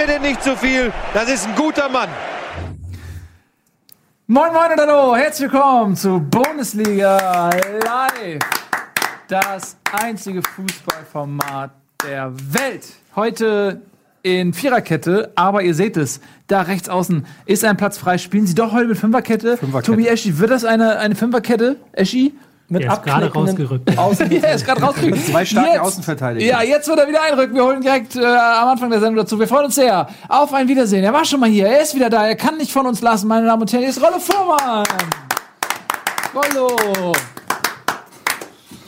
mir denn nicht zu viel. Das ist ein guter Mann. Moin Moin und Hallo, herzlich willkommen zu Bundesliga Live. Das einzige Fußballformat der Welt. Heute in Viererkette, aber ihr seht es, da rechts außen ist ein Platz frei. Spielen Sie doch heute mit Fünferkette. Fünferkette. Tobi Eschi, wird das eine, eine Fünferkette? Eschi? Mit Der ist gerade rausgerückt, ja. Außen Ja, er ist gerade rausgerückt. Zwei starke Jetzt- Außenverteidiger. Ja, jetzt wird er wieder einrücken. Wir holen direkt äh, am Anfang der Sendung dazu. Wir freuen uns sehr. Auf ein Wiedersehen. Er war schon mal hier. Er ist wieder da. Er kann nicht von uns lassen, meine Damen und Herren. Hier ist Rollo Vormann. Rollo.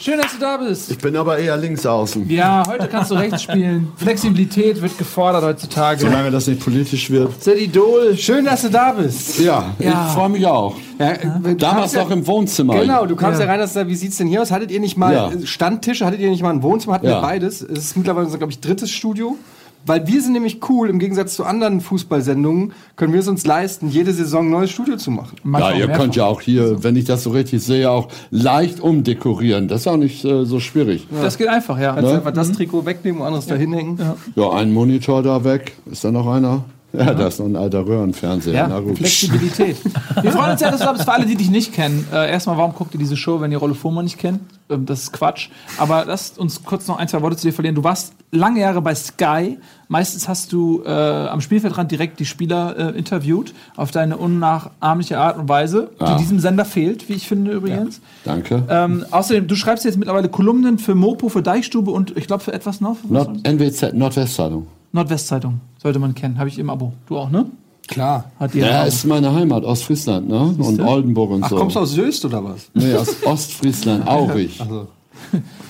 Schön, dass du da bist. Ich bin aber eher links außen. Ja, heute kannst du rechts spielen. Flexibilität wird gefordert heutzutage. Solange das nicht politisch wird. Seid Idol. Schön, dass du da bist. Ja, Ja. ich freue mich auch. Ja, äh, Damals kamst ja- noch im Wohnzimmer. Genau, du kamst ja, Ja. rein, dass da, wie sieht's denn hier aus? Hattet ihr nicht mal Ja. Standtische, hattet ihr nicht mal ein Wohnzimmer? Hatten Ja. wir beides. Es ist mittlerweile unser, glaube ich, drittes Studio. Weil wir sind nämlich cool, im Gegensatz zu anderen Fußballsendungen, können wir es uns leisten, jede Saison ein neues Studio zu machen. Ja, Manchmal ihr mehrfach. könnt ja auch hier, wenn ich das so richtig sehe, auch leicht umdekorieren. Das ist auch nicht äh, so schwierig. Das geht einfach, ja. Kannst einfach das Trikot wegnehmen und anderes da hinhängen. Ja, ein Monitor da weg. Ist da noch einer? Ja, da ist ein alter Röhrenfernseher. Na Ja, gut. Flexibilität. Wir freuen uns sehr, dass du da bist. Für alle, die dich nicht kennen, äh, erstmal, warum guckt ihr diese Show, wenn ihr Rollo Fuhrmann nicht kennt? Ähm, das ist Quatsch. Aber lasst uns kurz noch ein, zwei Worte zu dir verlieren. Du warst lange Jahre bei Sky. Meistens hast du äh, am Spielfeldrand direkt die Spieler äh, interviewt, auf deine unnachahmliche Art und Weise, Ja. die diesem Sender fehlt, wie ich finde übrigens. Danke. Ähm, außerdem, du schreibst jetzt mittlerweile Kolumnen für Mopo, für Deichstube und ich glaube für etwas noch. Nord NWZ, Nordwestzeitung. Nordwestzeitung. Sollte man kennen. Habe ich im Abo. Du auch, ne? Klar. Hat ihr Ja, ist meine Heimat, Ostfriesland, ne? Und Oldenburg und Ach, so. kommst du aus Söst oder was? Nee, aus Ostfriesland, Aurich. Also,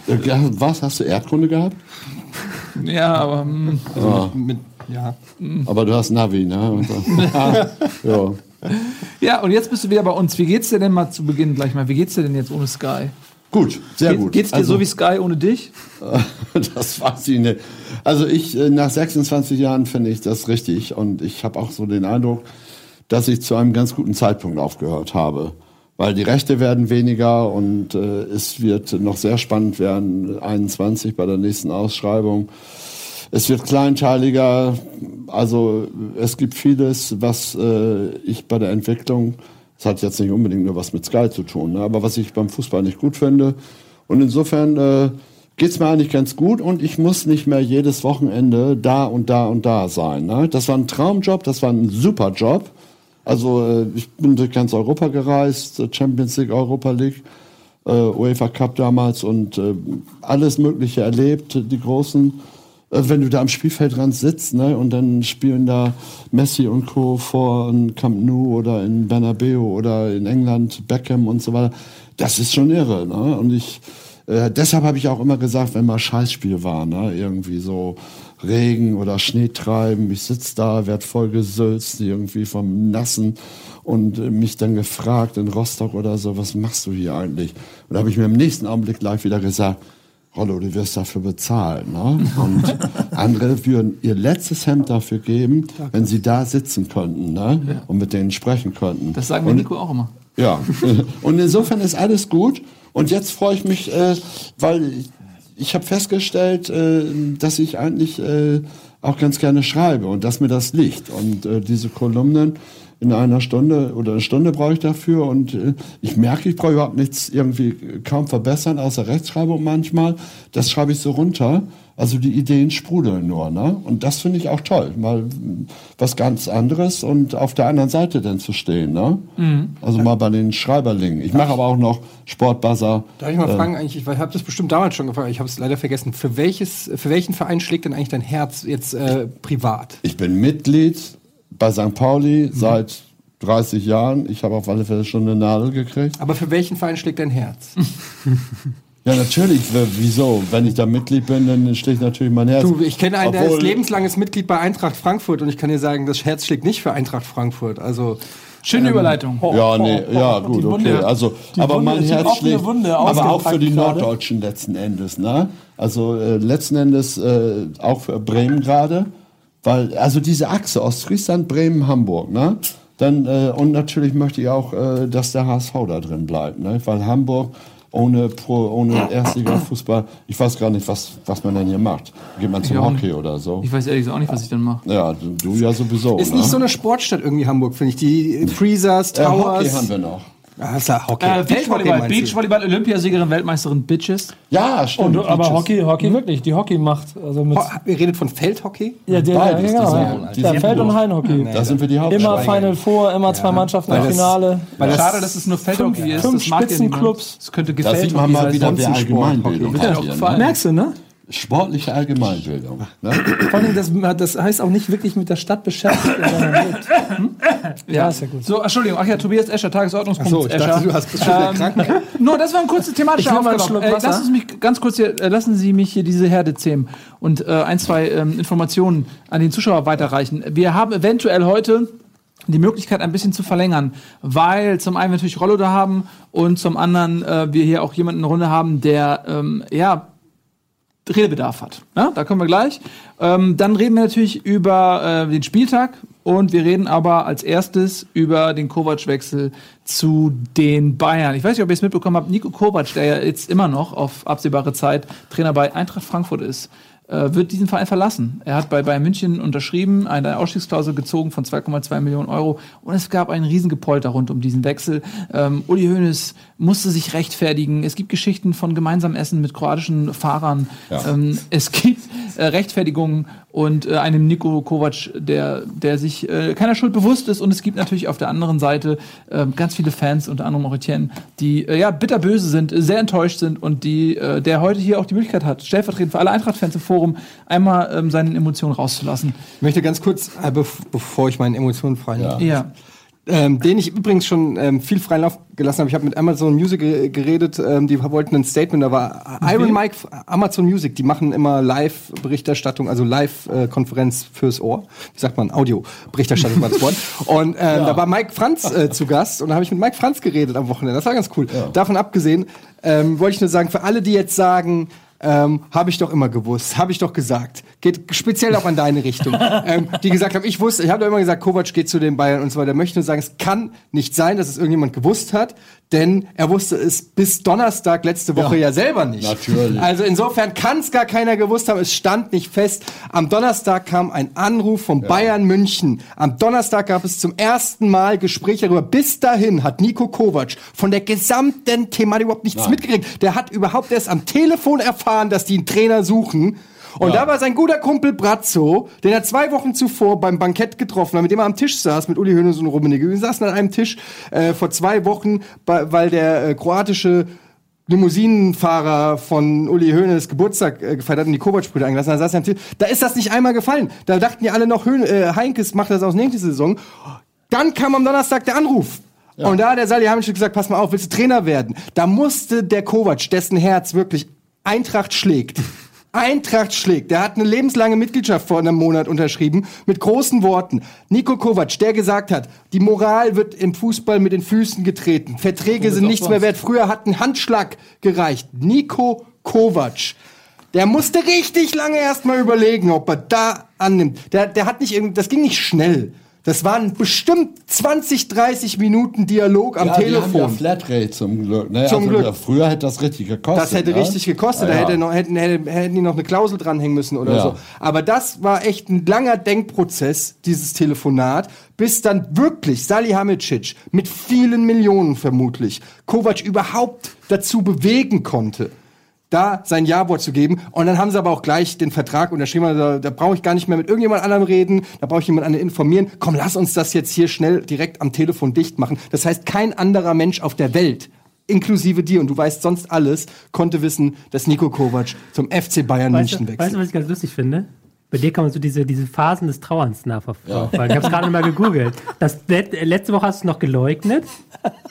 Äh, ja, Was, hast du Erdkunde gehabt? Ja, aber. mm. Ja. mit, ja. Aber du hast Navi, ne? Und so. ah, ja. Ja, und jetzt bist du wieder bei uns. Wie geht's dir denn mal zu Beginn gleich mal? Wie geht's dir denn jetzt ohne Sky? Gut, sehr Geht, gut. Geht's dir Also- so wie Sky ohne dich? Das weiß ich nicht. Also ich, äh, nach 26 Jahren finde ich das richtig und ich habe auch so den Eindruck, dass ich zu einem ganz guten Zeitpunkt aufgehört habe. Weil die Rechte werden weniger und äh, es wird noch sehr spannend werden, 21 bei der nächsten Ausschreibung. Es wird kleinteiliger, also es gibt vieles, was äh, ich bei der Entwicklung, das hat jetzt nicht unbedingt nur was mit Sky zu tun, ne, aber was ich beim Fußball nicht gut finde. Und insofern äh, geht's mir eigentlich ganz gut und ich muss nicht mehr jedes Wochenende da und da und da sein. Ne? Das war ein Traumjob, das war ein super Job. Also äh, ich bin durch ganz Europa gereist, äh, Champions League, Europa League, äh, UEFA Cup damals und äh, alles Mögliche erlebt, die großen. Äh, wenn du da am Spielfeldrand sitzt, ne, und dann spielen da Messi und Co. vor in Camp Nou oder in Bernabeu oder in England Beckham und so weiter, das ist schon irre, ne? Und ich äh, deshalb habe ich auch immer gesagt, wenn mal Scheißspiel war, ne, irgendwie so Regen oder Schnee treiben, ich sitz da, werd voll gesülzt, irgendwie vom Nassen und äh, mich dann gefragt in Rostock oder so, was machst du hier eigentlich? Und da habe ich mir im nächsten Augenblick gleich wieder gesagt, Rollo, du wirst dafür bezahlen. Ne? Und andere würden ihr letztes Hemd dafür geben, wenn sie da sitzen könnten ne? und mit denen sprechen könnten. Das sagen wir und, Nico auch immer. ja, und insofern ist alles gut. Und jetzt freue ich mich, äh, weil ich, ich habe festgestellt, äh, dass ich eigentlich äh, auch ganz gerne schreibe und dass mir das liegt. Und äh, diese Kolumnen in einer Stunde oder eine Stunde brauche ich dafür. Und äh, ich merke, ich brauche überhaupt nichts irgendwie kaum verbessern, außer Rechtschreibung manchmal. Das schreibe ich so runter. Also die Ideen sprudeln nur, ne? Und das finde ich auch toll, mal was ganz anderes und auf der anderen Seite dann zu stehen, ne? Also mal bei den Schreiberlingen. Ich mache aber auch noch Sportbuzzer. Darf ich mal fragen, eigentlich, ich habe das bestimmt damals schon gefragt, ich habe es leider vergessen. Für, welches, für welchen Verein schlägt denn eigentlich dein Herz jetzt äh, privat? Ich bin Mitglied bei St. Pauli seit 30 Jahren. Ich habe auf alle Fälle schon eine Nadel gekriegt. Aber für welchen Verein schlägt dein Herz? Ja, natürlich. Wieso? Wenn ich da Mitglied bin, dann schlägt natürlich mein Herz. Du, ich kenne einen, der Obwohl- ist lebenslanges Mitglied bei Eintracht Frankfurt und ich kann dir sagen, das Herz schlägt nicht für Eintracht Frankfurt. Also Schöne Überleitung. Ja, nee, ja, gut, okay. Also, aber Wunde, mein Herz schlägt, Wunde aber auch für die gerade. Norddeutschen letzten Endes, ne? Also, äh, letzten Endes äh, auch für Bremen gerade, weil, also diese Achse Ostfriesland, Bremen, Hamburg, ne? Dann, äh, und natürlich möchte ich auch, äh, dass der HSV da drin bleibt, ne? Weil Hamburg ohne, Pro, ohne Erstliga-Fußball. Ich weiß gar nicht, was, was man denn hier macht. Geht man zum auch nicht. Hockey oder so? Ich weiß ehrlich gesagt auch nicht, was ich dann mache. Ja, du, du ja sowieso. Ist ne? nicht so eine Sportstadt irgendwie Hamburg, finde ich. Die Freezers, äh, Towers. Hockey haben wir noch. Ah, ist ja Hockey. Äh, Beachvolleyball? Beachvolleyball, Olympiasiegerin, Weltmeisterin, Bitches. Ja, stimmt. Und, aber. Hockey, Hockey wirklich, die Hockey macht. Also mit, Ho- Ihr redet von Feldhockey? ja, der, Beides, ja, genau, ja. ja, Feld- und. Hallenhockey. Da sind wir die Immer Hauptschweiger. Final Four, immer zwei Mannschaften im Finale. Weil das- Schade, dass es nur Feldhockey ist. fünf ja niemand. Spitzenclubs. Das könnte Da gefällt sieht man mal wieder, wer hat. Ne? Merkst du, ne? Sportliche Allgemeinbildung. Ne? Vor allem, das, das heißt auch nicht wirklich mit der Stadt beschäftigt. Hm? Ja, ist ja gut. So, Entschuldigung, ach ja, Tobias Escher, Tagesordnungspunkt Ach so, ich Escher. dachte, du hast- bist schon wieder krank. Nur, das war ein kurzer thematischer Aufgabe. Äh, lassen, Sie mich ganz kurz hier, äh, lassen Sie mich hier diese Herde zähmen und äh, ein, zwei ähm, Informationen an den Zuschauer weiterreichen. Wir haben eventuell heute die Möglichkeit ein bisschen zu verlängern, weil zum einen wir natürlich Rollo da haben und zum anderen äh, wir hier auch jemanden in der Runde haben, der ähm, ja Redebedarf hat. Ja, da kommen wir gleich. Ähm, dann reden wir natürlich über äh, den Spieltag und wir reden aber als erstes über den Kovac-Wechsel zu den Bayern. Ich weiß nicht, ob ihr es mitbekommen habt, Nico Kovac, der ja jetzt immer noch auf absehbare Zeit Trainer bei Eintracht Frankfurt ist, wird diesen Verein verlassen. Er hat bei Bayern München unterschrieben, eine Ausstiegsklausel gezogen von 2,2 Millionen Euro und es gab einen Riesengepolter rund um diesen Wechsel. Ähm, Uli Hoeneß musste sich rechtfertigen. Es gibt Geschichten von gemeinsamen Essen mit kroatischen Fahrern. Ähm, es gibt äh, Rechtfertigungen und äh, einem Nico Kovac, der, der sich äh, keiner Schuld bewusst ist. Und es gibt natürlich auf der anderen Seite äh, ganz viele Fans, unter anderem auch Etienne, die äh, ja bitterböse sind, sehr enttäuscht sind und die, äh, der heute hier auch die Möglichkeit hat, stellvertretend für alle Eintracht-Fans im Forum, einmal ähm, seine Emotionen rauszulassen. Ich möchte ganz kurz, äh, bev bevor ich meine Emotionen freien lasse, Ja. Ähm, den ich übrigens schon ähm, viel freien Lauf gelassen habe. Ich habe mit Amazon Music ge- geredet, ähm, die wollten ein Statement, da war Iron Mike, Amazon Music, die machen immer Live-Berichterstattung, also Live-Konferenz fürs Ohr. Wie sagt man? Audio-Berichterstattung war das Wort. Und ähm, da war Mike Franz äh, zu Gast und da habe ich mit Mike Franz geredet am Wochenende. Das war ganz cool. Davon abgesehen ähm, wollte ich nur sagen, für alle, die jetzt sagen, ähm, habe ich doch immer gewusst, habe ich doch gesagt. Geht speziell auch an deine Richtung. ähm, die gesagt haben, ich wusste, ich habe doch immer gesagt, Kovac geht zu den Bayern und so weiter. Möchte nur sagen, es kann nicht sein, dass es irgendjemand gewusst hat, denn er wusste es bis Donnerstag letzte Woche ja, selber nicht. natürlich. Also insofern kann es gar keiner gewusst haben. Es stand nicht fest. Am Donnerstag kam ein Anruf von Bayern München. Am Donnerstag gab es zum ersten Mal Gespräche darüber. Bis dahin hat Nico Kovac von der gesamten Thematik überhaupt nichts Nein. mitgekriegt. Der hat überhaupt erst am Telefon erfahren, dass die einen Trainer suchen. Und Ja. da war sein guter Kumpel Brazzo, den er zwei Wochen zuvor beim Bankett getroffen hat, mit dem er am Tisch saß, mit Uli Hoeneß und Rummenigge. Wir saßen an einem Tisch äh, vor zwei Wochen, weil der äh, kroatische Limousinenfahrer von Uli Hoeneß Geburtstag äh, gefeiert hat und die Kovac-Brüder eingelassen hat. Da saß er am Tisch. Da ist das nicht einmal gefallen. Da dachten die alle noch, Höhne, äh, Heinkes macht das aus nächste Saison. Dann kam am Donnerstag der Anruf. Und da hat der Salihamidzic gesagt, pass mal auf, willst du Trainer werden? Da musste der Kovac, dessen Herz wirklich Eintracht schlägt. Eintracht schlägt. Der hat eine lebenslange Mitgliedschaft vor einem Monat unterschrieben mit großen Worten. Nico Kovac, der gesagt hat, die Moral wird im Fußball mit den Füßen getreten. Verträge sind nichts mehr wert. Früher hat ein Handschlag gereicht. Nico Kovac. Der musste richtig lange erstmal überlegen, ob er da annimmt. Der, der hat nicht irgendwie, das ging nicht schnell. Das waren bestimmt 20, 30 Minuten Dialog am ja, Die Telefon. haben ja Flatrate zum Glück. Ne? Zum also, Glück. Früher hätte das richtig gekostet. Das hätte ne? richtig gekostet. Ja, Da hätte noch, hätten, hätten, hätten die noch eine Klausel dranhängen müssen oder so. Aber das war echt ein langer Denkprozess, dieses Telefonat, bis dann wirklich Salihamidzic mit vielen Millionen vermutlich Kovac überhaupt dazu bewegen konnte, da sein Ja-Wort zu geben. Und dann haben sie aber auch gleich den Vertrag unterschrieben. Also da, da brauche ich gar nicht mehr mit irgendjemand anderem reden. Da brauche ich jemand anderen informieren. Komm, lass uns das jetzt hier schnell direkt am Telefon dicht machen. Das heißt, kein anderer Mensch auf der Welt, inklusive dir, und du weißt sonst alles, konnte wissen, dass Nico Kovac zum FC Bayern Weißt München du, weißt wechselt. du, was ich ganz lustig finde? Bei dir kann man so diese, diese Phasen des Trauerns nachverfolgen. Ich habe es gerade mal gegoogelt. Das, let- letzte Woche hast du es noch geleugnet,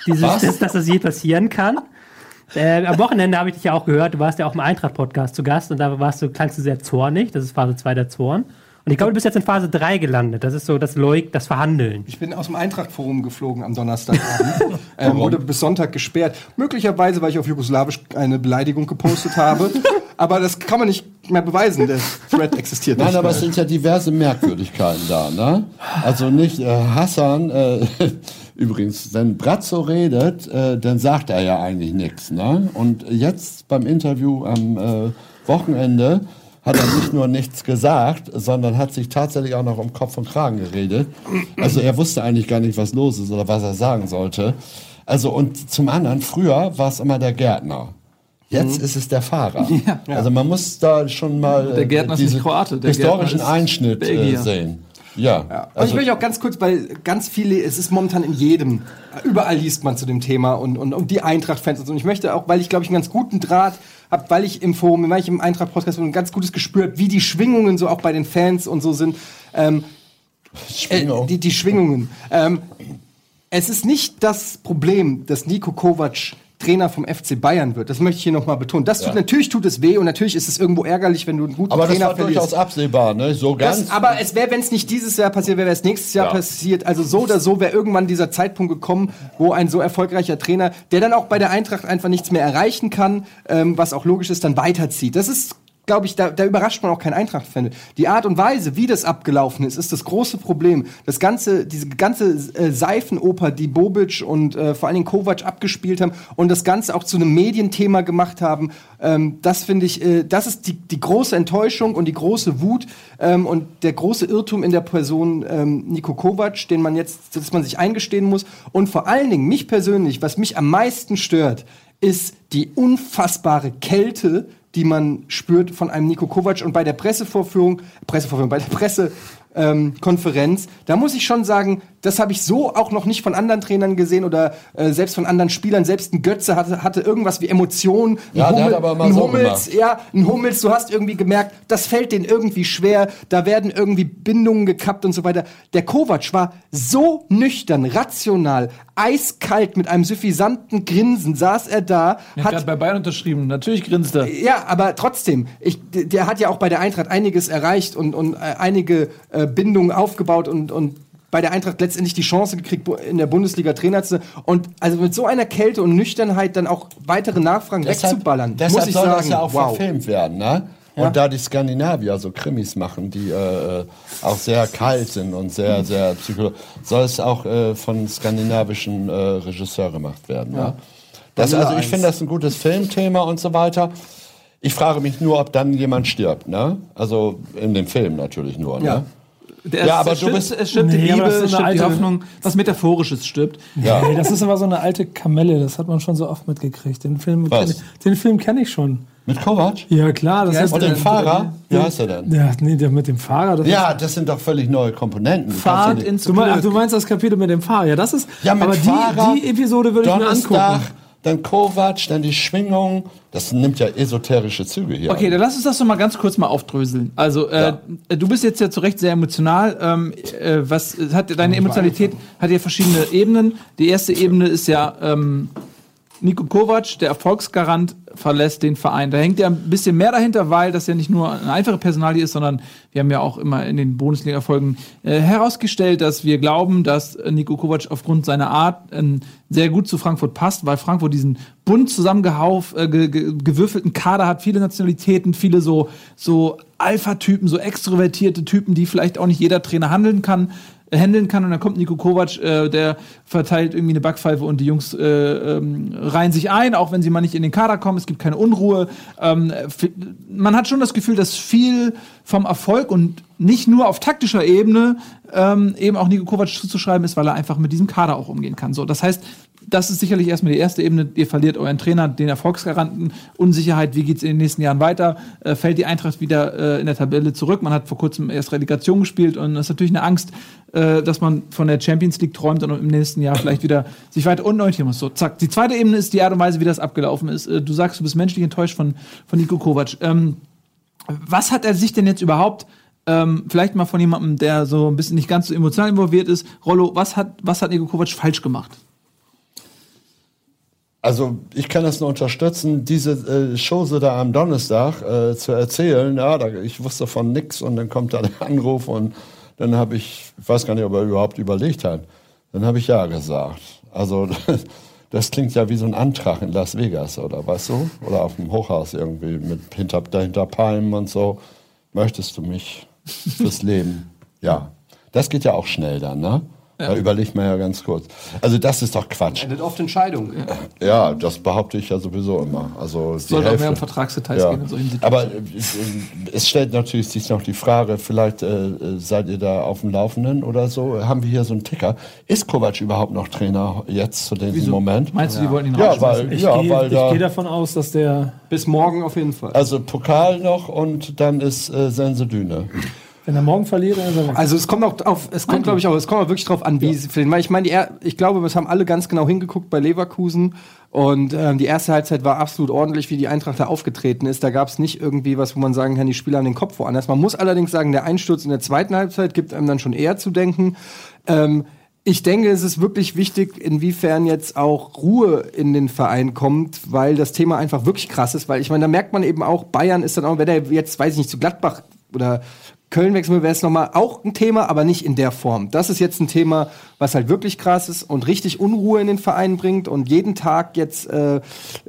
dieses, dass, dass das je passieren kann. Äh, am Wochenende habe ich dich ja auch gehört, du warst ja auch im Eintracht-Podcast zu Gast und da warst du, klangst du sehr zornig. Das ist Phase 2 der Zorn. Und ich glaube, du bist jetzt in Phase 3 gelandet. Das ist so das Leug, das Verhandeln. Ich bin aus dem Eintracht-Forum geflogen am Donnerstagabend. ähm, wurde bis Sonntag gesperrt. Möglicherweise, weil ich auf Jugoslawisch eine Beleidigung gepostet habe. aber das kann man nicht mehr beweisen. Der Thread existiert Nein, nicht. aber mehr. es sind ja diverse Merkwürdigkeiten da, ne? Also nicht äh, Hassan, äh, Übrigens, wenn Brazzo redet, äh, dann sagt er ja eigentlich nichts. Ne? Und jetzt beim Interview am äh, Wochenende hat er nicht nur nichts gesagt, sondern hat sich tatsächlich auch noch um Kopf und Kragen geredet. Also er wusste eigentlich gar nicht, was los ist oder was er sagen sollte. Also und zum anderen, früher war es immer der Gärtner. Jetzt ist es der Fahrer. Also man muss da schon mal Der Gärtner ist nicht diesen Kroate, der historischen ist Einschnitt äh, sehen. Ja. Und ich Also, möchte auch ganz kurz, weil ganz viele, es ist momentan in jedem, überall liest man zu dem Thema und, und, und die Eintracht-Fans und so. Und ich möchte auch, weil ich glaube ich einen ganz guten Draht habe, weil ich im Forum, weil ich im Eintracht-Podcast ein ganz gutes Gespür hab, wie die Schwingungen so auch bei den Fans und so sind. Ähm, Schwingung. Äh, die, die Schwingungen. Ähm, es ist nicht das Problem, dass Nico Kovac Trainer vom FC Bayern wird. Das möchte ich hier nochmal betonen. Das tut, Ja. natürlich tut es weh und natürlich ist es irgendwo ärgerlich, wenn du einen guten aber das Trainer war durchaus absehbar, ne? So ganz. das, aber es wäre, wenn es nicht dieses Jahr passiert wäre, wäre es nächstes Jahr Ja. passiert. Also so oder so wäre irgendwann dieser Zeitpunkt gekommen, wo ein so erfolgreicher Trainer, der dann auch bei der Eintracht einfach nichts mehr erreichen kann, ähm, was auch logisch ist, dann weiterzieht. Das ist glaube ich, da, da überrascht man auch keinen Eintracht-Fan. Die Art und Weise, wie das abgelaufen ist, ist das große Problem. Das ganze, diese ganze äh, Seifenoper, die Bobic und äh, vor allen Dingen Kovac abgespielt haben und das Ganze auch zu einem Medienthema gemacht haben, ähm, das finde ich, äh, das ist die, die große Enttäuschung und die große Wut ähm, und der große Irrtum in der Person ähm, Nico Kovac, den man jetzt, dass man sich eingestehen muss. Und vor allen Dingen, mich persönlich, was mich am meisten stört, ist die unfassbare Kälte, die man spürt von einem Nico Kovac. Und bei der Pressevorführung, Pressevorführung, bei der Presse ähm, Konferenz, da muss ich schon sagen, das habe ich so auch noch nicht von anderen Trainern gesehen oder äh, selbst von anderen Spielern. Selbst ein Götze hatte, hatte irgendwas wie Emotionen. Ein Ja, der hat aber mal ein so Hummels, gemacht. ja, ein Hummels, du hast irgendwie gemerkt, das fällt denen irgendwie schwer, da werden irgendwie Bindungen gekappt und so weiter. Der Kovac war so nüchtern, rational, eiskalt mit einem suffisanten Grinsen saß er da, Er hat bei Bayern unterschrieben. Natürlich grinst er. ja, aber trotzdem, ich, der hat ja auch bei der Eintracht einiges erreicht und, und äh, einige äh, Bindungen aufgebaut und, und bei der Eintracht letztendlich die Chance gekriegt, in der Bundesliga Trainer zu sein. Und also mit so einer Kälte und Nüchternheit dann auch weitere Nachfragen wegzuballern, deshalb muss ich soll sagen, das ja auch wow. verfilmt werden, ne? Und da die Skandinavier so Krimis machen, die äh, auch sehr kalt sind und sehr, sehr psychologisch, soll es auch äh, von skandinavischen äh, Regisseuren gemacht werden. Ja. Das, also ich finde das ein gutes Filmthema und so weiter. Ich frage mich nur, ob dann jemand stirbt, ne? Also in dem Film natürlich nur, ne? Ja. Der, Ja, aber es du stirbt, bist- es stirbt die Nee, aber Liebe, es eine stirbt die alte- Hoffnung, was Metaphorisches stirbt. Ja. Nee, das ist aber so eine alte Kamelle, das hat man schon so oft mitgekriegt. Den Film kenne ich, den Film kenn ich schon. Mit Kovac? Ja, klar. Das heißt, Und dem Fahrer? Wie heißt er denn? Ja, nee, der mit dem Fahrer. Das Ja, das sind doch völlig neue Komponenten. Fahrt ins Du, du meinst das Kapitel mit dem Fahrer? Ja, das ist. Ja, mit aber Fahrer, die, die Episode würde ich mir Donnerstag, angucken. Dann Kovac, dann die Schwingung. Das nimmt ja esoterische Züge hier. Okay, an. dann lass uns das doch mal ganz kurz mal aufdröseln. Also, äh, du bist jetzt ja zu Recht sehr emotional. Ähm, äh, was hat deine Emotionalität hat ja verschiedene Ebenen. Die erste Ebene ist ja ähm, Nico Kovac, der Erfolgsgarant, verlässt den Verein. Da hängt ja ein bisschen mehr dahinter, weil das ja nicht nur eine einfache Personalie ist, sondern wir haben ja auch immer in den Bundesliga-Folgen äh, herausgestellt, dass wir glauben, dass äh, Nico Kovac aufgrund seiner Art ähm, sehr gut zu Frankfurt passt, weil Frankfurt diesen bunt zusammengehauf, äh, ge ge gewürfelten Kader hat, viele Nationalitäten, viele so, so Alpha-Typen, so extrovertierte Typen, die vielleicht auch nicht jeder Trainer handeln kann handeln kann und dann kommt Nico Kovac, äh, der verteilt irgendwie eine Backpfeife und die Jungs äh, ähm, reihen sich ein, auch wenn sie mal nicht in den Kader kommen, es gibt keine Unruhe. Ähm, man hat schon das Gefühl, dass viel vom Erfolg und nicht nur auf taktischer Ebene ähm, eben auch Nico Kovac zuzuschreiben ist, weil er einfach mit diesem Kader auch umgehen kann. So, das heißt, das ist sicherlich erstmal die erste Ebene. Ihr verliert euren Trainer, den Erfolgsgaranten, Unsicherheit, wie geht's in den nächsten Jahren weiter? Äh, fällt die Eintracht wieder äh, in der Tabelle zurück? Man hat vor kurzem erst Relegation gespielt und es ist natürlich eine Angst, äh, dass man von der Champions League träumt und im nächsten Jahr vielleicht wieder sich weiter unten orientieren muss. So, zack. Die zweite Ebene ist die Art und Weise, wie das abgelaufen ist. Äh, du sagst, du bist menschlich enttäuscht von, von Nico Kovac. Ähm, was hat er sich denn jetzt überhaupt, ähm, vielleicht mal von jemandem, der so ein bisschen nicht ganz so emotional involviert ist, Rollo, was hat, was hat Nico Kovac falsch gemacht? Also ich kann das nur unterstützen, diese äh, Chose da am Donnerstag äh, zu erzählen. Ja, da, ich wusste von nix und dann kommt da der Anruf und dann habe ich, ich weiß gar nicht, ob er überhaupt überlegt hat. Dann habe ich ja gesagt. Also das klingt ja wie so ein Antrag in Las Vegas oder weißt du? Oder auf dem Hochhaus irgendwie mit hinter, dahinter Palmen und so. Möchtest du mich fürs Leben? Ja. Das geht ja auch schnell dann, ne? Da überlegt man ja ganz kurz. Also das ist doch Quatsch. Endet oft Entscheidungen. Ja, das behaupte ich ja sowieso immer. Also Sollte auch Hälfte. mehr um Vertragsdetails Ja. gehen in solchen Situationen. Aber äh, es stellt natürlich sich noch die Frage, vielleicht äh, äh, seid ihr da auf dem Laufenden oder so. Haben wir hier so einen Ticker? Ist Kovac überhaupt noch Trainer jetzt zu diesem Moment? Meinst du, die wollten ihn Ja, weil, Ich ja, gehe weil ich da, gehe davon aus, dass der, Bis morgen auf jeden Fall. also Pokal noch und dann ist äh, Sensedüne. Wenn er morgen verliert, dann ist er weg. Also es kommt auch auf, es kommt glaube ich auch, es kommt auch wirklich drauf an, wie sie für den, weil ich meine, ich glaube, es haben alle ganz genau hingeguckt bei Leverkusen und ähm, die erste Halbzeit war absolut ordentlich, wie die Eintracht da aufgetreten ist. Da gab es nicht irgendwie was, wo man sagen kann, die Spieler haben den Kopf woanders. Man muss allerdings sagen, der Einsturz in der zweiten Halbzeit gibt einem dann schon eher zu denken. Ähm, ich denke, es ist wirklich wichtig, inwiefern jetzt auch Ruhe in den Verein kommt, weil das Thema einfach wirklich krass ist. Weil ich meine, da merkt man eben auch, Bayern ist dann auch, wenn er jetzt, weiß ich nicht, zu Gladbach oder Köln wechseln will, wäre es nochmal auch ein Thema, aber nicht in der Form. Das ist jetzt ein Thema, was halt wirklich krass ist und richtig Unruhe in den Verein bringt und jeden Tag jetzt äh,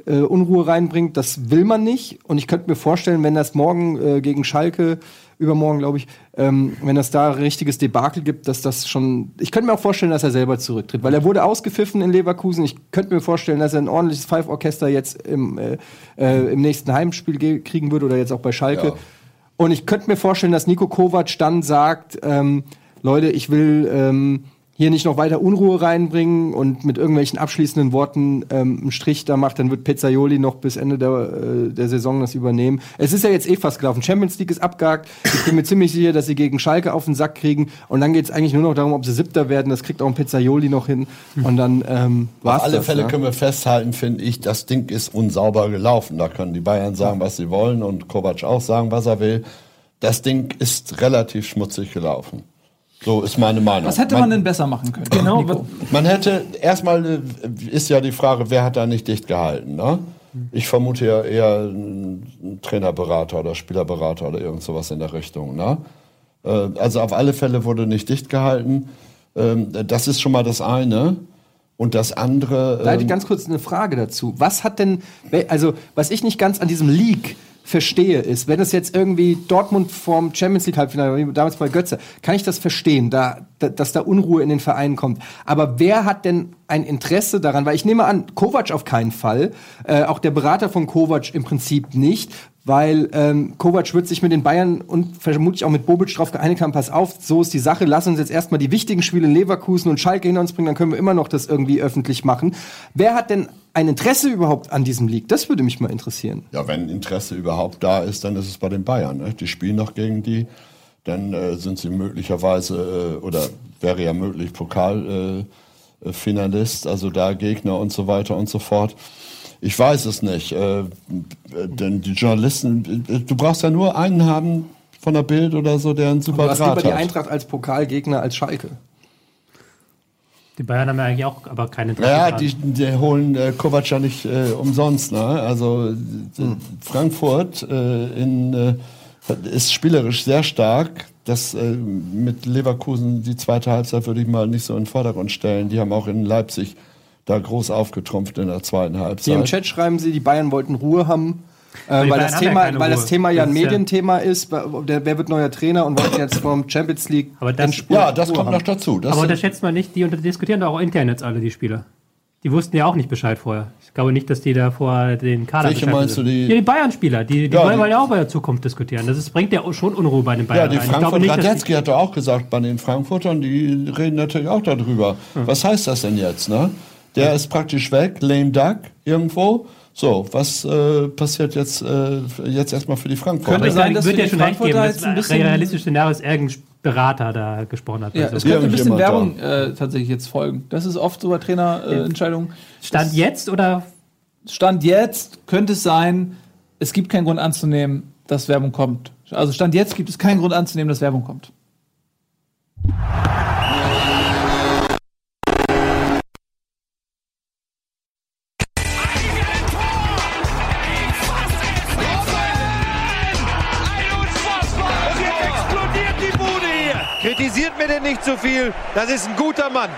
äh, Unruhe reinbringt. Das will man nicht. Und ich könnte mir vorstellen, wenn das morgen äh, gegen Schalke übermorgen, glaube ich, ähm, wenn es da richtiges Debakel gibt, dass das schon. Ich könnte mir auch vorstellen, dass er selber zurücktritt, weil er wurde ausgepfiffen in Leverkusen. Ich könnte mir vorstellen, dass er ein ordentliches Five-Orchester jetzt im, äh, äh, im nächsten Heimspiel ge- kriegen würde oder jetzt auch bei Schalke. Ja. Und ich könnte mir vorstellen, dass Nico Kovac dann sagt, ähm, Leute, ich will ähm, hier nicht noch weiter Unruhe reinbringen und mit irgendwelchen abschließenden Worten ähm, einen Strich da macht, dann wird Pizzaioli noch bis Ende der, äh, der Saison das übernehmen. Es ist ja jetzt eh fast gelaufen. Champions League ist abgehakt. Ich bin mir ziemlich sicher, dass sie gegen Schalke auf den Sack kriegen. Und dann geht es eigentlich nur noch darum, ob sie Siebter werden. Das kriegt auch ein Pizzaioli noch hin. Und dann ähm, war's Auf alle das, Fälle ja. können wir festhalten, finde ich, das Ding ist unsauber gelaufen. Da können die Bayern sagen, was sie wollen und Kovac auch sagen, was er will. Das Ding ist relativ schmutzig gelaufen. So ist meine Meinung. Was hätte man denn besser machen können? Genau, Nico? Man hätte erstmal äh, ist ja die Frage, wer hat da nicht dicht gehalten, ne? Ich vermute ja eher ein Trainerberater oder Spielerberater oder irgend sowas in der Richtung, ne? Äh, Also auf alle Fälle wurde nicht dicht gehalten. Ähm, Das ist schon mal das eine. Und das andere. Da hätte ich ähm, ganz kurz eine Frage dazu. Was hat denn, also was ich nicht ganz an diesem Leak verstehe, ist, wenn es jetzt irgendwie Dortmund vorm Champions League Halbfinale, damals bei Götze, kann ich das verstehen, da, da, dass da Unruhe in den Vereinen kommt. Aber wer hat denn ein Interesse daran? Weil ich nehme an, Kovac auf keinen Fall, äh, auch der Berater von Kovac im Prinzip nicht, weil ähm, Kovac wird sich mit den Bayern und vermutlich auch mit Bobic drauf geeinigt haben, pass auf, so ist die Sache, lass uns jetzt erstmal die wichtigen Spiele in Leverkusen und Schalke hinter uns bringen, dann können wir immer noch das irgendwie öffentlich machen. Wer hat denn ein Interesse überhaupt an diesem League? Das würde mich mal interessieren. Ja, wenn Interesse überhaupt da ist, dann ist es bei den Bayern. Ne? Die spielen noch gegen die, dann äh, sind sie möglicherweise äh, oder wäre ja möglich Pokalfinalist, äh, also da Gegner und so weiter und so fort. Ich weiß es nicht, äh, denn die Journalisten, du brauchst ja nur einen haben von der Bild oder so, der einen super Du hast lieber Draht die hat. Eintracht als Pokalgegner als Schalke. Die Bayern haben ja eigentlich auch aber kein Interesse Ja, die, die holen äh, Kovac ja nicht äh, umsonst. Ne? Also äh, Frankfurt äh, in, äh, ist spielerisch sehr stark. Das äh, mit Leverkusen die zweite Halbzeit würde ich mal nicht so in den Vordergrund stellen. Die haben auch in Leipzig da groß aufgetrumpft in der zweiten Hier im Halbzeit. Chat schreiben sie, die Bayern wollten Ruhe haben. Äh, die weil, das ja Thema, keine weil das. Thema ja ein ja- Medienthema ist, der, wer wird neuer Trainer und wollten jetzt vom Champions League Aber das- Ja, das Ruhe kommt haben. noch dazu. Das Aber sind- unterschätzt man nicht, die unter- diskutieren doch auch intern jetzt alle, die Spieler. Die wussten ja auch nicht Bescheid vorher. Ich glaube nicht, dass die da vor den Kader Welche Bescheid meinst wissen. du, die- Ja, die Bayern-Spieler. Die, die Ja, wollen die- ja auch bei der Zukunft diskutieren. Das ist, bringt ja auch schon Unruhe bei den Ja, Bayern. die rein. Ich glaube Frankfurt nicht, dass Radetzky hat doch auch gesagt, bei den Frankfurtern, die reden natürlich auch darüber. Was heißt das denn jetzt, ne? Der ist praktisch weg, lame duck, irgendwo. So, was äh, passiert jetzt, äh, jetzt erstmal für die Frankfurter? Könnte sein, dass für ja die schon recht geben, jetzt ein realistisches Szenario ist, irgendein Berater da gesprochen hat. Ja, Also. es könnte ein bisschen Werbung äh, tatsächlich jetzt folgen. Das ist oft so bei Trainerentscheidungen. Äh, Entscheidungen. Stand jetzt oder Stand jetzt könnte es sein, es gibt keinen Grund anzunehmen, dass Werbung kommt. Also Stand jetzt gibt es keinen Grund anzunehmen, dass Werbung kommt. Zu viel. Das ist ein guter Mann.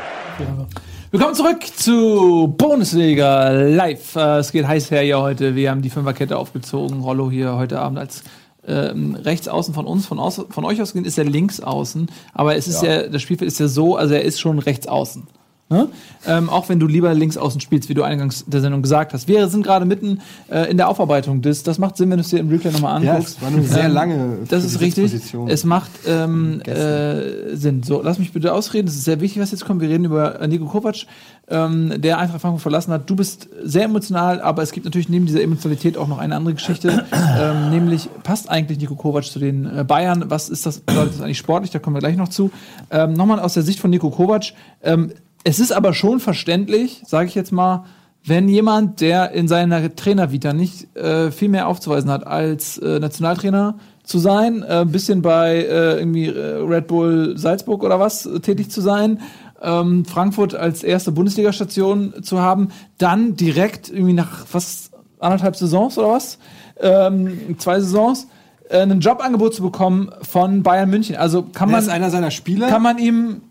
Willkommen zurück zu Bundesliga live. Äh, es geht heiß her hier heute. Wir haben die Fünferkette aufgezogen. Rollo hier heute Abend als ähm, rechts außen von uns, von, aus, von euch aus gesehen, ist er links außen, aber es ist ja. das Spielfeld ist ja so, also er ist schon rechts außen. Ne? Ähm, auch wenn du lieber links außen spielst, wie du eingangs der Sendung gesagt hast. Wir sind gerade mitten äh, in der Aufarbeitung des. Das macht Sinn, wenn du es dir im Replay nochmal Ja, anguckst. es war eine sehr Ähm, lange Das ist richtig. Position. Es macht ähm, äh, Sinn. So, lass mich bitte ausreden. Das ist sehr wichtig, was jetzt kommt. Wir reden über Nico Kovac, ähm, der Eintracht Frankfurt verlassen hat. Du bist sehr emotional, aber es gibt natürlich neben dieser Emotionalität auch noch eine andere Geschichte. ähm, nämlich, passt eigentlich Nico Kovac zu den äh, Bayern? Was ist das, bedeutet das eigentlich sportlich? Da kommen wir gleich noch zu. Ähm, Nochmal aus der Sicht von Nico Kovac. Es ist aber schon verständlich, sage ich jetzt mal, wenn jemand, der in seiner Trainervita nicht äh, viel mehr aufzuweisen hat als äh, Nationaltrainer zu sein, äh, ein bisschen bei äh, irgendwie äh, Red Bull Salzburg oder was äh, tätig zu sein, ähm, Frankfurt als erste Bundesliga-Station zu haben, dann direkt irgendwie nach fast anderthalb Saisons oder was, ähm, zwei Saisons, ein Jobangebot zu bekommen von Bayern München. Also kann man ist einer seiner Spieler. kann man ihm,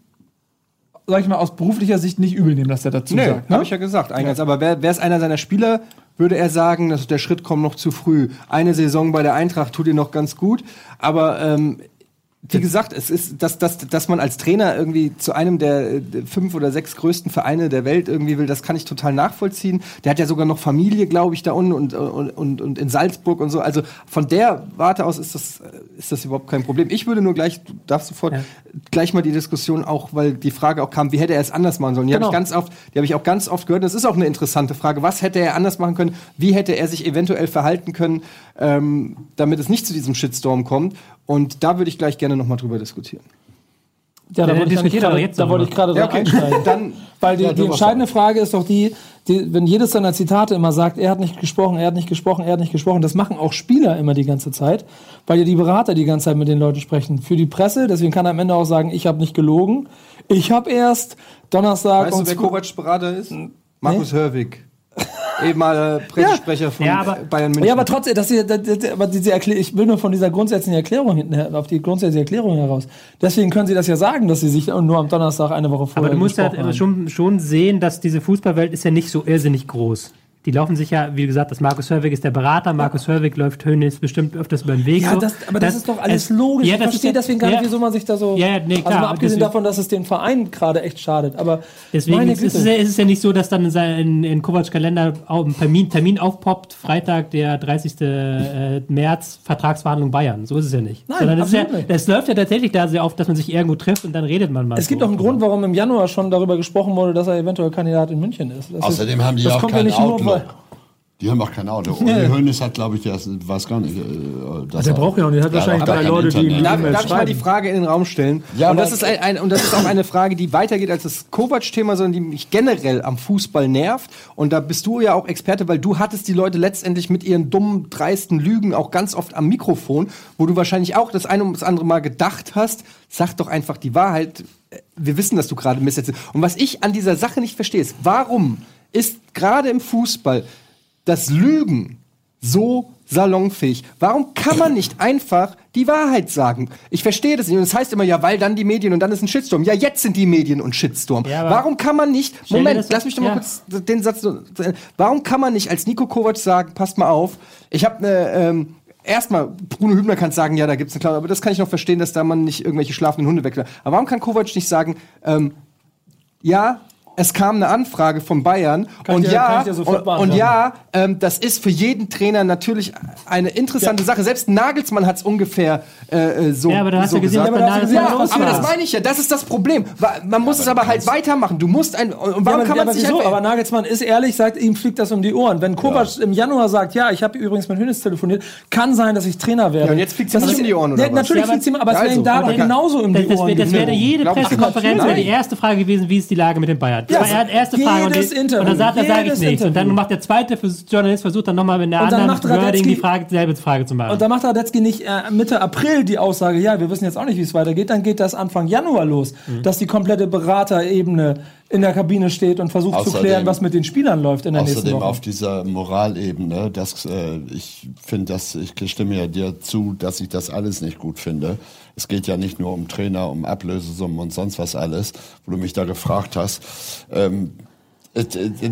sag ich mal, aus beruflicher Sicht nicht übel nehmen, dass er dazu Nee, sagt. Ne? habe ich ja gesagt eingangs. Aber wer, wer ist einer seiner Spieler, würde er sagen, dass der Schritt kommt noch zu früh. Eine Saison bei der Eintracht tut ihm noch ganz gut. Aber ähm, wie gesagt, es ist, dass, dass, dass man als Trainer irgendwie zu einem der äh, fünf oder sechs größten Vereine der Welt irgendwie will, das kann ich total nachvollziehen. Der hat ja sogar noch Familie, glaube ich, da unten und, und, und, in Salzburg und so. Also von der Warte aus ist das, äh, ist das überhaupt kein Problem. Ich würde nur gleich, du darfst sofort Ja. gleich mal die Diskussion auch, weil die Frage auch kam, wie hätte er es anders machen sollen? Die habe Genau. ich ganz oft, die habe ich auch ganz oft gehört. Das ist auch eine interessante Frage. Was hätte er anders machen können? Wie hätte er sich eventuell verhalten können, ähm, damit es nicht zu diesem Shitstorm kommt? Und da würde ich gleich gerne noch mal drüber diskutieren. Ja, da Ja, wollte ich, jetzt da wollte ich gerade Ja, drauf okay. einsteigen. Dann Weil die, Ja, die entscheidende Frage ist doch die, die, wenn jedes seiner Zitate immer sagt, er hat nicht gesprochen, er hat nicht gesprochen, er hat nicht gesprochen, das machen auch Spieler immer die ganze Zeit, weil ja die Berater die ganze Zeit mit den Leuten sprechen. Für die Presse, deswegen kann er am Ende auch sagen, ich habe nicht gelogen. Ich habe erst Donnerstag Weißt du, wer Kovacs Berater ist? Markus Hörwig. Ehemaliger Pressesprecher von Ja, aber- Bayern München. Ja, aber trotzdem, das hier, das, das, aber diese Erklär ich will nur von dieser grundsätzlichen Erklärung hinten auf die grundsätzliche Erklärung heraus. Deswegen können Sie das ja sagen, dass Sie sich nur am Donnerstag eine Woche vorher Aber du musst halt haben. schon, schon sehen, dass diese Fußballwelt ist ja nicht so irrsinnig groß. Die laufen sich ja, wie gesagt, das Markus Hörwig ist der Berater, Markus Hörwig läuft Hönes bestimmt öfters über den Weg. Ja, so. das, aber das, ist doch alles es- logisch. Ja, ich das verstehe ist ja- deswegen gar nicht, ja. wieso man sich da so. Ja, ja, nee, klar, also mal abgesehen deswegen- davon, dass es den Verein gerade echt schadet. Aber Deswegen meine ist, es Güte. ja, ist es ja nicht so, dass dann in, sein- in, in Kovacs Kalender auch ein Termin, Termin aufpoppt, Freitag, der 30. äh, März, Vertragsverhandlung Bayern. So ist es ja nicht. Nein, Sondern es, ist ja, absolut nicht. es läuft ja tatsächlich da sehr oft, dass man sich irgendwo trifft und dann redet man mal. Es gibt so. auch einen Grund, warum im Januar schon darüber gesprochen wurde, dass er eventuell Kandidat in München ist. Das Außerdem ist, haben die das auch kommt ja kein nicht nur, Outlook. Weil- Die haben auch kein Auto. Uli Hoeneß hat, glaube ich, erst, weiß gar nicht. Äh, dass Der er- braucht ja auch nicht, der hat wahrscheinlich drei Leute, die- Internet. die- Darf, darf ich mal die Frage in den Raum stellen? Ja, und, das ist ein, ein, und das ist auch eine Frage, die weitergeht als das Kovac-Thema, sondern die mich generell am Fußball nervt. Und da bist du ja auch Experte, weil du hattest die Leute letztendlich mit ihren dummen, dreisten Lügen auch ganz oft am Mikrofon, wo du wahrscheinlich auch das eine und das andere Mal gedacht hast, sag doch einfach die Wahrheit. Wir wissen, dass du gerade Mist. Und was ich an dieser Sache nicht verstehe, ist, warum ist gerade im Fußball das Lügen so salonfähig. Warum kann man nicht einfach die Wahrheit sagen? Ich verstehe das nicht. Und das heißt immer, ja, weil dann die Medien und dann ist ein Shitstorm. Ja, jetzt sind die Medien und Shitstorm. Ja, Warum kann man nicht, Moment, lass mich doch mal ja. kurz den Satz, so- warum kann man nicht als Nico Kovac sagen, passt mal auf, ich habe eine, ähm, Erstmal, Bruno Hübner kann sagen, ja, da gibt's eine Klausel, aber das kann ich noch verstehen, dass da man nicht irgendwelche schlafenden Hunde weglässt. Aber warum kann Kovac nicht sagen, ähm, ja, es kam eine Anfrage von Bayern Kann und dir- ja, und, und ja, ähm, das ist für jeden Trainer natürlich eine interessante Sache. Selbst Nagelsmann hat es ungefähr äh, äh, so Ja, aber du hast so ja gesehen, gesagt. was bei Nagelsmann ja, los aber das meine ich ja. Das ist das Problem. Man muss es aber halt weitermachen. Du musst ein. Und warum Ja, aber, kann man aber sich wieso? einfach? Aber Nagelsmann ist ehrlich, sagt, ihm fliegt das um die Ohren. Wenn Kovac im Januar sagt, ja, ich habe übrigens mit Hönes telefoniert, kann sein, dass ich Trainer werde. Ja, und jetzt fliegt's Das ihm um die Ohren, oder Ja, was? Natürlich Ja, fliegt ihm, aber es Ja, wäre ihm also, da doch kann- genauso um die Ohren. das wäre jede. Pressekonferenz wäre die erste Frage gewesen, wie ist die Lage mit den Bayern. War Ja, die erste Frage. Und, jedes die, Interview, und dann sagt er, sage ich nichts. Und dann Interview. macht der zweite Journalist versucht dann nochmal mit einer anderen macht Wording die Frage, dieselbe Frage zu machen. Und dann macht Radetzky nicht äh, Mitte April die Aussage, ja, wir wissen jetzt auch nicht, wie es weitergeht, dann geht das Anfang Januar los, Mhm. dass die komplette Beraterebene in der Kabine steht und versucht zu Außerdem- klären, was mit den Spielern läuft in der nächsten Außerdem Woche. auf dieser Moralebene, äh, ich finde das, ich stimme ja dir zu, dass ich das alles nicht gut finde. Es geht ja nicht nur um Trainer, um Ablösesummen und sonst was alles, wo du mich da gefragt hast. Ähm, Äh,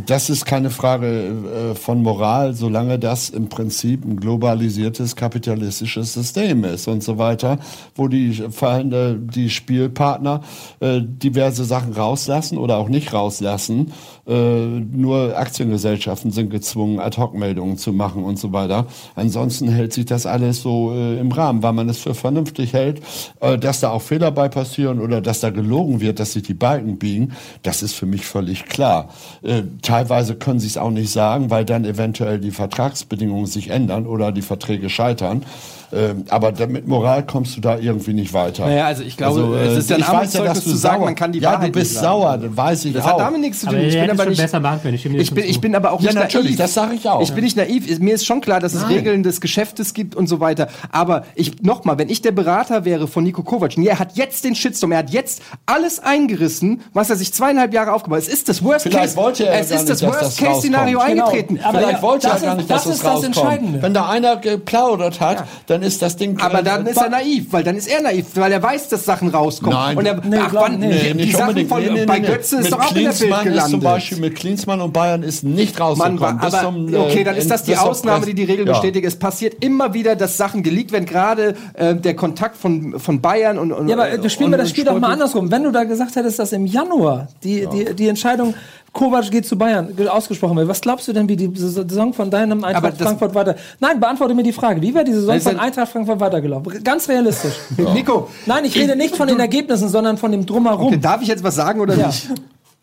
Das ist keine Frage äh, von Moral, solange das im Prinzip ein globalisiertes kapitalistisches System ist und so weiter, wo die Vereine, die Spielpartner äh, diverse Sachen rauslassen oder auch nicht rauslassen. Äh, Nur Aktiengesellschaften sind gezwungen, Ad-Hoc-Meldungen zu machen und so weiter. Ansonsten hält sich das alles so äh, im Rahmen, weil man es für vernünftig hält, äh, dass da auch Fehler bei passieren oder dass da gelogen wird, dass sich die Balken biegen. Das ist für mich völlig klar. Äh, teilweise können sie es auch nicht sagen, weil dann eventuell die Vertragsbedingungen sich ändern oder die Verträge scheitern. Ähm, aber mit Moral kommst du da irgendwie nicht weiter. Naja, also ich glaube, äh, es ist ja ein ich weiß ja, Armutszeugnis dass du zu sagen, sauer- man kann die Ja, Wahrheit du bist sauer, das weiß ich Das auch. hat damit nichts zu tun. Aber Ich bin aber nicht, besser machen können. Ich ich bin, ich bin aber auch Ja, nicht natürlich, naiv. das sag ich auch. Ich bin nicht naiv. Mir ist schon klar, dass es Regeln des Geschäftes gibt und so weiter. Aber ich nochmal, wenn ich der Berater wäre von Nico Kovac, und er hat jetzt den Shitstorm, er hat jetzt alles eingerissen, was er sich zweieinhalb Jahre aufgebaut hat. Es ist das Worst Vielleicht Case. wollte er es gar ist nicht, das dass Worst das Case Szenario rauskommt. Genau. eingetreten. Aber Vielleicht ja, wollte er das gar ist- nicht, dass das das rauskommt. Entscheidende. Wenn da einer geplaudert hat, dann ist das Ding. Aber dann ist er naiv, weil dann ist er naiv, weil er weiß, dass Sachen rauskommen. Nein. und er, Nee, ach, wann, nee, die, die nicht Sachen von, Nee, nee, bei Götze ist doch auch in der Bild gelandet. Ist zum Beispiel mit Klinsmann und Bayern ist nicht rausgekommen. Bis aber zum, äh, okay, dann ist das die Ausnahme, die die Regel Ja. bestätigt. Es passiert immer wieder, dass Sachen geleakt werden, gerade äh, der Kontakt von, von Bayern und, und Ja, aber äh, spielen wir das Spiel doch mal andersrum. Wenn du da gesagt hättest, dass im Januar die, die, die Entscheidung Kovac geht zu Bayern ge- ausgesprochen wird, was glaubst du denn, wie die Saison von deinem Eintracht Frankfurt weiter... Nein, beantworte mir die Frage. Wie wäre die Saison von ein- Eintracht Frankfurt weitergelaufen? Ganz realistisch. Nico, Nein, ich rede nicht von den Ergebnissen, sondern von dem Drumherum. okay, darf ich jetzt was sagen oder Ja. nicht?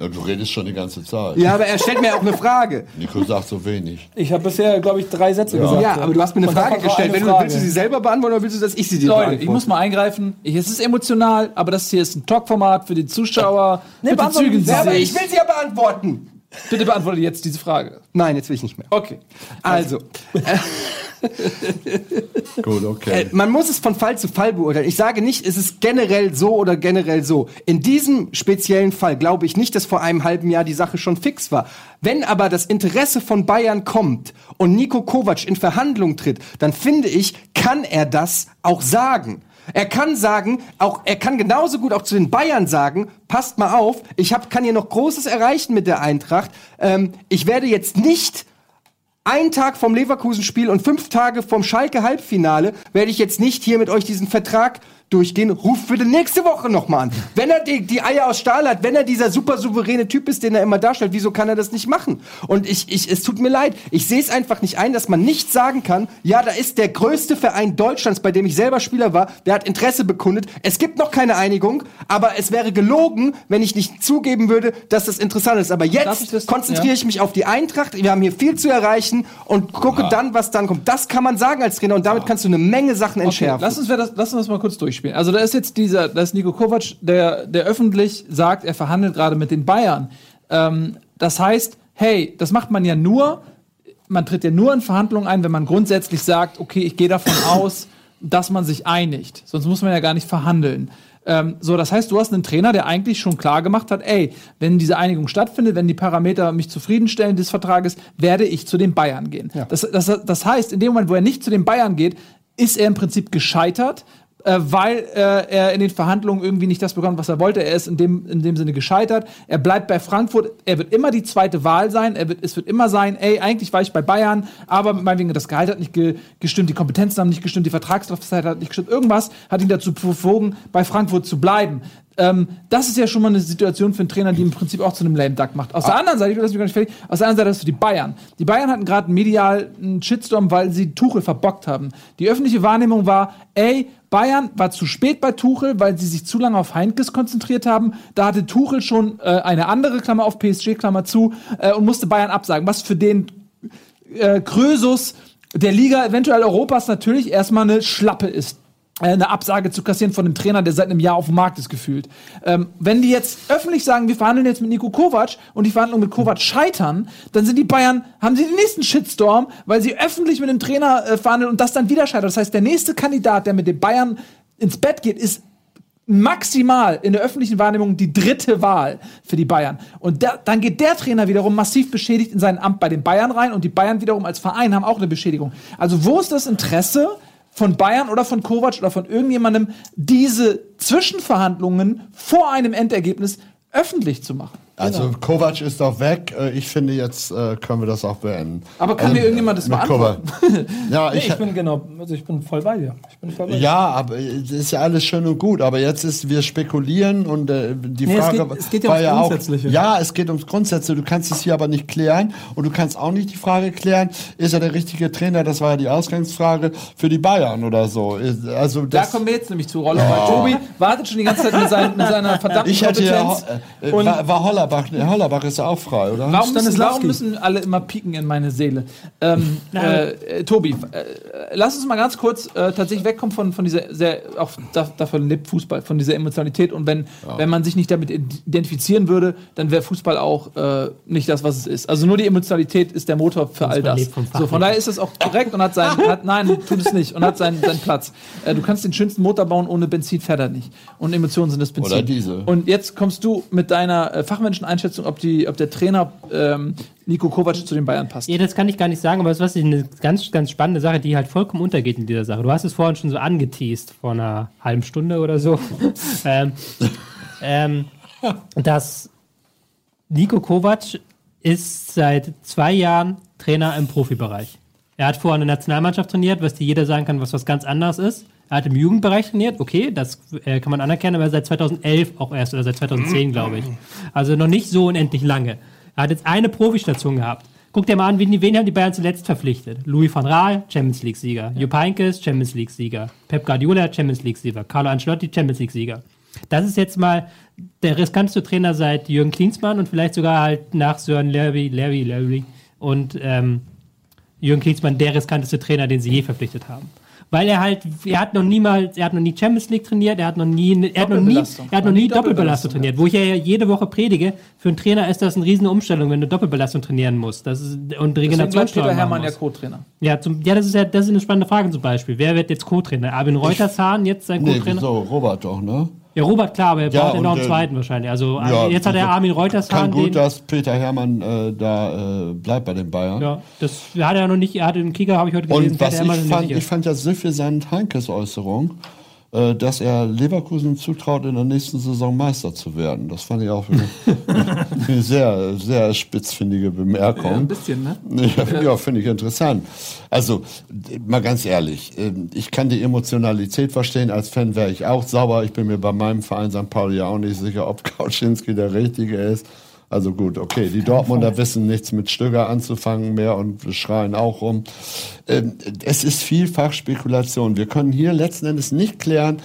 Ja, du redest schon die ganze Zeit. Ja, aber er stellt mir auch eine Frage. Nico sagt so wenig. Ich habe bisher, glaube ich, drei Sätze gesagt. Ja, aber du hast mir eine Frage gestellt. eine Wenn du, Frage. willst du sie selber beantworten oder willst du, dass ich sie dir Leute, beantworte? ich muss mal eingreifen. Ich, es ist emotional, aber das hier ist ein Talkformat für die Zuschauer. Nee, Bitte zügeln Sie ja, sich. ich will sie ja beantworten. Bitte beantworte jetzt diese Frage. Nein, jetzt will ich nicht mehr. Okay. Also, Gut, Äh, okay. man muss es von Fall zu Fall beurteilen. Ich sage nicht, es ist generell so oder generell so. In diesem speziellen Fall glaube ich nicht, dass vor einem halben Jahr die Sache schon fix war. Wenn aber das Interesse von Bayern kommt und Nico Kovac in Verhandlungen tritt, dann finde ich, kann er das auch sagen. Er kann sagen, auch er kann genauso gut auch zu den Bayern sagen, passt mal auf, ich hab, kann hier noch Großes erreichen mit der Eintracht. Ähm, ich werde jetzt nicht ein Tag vom Leverkusen-Spiel und fünf Tage vom Schalke-Halbfinale werde ich jetzt nicht hier mit euch diesen Vertrag durchgehen. Ruft bitte nächste Woche nochmal an. Wenn er die, die Eier aus Stahl hat, wenn er dieser super souveräne Typ ist, den er immer darstellt, wieso kann er das nicht machen? Und ich, ich, es tut mir leid. Ich sehe es einfach nicht ein, dass man nicht sagen kann, ja, da ist der größte Verein Deutschlands, bei dem ich selber Spieler war, der hat Interesse bekundet. Es gibt noch keine Einigung, aber es wäre gelogen, wenn ich nicht zugeben würde, dass das interessant ist. Aber ich jetzt konzentriere ich mich auf die Eintracht. Wir haben hier viel zu erreichen und gucke dann, was dann kommt. Das kann man sagen als Trainer und damit kannst du eine Menge Sachen Okay, entschärfen. lass, uns das, lass uns das mal kurz durchspielen. Also da ist jetzt dieser, da ist Nico Kovac, der, der öffentlich sagt, er verhandelt gerade mit den Bayern. Ähm, das heißt, hey, das macht man ja nur, man tritt ja nur in Verhandlungen ein, wenn man grundsätzlich sagt, okay, ich gehe davon aus, dass man sich einigt. Sonst muss man ja gar nicht verhandeln. Ähm, so, das heißt, du hast einen Trainer, der eigentlich schon klar gemacht hat, ey, wenn diese Einigung stattfindet, wenn die Parameter mich zufriedenstellen des Vertrages, werde ich zu den Bayern gehen. Das, das, das heißt, in dem Moment, wo er nicht zu den Bayern geht, ist er im Prinzip gescheitert, äh, weil äh, er in den Verhandlungen irgendwie nicht das bekommt, was er wollte. Er ist in dem, in dem Sinne gescheitert. Er bleibt bei Frankfurt. Er wird immer die zweite Wahl sein. Er wird, es wird immer sein, ey, eigentlich war ich bei Bayern, aber meinetwegen das Gehalt hat nicht ge gestimmt, die Kompetenzen haben nicht gestimmt, die Vertragslaufzeit hat nicht gestimmt. Irgendwas hat ihn dazu bewogen, bei Frankfurt zu bleiben. Ähm, das ist ja schon mal eine Situation für einen Trainer, die im Prinzip auch zu einem lame Duck macht. Aus der anderen Seite, ich will das gar nicht fertig, aus der anderen Seite hast du die Bayern. Die Bayern hatten gerade medial einen Shitstorm, weil sie Tuchel verbockt haben. Die öffentliche Wahrnehmung war, ey, Bayern war zu spät bei Tuchel, weil sie sich zu lange auf Heinkes konzentriert haben. Da hatte Tuchel schon äh, eine andere Klammer auf PSG, Klammer zu, äh, und musste Bayern absagen. Was für den äh, Krösus der Liga, eventuell Europas, natürlich erstmal eine Schlappe ist. Äh, Eine Absage zu kassieren von einem Trainer, der seit einem Jahr auf dem Markt ist, gefühlt. Ähm, wenn die jetzt öffentlich sagen, wir verhandeln jetzt mit Nico Kovac und die Verhandlungen mit Kovac scheitern, dann sind die Bayern, haben sie den nächsten Shitstorm, weil sie öffentlich mit dem Trainer äh, verhandeln und das dann wieder scheitert. Das heißt, der nächste Kandidat, der mit den Bayern ins Bett geht, ist maximal in der öffentlichen Wahrnehmung die dritte Wahl für die Bayern. Und da, dann geht der Trainer wiederum massiv beschädigt in sein Amt bei den Bayern rein und die Bayern wiederum als Verein haben auch eine Beschädigung. Also wo ist das Interesse von Bayern oder von Kovac oder von irgendjemandem, diese Zwischenverhandlungen vor einem Endergebnis öffentlich zu machen? Also Kovac ist doch weg. Äh, Ich finde, jetzt äh, können wir das auch beenden. Aber kann Also, mir irgendjemand das beantworten? Kovac. ja, Nee, ich, ich bin genau, also ich bin voll bei dir. Ich bin voll bei dir. ja, aber es ist ja alles schön und gut. Aber jetzt ist, wir spekulieren und äh, die Nee, es Frage geht- es geht ja war ja auch. Ja, es geht ums Grundsätze. Du kannst es hier aber nicht klären und du kannst auch nicht die Frage klären, ist er der richtige Trainer? Das war ja die Ausgangsfrage für die Bayern oder so. Also Da kommen wir jetzt nämlich zu Rolle. weil Tobi wartet schon die ganze Zeit mit, seinen, mit seiner verdammten ich hätte ja, Kompetenz. äh, Und- war, war Hollerbach, ne, Hollerbach ist ja auch frei, oder? Warum müssen, warum müssen alle immer pieken in meine Seele? Ähm, äh, Tobi, äh, lass uns mal ganz kurz äh, tatsächlich wegkommen von, von dieser sehr, auch da, davon lebt Fußball, von dieser Emotionalität. Und wenn, wenn man sich nicht damit identifizieren würde, dann wäre Fußball auch äh, nicht das, was es ist. Also nur die Emotionalität ist der Motor für all das. So, von daher ist das auch korrekt und hat seinen, hat, nein, tut es nicht und hat seinen, seinen Platz. Äh, du kannst den schönsten Motor bauen, ohne Benzin fährt er nicht. Und Emotionen sind das Benzin. Oder Diesel. Und jetzt kommst du mit deiner äh, Fachmenschen-Einschätzung, ob, die, ob der Trainer ähm, Nico Kovac zu den Bayern passt. Ja, das kann ich gar nicht sagen, aber es ist eine ganz, ganz spannende Sache, die halt vollkommen untergeht in dieser Sache. Du hast es vorhin schon so angeteased, vor einer halben Stunde oder so, ähm, ähm, dass Nico Kovac ist seit zwei Jahren Trainer im Profibereich. Er hat vorher eine Nationalmannschaft trainiert, was dir jeder sagen kann, was was ganz anderes ist. Er hat im Jugendbereich trainiert, okay, das äh, kann man anerkennen, aber seit 2011 auch erst oder seit 2010, glaube ich. Also noch nicht so unendlich lange. Er hat jetzt eine Profistation gehabt. Guck dir mal an, wen, wen haben die Bayern zuletzt verpflichtet? Louis van Raal, Champions League-Sieger. Jupp Heynckes, Champions League-Sieger. Pep Guardiola, Champions League-Sieger. Carlo Ancelotti, Champions League-Sieger. Das ist jetzt mal der riskanteste Trainer seit Jürgen Klinsmann und vielleicht sogar halt nach Sören Lerby, Lerby, Lerby und ähm, Jürgen Klinsmann der riskanteste Trainer, den sie je verpflichtet haben. Weil er halt, er hat noch niemals, er hat noch nie Champions League trainiert, er hat noch nie, er hat noch nie, Doppelbelastung. er hat noch nie Doppelbelastung trainiert. Wo ich ja jede Woche predige, für einen Trainer ist das eine riesen Umstellung, wenn du Doppelbelastung trainieren musst. Das ist, und Regeneration Peter Hermann ja ja, Co-Trainer. ja, zum, ja, das ist ja, das ist eine spannende Frage zum Beispiel. Wer wird jetzt Co-Trainer? Armin Reutershahn jetzt sein Nee, Co-Trainer? so, Robert doch, ne? Ja, Robert, klar, aber er Ja, braucht ja noch einen äh, zweiten wahrscheinlich. Also Ja, jetzt hat er Armin Kann Reutershahn gut, den. dass Peter Hermann äh, da äh, bleibt bei den Bayern. Ja, das hat er ja noch nicht, er hat im Kicker, habe ich heute gelesen, Und was ich fand, ich fand ja suffisant Heinkes Äußerung, dass er Leverkusen zutraut, in der nächsten Saison Meister zu werden. Das fand ich auch eine, sehr, sehr spitzfindige Bemerkung. ein bisschen, ne? Ja, ja finde ich interessant. Also, mal ganz ehrlich, ähm, ich kann die Emotionalität verstehen. Als Fan wäre ich auch sauer. Ich bin mir bei meinem Verein St. Pauli ja auch nicht sicher, ob Kauczynski der Richtige ist. Also gut, okay, die Dortmunder wissen nichts mit Stöger anzufangen mehr und schreien auch rum. Ähm, Es ist vielfach Spekulation. Wir können hier letzten Endes nicht klären,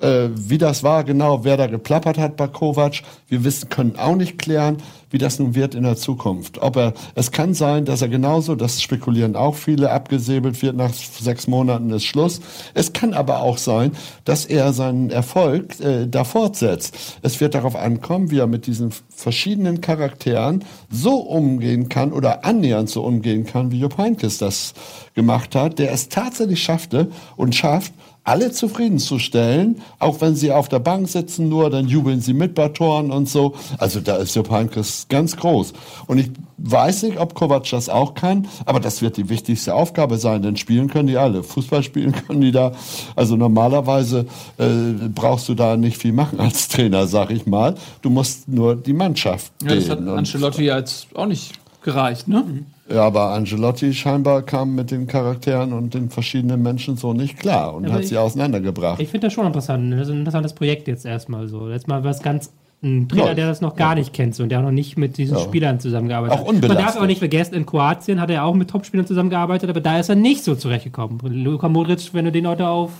äh, wie das war, genau, wer da geplappert hat bei Kovac. Wir wissen, können auch nicht klären, wie das nun wird in der Zukunft. Ob er, es kann sein, dass er genauso, das spekulieren auch viele, abgesäbelt wird, nach sechs Monaten ist Schluss. Es kann aber auch sein, dass er seinen Erfolg äh, da fortsetzt. Es wird darauf ankommen, wie er mit diesen verschiedenen Charakteren so umgehen kann oder annähernd so umgehen kann, wie Jupp Heynckes das gemacht hat, der es tatsächlich schaffte und schafft, alle zufriedenzustellen, auch wenn sie auf der Bank sitzen nur, dann jubeln sie mit bei Toren und so. Also da ist Jupp Heynckes ganz groß. Und ich weiß nicht, ob Kovac das auch kann, aber das wird die wichtigste Aufgabe sein, denn spielen können die alle. Fußball spielen können die da. Also normalerweise äh, brauchst du da nicht viel machen als Trainer, sag ich mal. Du musst nur die Mannschaft Ja, das hat Ancelotti ja jetzt auch nicht gereicht, ne? Ja, aber Angelotti scheinbar kam mit den Charakteren und den verschiedenen Menschen so nicht klar und Aber hat ich- sie auseinandergebracht. Ich finde das schon interessant. Das ist ein interessantes Projekt jetzt erstmal so. Jetzt mal was ganz. Ein Trainer, Ja. der das noch gar nicht kennt so, und der auch noch nicht mit diesen Ja. Spielern zusammengearbeitet Auch hat. Man darf aber nicht vergessen, in Kroatien hat er auch mit Topspielern zusammengearbeitet, aber da ist er nicht so zurechtgekommen. Luka Modric, wenn du den heute auf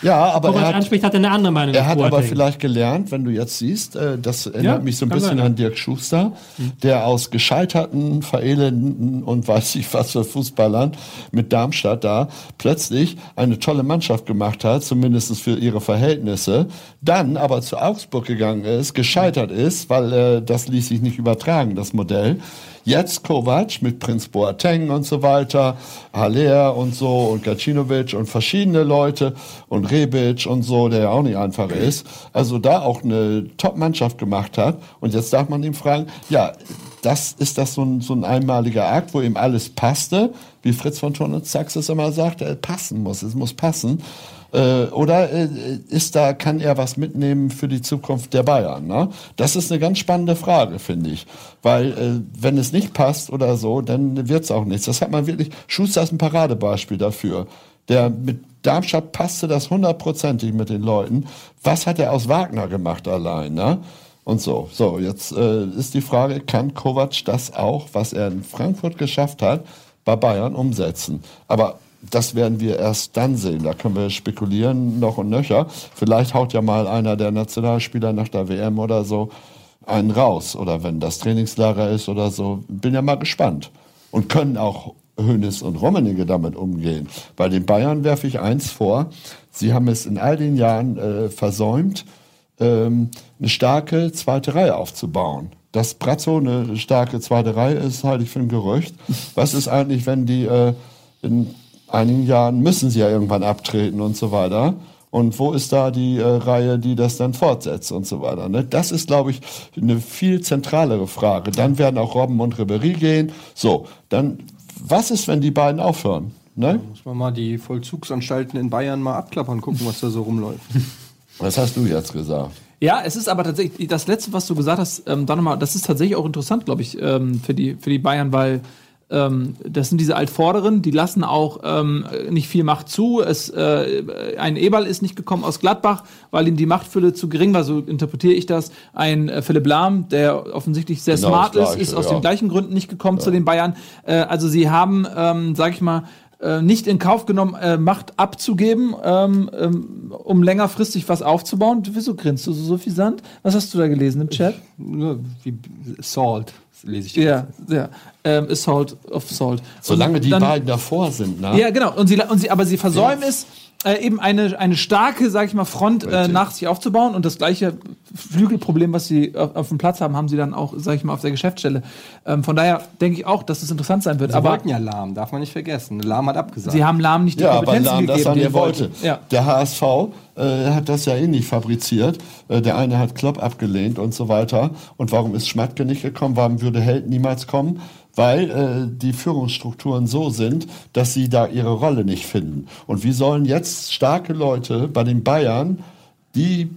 Ja, aber Kovac er hat, anspricht, hat eine andere Meinung. er hat aber vielleicht gelernt, wenn du jetzt siehst, äh, das erinnert Ja, mich so ein bisschen sein. an Dirk Schuster, der aus gescheiterten, verelendeten und weiß ich was für Fußballern mit Darmstadt da plötzlich eine tolle Mannschaft gemacht hat, zumindest für ihre Verhältnisse, dann aber zu Augsburg gegangen ist, gescheitert ist, weil äh, das ließ sich nicht übertragen, das Modell. Jetzt Kovac mit Prinz Boateng und so weiter, Haller und so und Gacinovic und verschiedene Leute und Rebic und so, der ja auch nicht einfach ist. Also da auch eine Top-Mannschaft gemacht hat. Und jetzt darf man ihn fragen, ja, das ist das so ein, so ein einmaliger Akt, wo ihm alles passte, wie Fritz von Thurn und Sachs es immer sagt, er passen muss, es muss passen. Äh, oder äh, ist da, kann er was mitnehmen für die Zukunft der Bayern? Ne? Das ist eine ganz spannende Frage, finde ich. Weil äh, wenn es nicht passt oder so, dann wird's auch nichts. Das hat man wirklich, Schuster ist ein Paradebeispiel dafür. Der mit Darmstadt passte das hundertprozentig mit den Leuten. Was hat er aus Wagner gemacht allein? Ne? Und so. So, jetzt äh, ist die Frage, kann Kovac das auch, was er in Frankfurt geschafft hat, bei Bayern umsetzen? Aber das werden wir erst dann sehen. Da können wir spekulieren noch und nöcher. Vielleicht haut ja mal einer der Nationalspieler nach der WM oder so einen raus. Oder wenn das Trainingslager ist oder so. Bin ja mal gespannt. Und können auch Hönes und Rummenigge damit umgehen. Bei den Bayern werfe ich eins vor. Sie haben es in all den Jahren äh, versäumt, ähm, eine starke zweite Reihe aufzubauen. Dass Brazzo eine starke zweite Reihe ist, halte ich für ein Gerücht. Was ist eigentlich, wenn die äh, in einigen Jahren müssen sie ja irgendwann abtreten und so weiter? Und wo ist da die äh, Reihe, die das dann fortsetzt und so weiter? Ne? Das ist, glaube ich, eine viel zentralere Frage. Dann werden auch Robben und Ribery gehen. So, dann, was ist, wenn die beiden aufhören? Ne? Muss man mal die Vollzugsanstalten in Bayern mal abklappern, gucken, was da so rumläuft. Was hast du jetzt gesagt? Ja, es ist aber tatsächlich, das letzte, was du gesagt hast, ähm, da nochmal, das ist tatsächlich auch interessant, glaube ich, ähm, für, die, für die Bayern, weil ähm, das sind diese Altvorderen, die lassen auch ähm, nicht viel Macht zu. Es, äh, ein Eberl ist nicht gekommen aus Gladbach, weil ihm die Machtfülle zu gering war, so interpretiere ich das. Ein äh, Philipp Lahm, der offensichtlich sehr Genau smart das ist, Gleiche, ist aus ja. den gleichen Gründen nicht gekommen zu den Bayern. Äh, also sie haben, ähm, sag ich mal, äh, nicht in Kauf genommen, äh, Macht abzugeben, ähm, ähm, um längerfristig was aufzubauen. Wieso grinst du so, so viel Sand? Was hast du da gelesen im Chat? Nur wie Salt lese ich. Ja, ja. Ähm, Assault of Salt. Solange Und die dann- beiden davor sind, ne? Ja, genau. Und sie, und sie, aber sie versäumen es, äh, eben eine, eine starke, sag ich mal, Front äh, nach sich aufzubauen. Und das gleiche Flügelproblem, was sie auf, auf dem Platz haben, haben sie dann auch, sag ich mal, auf der Geschäftsstelle. Ähm, von daher denke ich auch, dass es interessant sein wird. Sie aber wollten ja Lahm, darf man nicht vergessen. Lahm hat abgesagt. sie haben Lahm nicht die Ja, aber Kompetenzen Lahm das gegeben, an die er wollte. Ja. Der HSV äh, hat das ja eh nicht fabriziert. Äh, der eine hat Klopp abgelehnt und so weiter. Und warum ist Schmatke nicht gekommen? Warum würde Held niemals kommen? Weil äh, die Führungsstrukturen so sind, dass sie da ihre Rolle nicht finden. Und wie sollen jetzt starke Leute bei den Bayern, die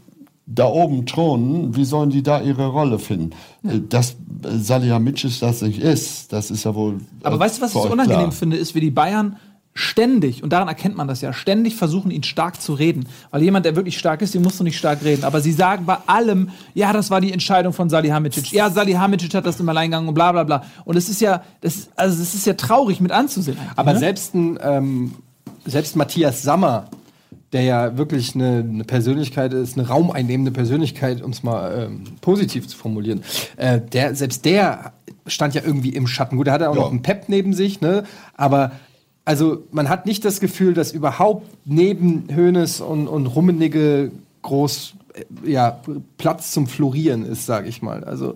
da oben thronen, wie sollen die da ihre Rolle finden? Äh, Dass äh, Salihamidzic das nicht ist, das ist ja wohl. Aber äh, weißt du, was ich so unangenehm klar. finde, ist, wie die Bayern ständig, und daran erkennt man das ja, ständig versuchen, ihn stark zu reden. Weil jemand, der wirklich stark ist, den musst du nicht stark reden. Aber sie sagen bei allem, ja, das war die Entscheidung von Salihamidzic. Ja, Salihamidzic hat das im Alleingang und bla bla bla. Und es ist ja, das, ist- also es ist ja traurig mit anzusehen. Aber ne? selbst ein, ähm, selbst Matthias Sammer, der ja wirklich eine, eine Persönlichkeit ist, eine raumeinnehmende Persönlichkeit, um es mal ähm, positiv zu formulieren, äh, der, selbst der stand ja irgendwie im Schatten. Gut, er hatte auch Ja. noch einen Pep neben sich, ne? Aber also man hat nicht das Gefühl, dass überhaupt neben Hoeneß und, und Rummenigge groß äh, ja, Platz zum Florieren ist, sage ich mal. Also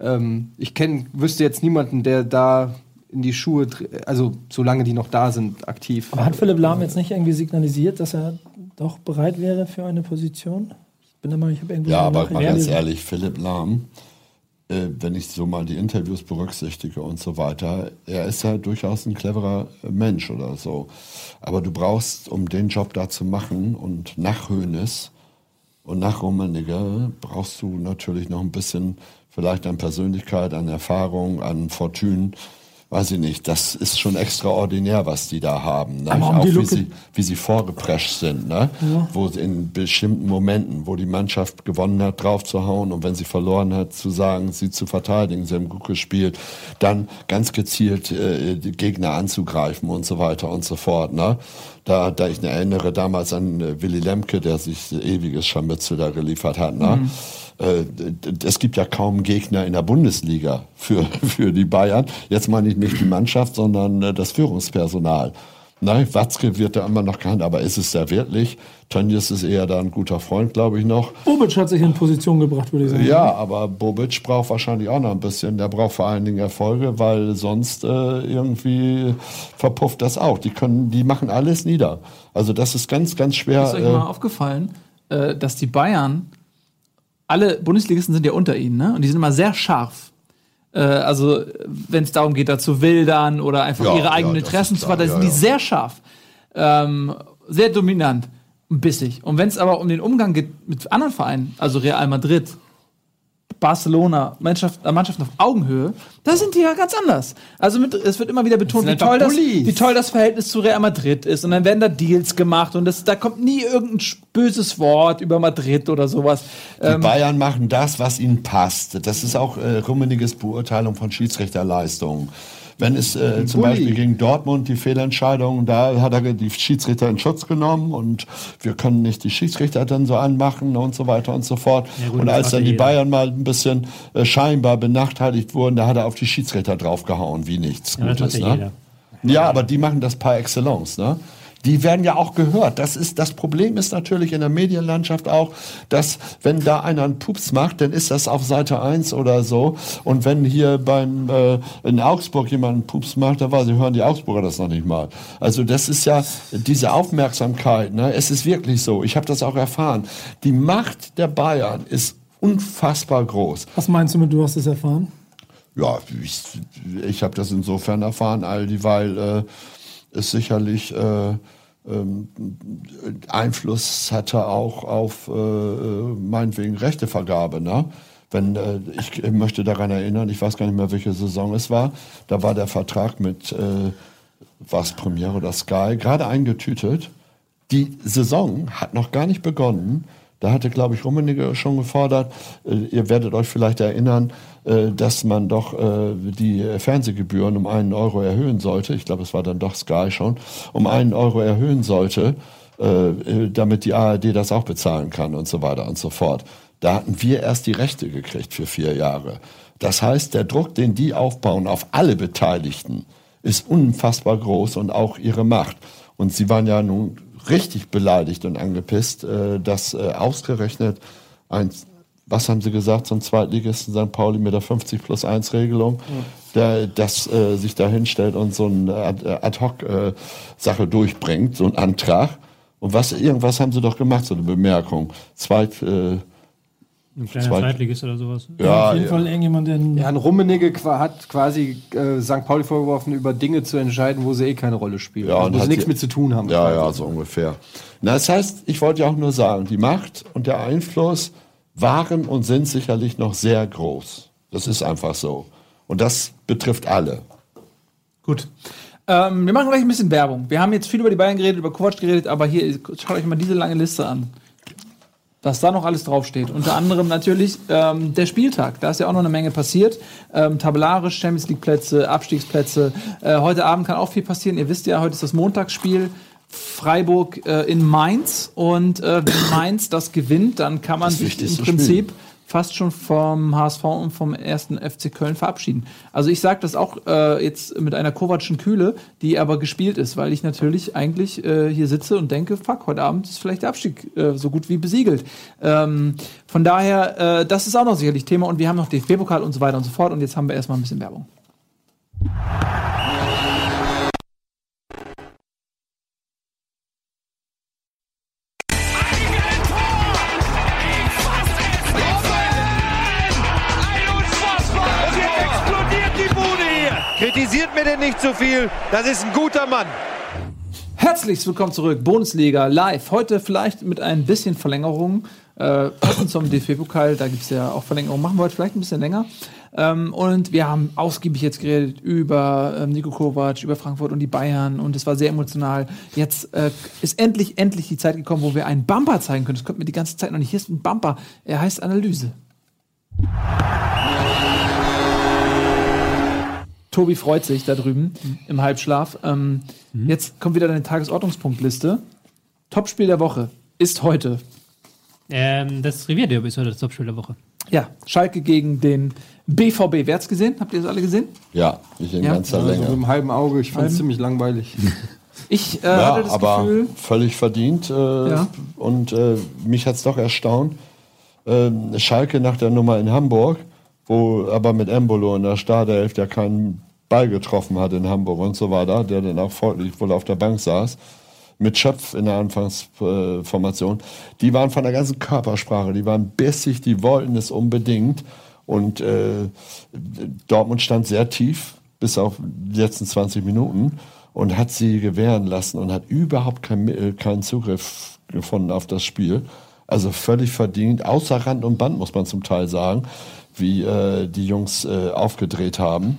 ähm, ich kenn, wüsste jetzt niemanden, der da in die Schuhe, also solange die noch da sind, aktiv. Aber hat Philipp Lahm jetzt nicht irgendwie signalisiert, dass er doch bereit wäre für eine Position? Ich bin der Meinung, ich habe irgendwie Ja, aber mal ganz ehrlich, Philipp Lahm, äh, wenn ich so mal die Interviews berücksichtige und so weiter, er ist ja durchaus ein cleverer Mensch oder so. Aber du brauchst, um den Job da zu machen und nach Hoeneß und nach Rummenigge brauchst du natürlich noch ein bisschen vielleicht an Persönlichkeit, an Erfahrung, an Fortune. Weiß ich nicht, das ist schon extraordinär, was die da haben. Ne? Aber Auch wie sie, wie sie vorgeprescht sind, ne? wo sie in bestimmten Momenten, wo die Mannschaft gewonnen hat, draufzuhauen und wenn sie verloren hat, zu sagen, sie zu verteidigen, sie haben gut gespielt, dann ganz gezielt äh, die Gegner anzugreifen und so weiter und so fort. Ne? Da, da ich erinnere damals an äh, Willy Lemke, der sich ewiges Scharmützel da geliefert hat. Ne? D- es gibt ja kaum Gegner in der Bundesliga für, für die Bayern. Jetzt meine ich nicht die Mannschaft, sondern äh, das Führungspersonal. Nein, Watzke wird da immer noch gehandelt, aber ist es da wirklich? Tönnies ist eher da ein guter Freund, glaube ich noch. Bobic hat sich in Position gebracht, würde ich sagen. Ja, aber Bobic braucht wahrscheinlich auch noch ein bisschen. Der braucht vor allen Dingen Erfolge, weil sonst äh, irgendwie verpufft das auch. Die können, die machen alles nieder. Also das ist ganz, ganz schwer. Ist euch äh, mal aufgefallen, äh, dass die Bayern, alle Bundesligisten sind ja unter ihnen, ne? Und die sind immer sehr scharf. Äh, also, wenn es darum geht, da zu wildern oder einfach Ja, ihre eigenen ja, Interessen zu klar, sind die sehr scharf. Ähm, sehr dominant. und bissig. Und wenn es aber um den Umgang geht mit anderen Vereinen, also Real Madrid, Barcelona, Mannschaft, äh, Mannschaften auf Augenhöhe, da sind die ja ganz anders. Also mit, es wird immer wieder betont, wie toll, das, wie toll das Verhältnis zu Real Madrid ist. Und dann werden da Deals gemacht und das, da kommt nie irgendein böses Wort über Madrid oder sowas. Die Ähm, Bayern machen das, was ihnen passt. Das ist auch äh, Rummeniges Beurteilung von Schiedsrichterleistungen. Wenn es äh, zum Bulli. Beispiel gegen Dortmund die Fehlentscheidung, da hat er die Schiedsrichter in Schutz genommen und wir können nicht die Schiedsrichter dann so anmachen und so weiter und so fort. Ja, gut, und als dann die jeder. Bayern mal ein bisschen äh, scheinbar benachteiligt wurden, da hat er auf die Schiedsrichter draufgehauen, wie nichts Ja, Gutes. ne? Ja, aber die machen das par excellence, ne? Die werden ja auch gehört. Das ist, das Problem ist natürlich in der Medienlandschaft auch, dass wenn da einer einen Pups macht, dann ist das auf Seite 1 oder so. Und wenn hier beim, äh, in Augsburg jemand einen Pups macht, dann weiß ich, hören die Augsburger das noch nicht mal. Also das ist ja diese Aufmerksamkeit, ne? Es ist wirklich so. Ich habe das auch erfahren. Die Macht der Bayern ist unfassbar groß. Was meinst du mit, du hast es erfahren? Ja, ich, ich habe das insofern erfahren, all dieweil äh, es sicherlich äh, Einfluss hatte auch auf äh, äh, meinetwegen Rechtevergabe. Ne? Wenn, äh, ich, ich möchte daran erinnern, ich weiß gar nicht mehr, welche Saison es war, da war der Vertrag mit, äh, was Premiere oder Sky, gerade eingetütet. Die Saison hat noch gar nicht begonnen. Da hatte, glaube ich, Rummenigge schon gefordert, äh, ihr werdet euch vielleicht erinnern, äh, dass man doch äh, die Fernsehgebühren um einen Euro erhöhen sollte. Ich glaube, es war dann doch Sky schon, um einen Euro erhöhen sollte, damit die ARD das auch bezahlen kann und so weiter und so fort. Da hatten wir erst die Rechte gekriegt für vier Jahre. Das heißt, der Druck, den die aufbauen auf alle Beteiligten, ist unfassbar groß und auch ihre Macht. Und sie waren ja nun richtig beleidigt und angepisst, äh, dass äh, ausgerechnet ein, was haben sie gesagt, zum Zweitligisten St. Pauli mit der 50 plus 1 Regelung, der das äh, sich da hinstellt und so eine Ad-Hoc-Sache durchbringt, so ein Antrag. Und was, irgendwas haben sie doch gemacht, so eine Bemerkung. Zweit, äh, Ein kleiner Zweit- Zweitligist oder sowas. ja, Auf jeden Fall irgendjemand, der Ja, ein Rummenigge hat quasi äh, St. Pauli vorgeworfen, über Dinge zu entscheiden, wo sie eh keine Rolle spielen. Ja, also, und wo sie nichts mit zu tun haben. Ja, quasi. ja, so ungefähr. Na, das heißt, ich wollte ja auch nur sagen, die Macht und der Einfluss waren und sind sicherlich noch sehr groß. Das ist einfach so. Und das betrifft alle. Gut. Ähm, wir machen gleich ein bisschen Werbung. Wir haben jetzt viel über die Bayern geredet, über Kovac geredet, aber hier, schaut euch mal diese lange Liste an. Was da noch alles draufsteht. Unter anderem natürlich ähm, der Spieltag. Da ist ja auch noch eine Menge passiert. Ähm, tabellarisch, Champions League Plätze, Abstiegsplätze. Äh, heute Abend kann auch viel passieren. Ihr wisst ja, heute ist das Montagsspiel. Freiburg äh, in Mainz. Und äh, wenn Mainz das gewinnt, dann kann man Das sich im Prinzip fast schon vom HSV und vom ersten FC Köln verabschieden. Also ich sage das auch äh, jetzt mit einer Kovacschen Kühle, die aber gespielt ist, weil ich natürlich eigentlich äh, hier sitze und denke, fuck, heute Abend ist vielleicht der Abstieg äh, so gut wie besiegelt. Ähm, von daher, äh, das ist auch noch sicherlich Thema und wir haben noch DFB-Pokal und so weiter und so fort und jetzt haben wir erstmal ein bisschen Werbung. Nicht so viel, das ist ein guter Mann. Herzlich willkommen zurück, Bundesliga live. Heute vielleicht mit ein bisschen Verlängerung. Äh, zum DFB-Pokal, da gibt es ja auch Verlängerungen. Machen wir heute vielleicht ein bisschen länger. Ähm, und wir haben ausgiebig jetzt geredet über ähm, Nico Kovac, über Frankfurt und die Bayern. Und es war sehr emotional. Jetzt äh, ist endlich, endlich die Zeit gekommen, wo wir einen Bumper zeigen können. Das kommt mir die ganze Zeit noch nicht. Hier ist ein Bumper. Er heißt Analyse. Tobi freut sich da drüben im Halbschlaf. Ähm, Jetzt kommt wieder deine Tagesordnungspunktliste. Topspiel der Woche ist heute. Ähm, das Revierderby ist heute das Topspiel der Woche. Ja, Schalke gegen den BVB. Wer hat's gesehen? Habt ihr das alle gesehen? Ja, nicht in Ja. ganzer Also mit Länge. einem halben Auge, ich fand es ziemlich langweilig. Ich äh, Ja, hatte das aber Gefühl. völlig verdient. Äh, Ja. Und äh, mich hat's doch erstaunt. Ähm, Schalke nach der Nummer in Hamburg, wo aber mit Embolo in der Startelf, der keinen Ball getroffen hat in Hamburg und so weiter, der dann auch folglich wohl auf der Bank saß, mit Schöpf in der Anfangsformation, die waren von der ganzen Körpersprache, die waren bissig, die wollten es unbedingt. Und äh, Dortmund stand sehr tief, bis auf die letzten 20 Minuten. und hat sie gewähren lassen und hat überhaupt äh, keinen Zugriff gefunden auf das Spiel. Also völlig verdient, außer Rand und Band, muss man zum Teil sagen, wie äh, die Jungs äh, aufgedreht haben.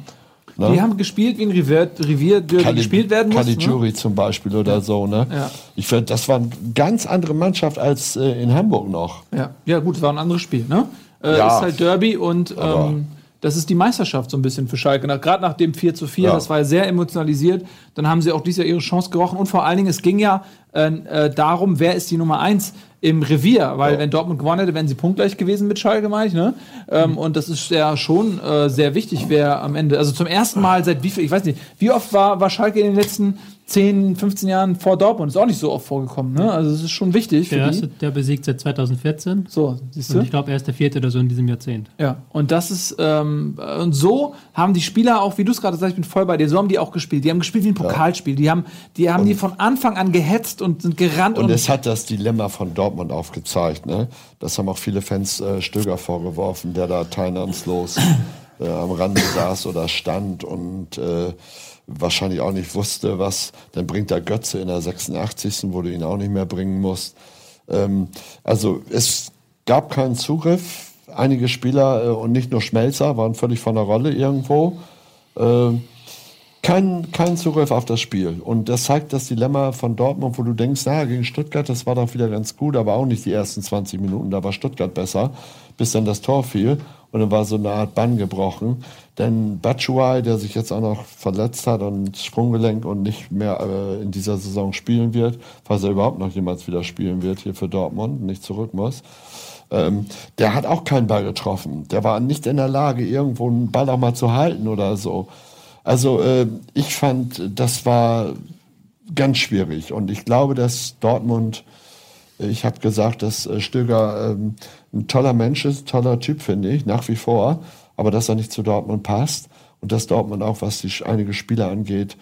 Ne? Die haben gespielt wie ein Revier, Revier Kali- gespielt werden muss. Ne? Caligiuri zum Beispiel oder so. Ne? Ja. Ich finde, das war eine ganz andere Mannschaft als äh, in Hamburg noch. Ja, ja gut, es war ein anderes Spiel, ne? Äh, Ja. Ist halt Derby und ähm, das ist die Meisterschaft so ein bisschen für Schalke. Nach- Gerade nach dem 4 zu 4, Ja. das war ja sehr emotionalisiert. Dann haben sie auch dieses Jahr ihre Chance gerochen. Und vor allen Dingen, es ging ja äh, äh, darum, wer ist die Nummer 1 im Revier. Weil wenn Dortmund gewonnen hätte, wären sie punktgleich gewesen mit Schalke, meine ich. Ne? Ähm, Und das ist ja schon äh, sehr wichtig, wer am Ende, also zum ersten Mal seit wie viel, ich weiß nicht, wie oft war, war Schalke in den letzten 10, 15 Jahren vor Dortmund? Ist auch nicht so oft vorgekommen. Ne? Also es ist schon wichtig für Der die. erste, der besiegt seit 2014. So, siehst Und du? ich glaube, er ist der vierte oder so in diesem Jahrzehnt. Ja, und das ist, ähm, und so haben die Spieler auch, wie du es gerade sagst, ich bin voll bei dir, so haben die auch gespielt. Die haben gespielt wie ein Pokalspiel. Die haben, die haben die von Anfang an gehetzt und sind gerannt und, Und es hat das Dilemma von Dortmund aufgezeigt. Ne? Das haben auch viele Fans äh, Stöger vorgeworfen, der da teilnahmslos äh, am Rande saß oder stand und äh, wahrscheinlich auch nicht wusste, was. Dann bringt er Götze in der 86. wo du ihn auch nicht mehr bringen musst. Ähm, also es gab keinen Zugriff. Einige Spieler äh, und nicht nur Schmelzer waren völlig von der Rolle irgendwo. Ähm, kein, kein Zugriff auf das Spiel. Und das zeigt das Dilemma von Dortmund, wo du denkst, na, gegen Stuttgart, das war doch wieder ganz gut, aber auch nicht die ersten 20 Minuten, da war Stuttgart besser, bis dann das Tor fiel. Und dann war so eine Art Bann gebrochen. Denn Batshuayi, der sich jetzt auch noch verletzt hat und Sprunggelenk und nicht mehr äh, in dieser Saison spielen wird, falls er überhaupt noch jemals wieder spielen wird hier für Dortmund, nicht zurück muss, ähm, der hat auch keinen Ball getroffen. Der war nicht in der Lage, irgendwo einen Ball auch mal zu halten oder so. Also äh, ich fand, das war ganz schwierig. Und ich glaube, dass Dortmund, äh, ich habe gesagt, dass äh, Stöger ähm, ein toller Mensch ist, toller Typ, finde ich, nach wie vor. Aber dass er nicht zu Dortmund passt und dass Dortmund auch, was die einige Spieler angeht,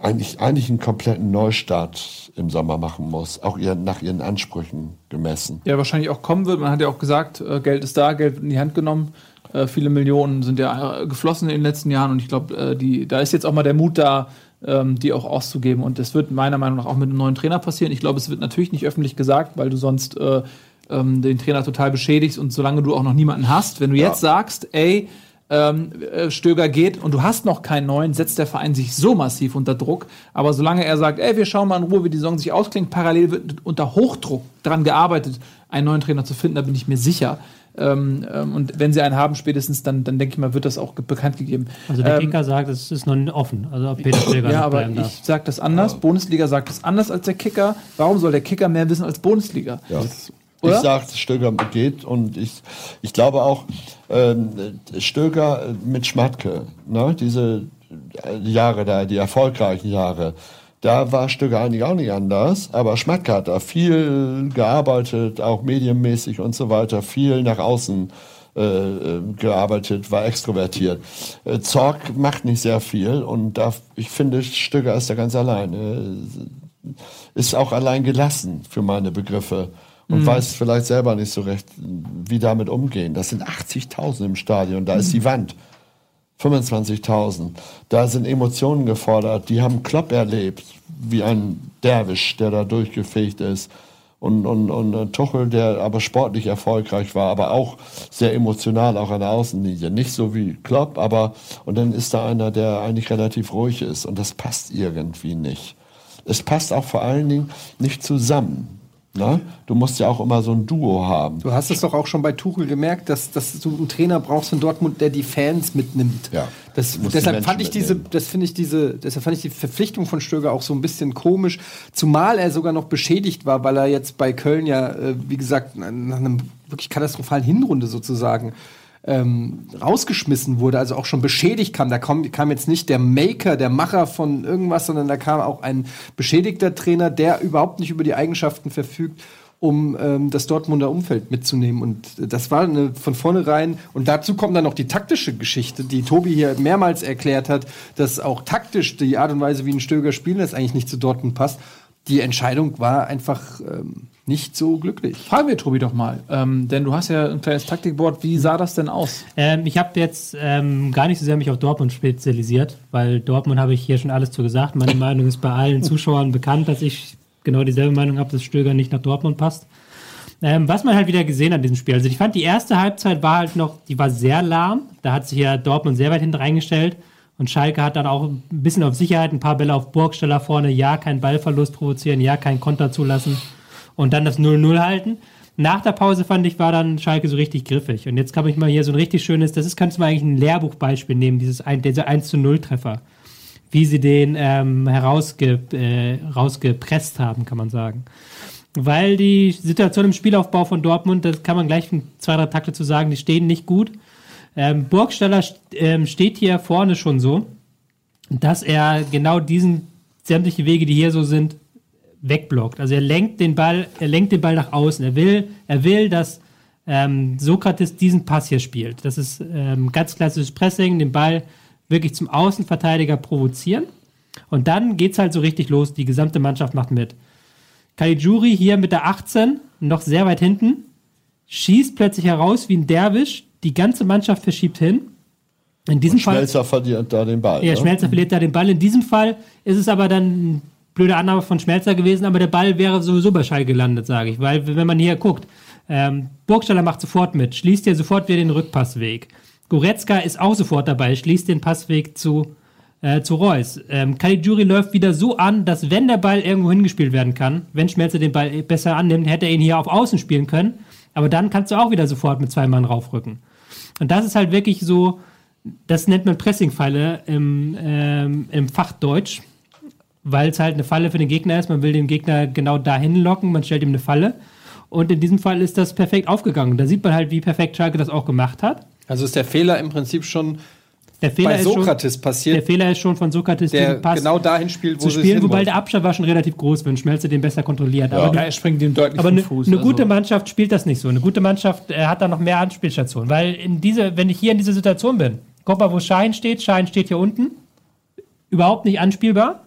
eigentlich, eigentlich einen kompletten Neustart im Sommer machen muss, auch ihren, nach ihren Ansprüchen gemessen. ja, wahrscheinlich auch kommen wird. Man hat ja auch gesagt, äh, Geld ist da, Geld wird in die Hand genommen. Äh, viele Millionen sind ja äh, geflossen in den letzten Jahren und ich glaube, äh, da ist jetzt auch mal der Mut da, ähm, die auch auszugeben. Und das wird meiner Meinung nach auch mit einem neuen Trainer passieren. Ich glaube, es wird natürlich nicht öffentlich gesagt, weil du sonst äh, ähm, den Trainer total beschädigst und solange du auch noch niemanden hast, wenn du jetzt sagst, ey, ähm, äh, Stöger geht und du hast noch keinen neuen, setzt der Verein sich so massiv unter Druck. Aber solange er sagt, ey, wir schauen mal in Ruhe, wie die Saison sich ausklingt, parallel wird unter Hochdruck daran gearbeitet, einen neuen Trainer zu finden, da bin ich mir sicher. Ähm, ähm, und wenn sie einen haben, spätestens, dann, dann denke ich mal, wird das auch ge- bekannt gegeben. Also der Ähm, Kicker sagt, es ist noch offen. Also ob Peter Stöger ja, aber ich sage das anders. Bundesliga sagt das anders als der Kicker. Warum soll der Kicker mehr wissen als Bundesliga? Ja. Oder? Ich sage, Stöger geht und ich, ich glaube auch, ähm, Stöger mit Schmatke, ne, diese Jahre da, die erfolgreichen Jahre, da war Stöger eigentlich auch nicht anders, aber Schmatke hat da viel gearbeitet, auch medienmäßig und so weiter, viel nach außen äh, äh, gearbeitet, war extrovertiert. Äh, Zorg macht nicht sehr viel und da, ich finde, Stöger ist da ganz allein. Äh, ist auch allein gelassen für meine Begriffe und weiß vielleicht selber nicht so recht, wie damit umgehen. Das sind 80.000 im Stadion, da ist die Wand. 25.000. Da sind Emotionen gefordert. Die haben Klopp erlebt, wie ein Derwisch, der da durchgefegt ist. Und, und, und äh, Tuchel, der aber sportlich erfolgreich war, aber auch sehr emotional, auch an der Außenlinie. Nicht so wie Klopp, aber, und dann ist da einer, der eigentlich relativ ruhig ist. Und das passt irgendwie nicht. Es passt auch vor allen Dingen nicht zusammen. Ne? Du musst ja auch immer so ein Duo haben. Du hast es doch auch schon bei Tuchel gemerkt, dass, dass du einen Trainer brauchst in Dortmund, der die Fans mitnimmt. Ja. Das, deshalb fand ich diese, das finde ich diese, deshalb fand ich die Verpflichtung von Stöger auch so ein bisschen komisch, zumal er sogar noch beschädigt war, weil er jetzt bei Köln ja, äh, wie gesagt, nach einem wirklich katastrophalen Hinrunde sozusagen ähm, rausgeschmissen wurde, also auch schon beschädigt kam. Da kam, kam jetzt nicht der Maker, der Macher von irgendwas, sondern da kam auch ein beschädigter Trainer, der überhaupt nicht über die Eigenschaften verfügt, um ähm, das Dortmunder Umfeld mitzunehmen. Und das war eine, von vornherein, und dazu kommt dann noch die taktische Geschichte, die Tobi hier mehrmals erklärt hat, dass auch taktisch die Art und Weise, wie ein Stöger spielen lässt, eigentlich nicht zu Dortmund passt. Die Entscheidung war einfach ähm, nicht so glücklich. Fragen wir Tobi doch mal, ähm, denn du hast ja ein kleines Taktikboard. Wie sah das denn aus? Ähm, ich habe jetzt ähm, gar nicht so sehr mich auf Dortmund spezialisiert, weil Dortmund habe ich hier schon alles zu gesagt. Meine Meinung ist bei allen Zuschauern bekannt, dass ich genau dieselbe Meinung habe, dass Stöger nicht nach Dortmund passt. Ähm, was man halt wieder gesehen hat in diesem Spiel. Also ich fand, die erste Halbzeit war halt noch, die war sehr lahm. Da hat sich ja Dortmund sehr weit hinten reingestellt. Und Schalke hat dann auch ein bisschen auf Sicherheit, ein paar Bälle auf Burgsteller vorne, ja, keinen Ballverlust provozieren, ja, keinen Konter zulassen und dann das 0-0 halten. Nach der Pause fand ich, war dann Schalke so richtig griffig. Und jetzt kann ich mal hier so ein richtig schönes, das ist, kannst du mal eigentlich ein Lehrbuchbeispiel nehmen, dieses dieser 1 0 Treffer. Wie sie den ähm, herausge, äh, rausgepresst haben, kann man sagen. Weil die Situation im Spielaufbau von Dortmund, das kann man gleich in zwei, drei Takte zu sagen, die stehen nicht gut. Ähm, Burgstaller ähm, steht hier vorne schon so, dass er genau diesen sämtliche Wege, die hier so sind, wegblockt. Also er lenkt den Ball, er lenkt den Ball nach außen. Er will, er will, dass ähm, Sokrates diesen Pass hier spielt. Das ist ähm, ganz klassisches Pressing, den Ball wirklich zum Außenverteidiger provozieren. Und dann geht's halt so richtig los. Die gesamte Mannschaft macht mit. Caligiuri hier mit der 18, noch sehr weit hinten, schießt plötzlich heraus wie ein Derwisch. Die ganze Mannschaft verschiebt hin. In diesem Fall. Schmelzer verliert da den Ball. Ja, ne? Schmelzer verliert da den Ball. In diesem Fall ist es aber dann eine blöde Annahme von Schmelzer gewesen, aber der Ball wäre sowieso bei Schall gelandet, sage ich. Weil, wenn man hier guckt, ähm, Burgstaller macht sofort mit, schließt ja sofort wieder den Rückpassweg. Goretzka ist auch sofort dabei, schließt den Passweg zu, äh, zu Reus. Ähm, Caligiuri läuft wieder so an, dass wenn der Ball irgendwo hingespielt werden kann, wenn Schmelzer den Ball besser annimmt, hätte er ihn hier auf Außen spielen können. Aber dann kannst du auch wieder sofort mit zwei Mann raufrücken. Und das ist halt wirklich so, das nennt man Pressing-Falle im, ähm, im Fachdeutsch, weil es halt eine Falle für den Gegner ist. Man will den Gegner genau dahin locken, man stellt ihm eine Falle. Und in diesem Fall ist das perfekt aufgegangen. Da sieht man halt, wie perfekt Schalke das auch gemacht hat. Also ist der Fehler im Prinzip schon Der Fehler bei ist schon, Sokrates der passiert, Fehler ist schon von Sokrates, der Pass genau dahin spielt, wo zu spielen, wobei der Abstand war schon relativ groß, wenn Schmelzer den besser kontrolliert. Ja. Aber, Ja, er springt ihm deutlich aber vom eine, Fuß. eine also- gute Mannschaft spielt das nicht so. Eine gute Mannschaft äh, hat da noch mehr Anspielstationen. Weil in diese, wenn ich hier in dieser Situation bin, guck mal, wo Schein steht. Schein steht hier unten. Überhaupt nicht anspielbar.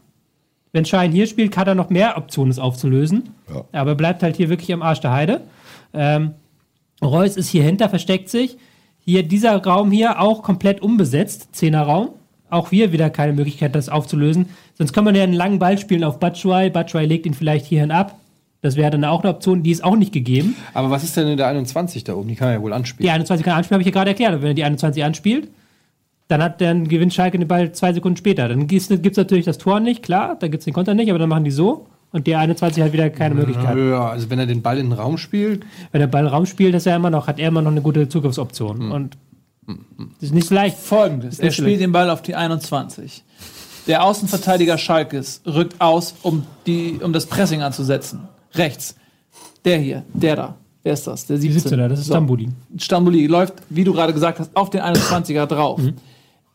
Wenn Schein hier spielt, hat er noch mehr Optionen, es aufzulösen. Ja. Aber bleibt halt hier wirklich am Arsch der Heide. Ähm, Reus ist hier hinter, versteckt sich. Hier dieser Raum hier auch komplett unbesetzt, Zehnerraum. Auch hier wieder keine Möglichkeit, das aufzulösen. Sonst kann man ja einen langen Ball spielen auf Batshuayi. Batshuayi legt ihn vielleicht hierhin ab. Das wäre dann auch eine Option, die ist auch nicht gegeben. Aber was ist denn in der 21 da oben? Die kann er ja wohl Die anspielen. 21 kann anspielen, habe ich ja gerade erklärt. Wenn er die 21 anspielt, dann, hat, dann gewinnt Schalke den Ball zwei Sekunden später. Dann gibt es natürlich das Tor nicht, klar, da gibt es den Konter nicht, aber dann machen die so. Und der 21 hat wieder keine Möglichkeit. Ja, also wenn er den Ball in den Raum spielt, Wenn der Ball Raum spielt, ist er immer noch, hat er immer noch eine gute Zugriffsoption. Und das ist nicht leicht. Folgendes: Er spielt schlecht. den Ball auf die 21. Der Außenverteidiger Schalkes rückt aus, um, die, um das Pressing anzusetzen. Rechts. Der hier, der da. Wer ist das? Der 17. 17er, das ist So. Stambuli. Stambuli läuft, wie du gerade gesagt hast, auf den 21er drauf. Mhm.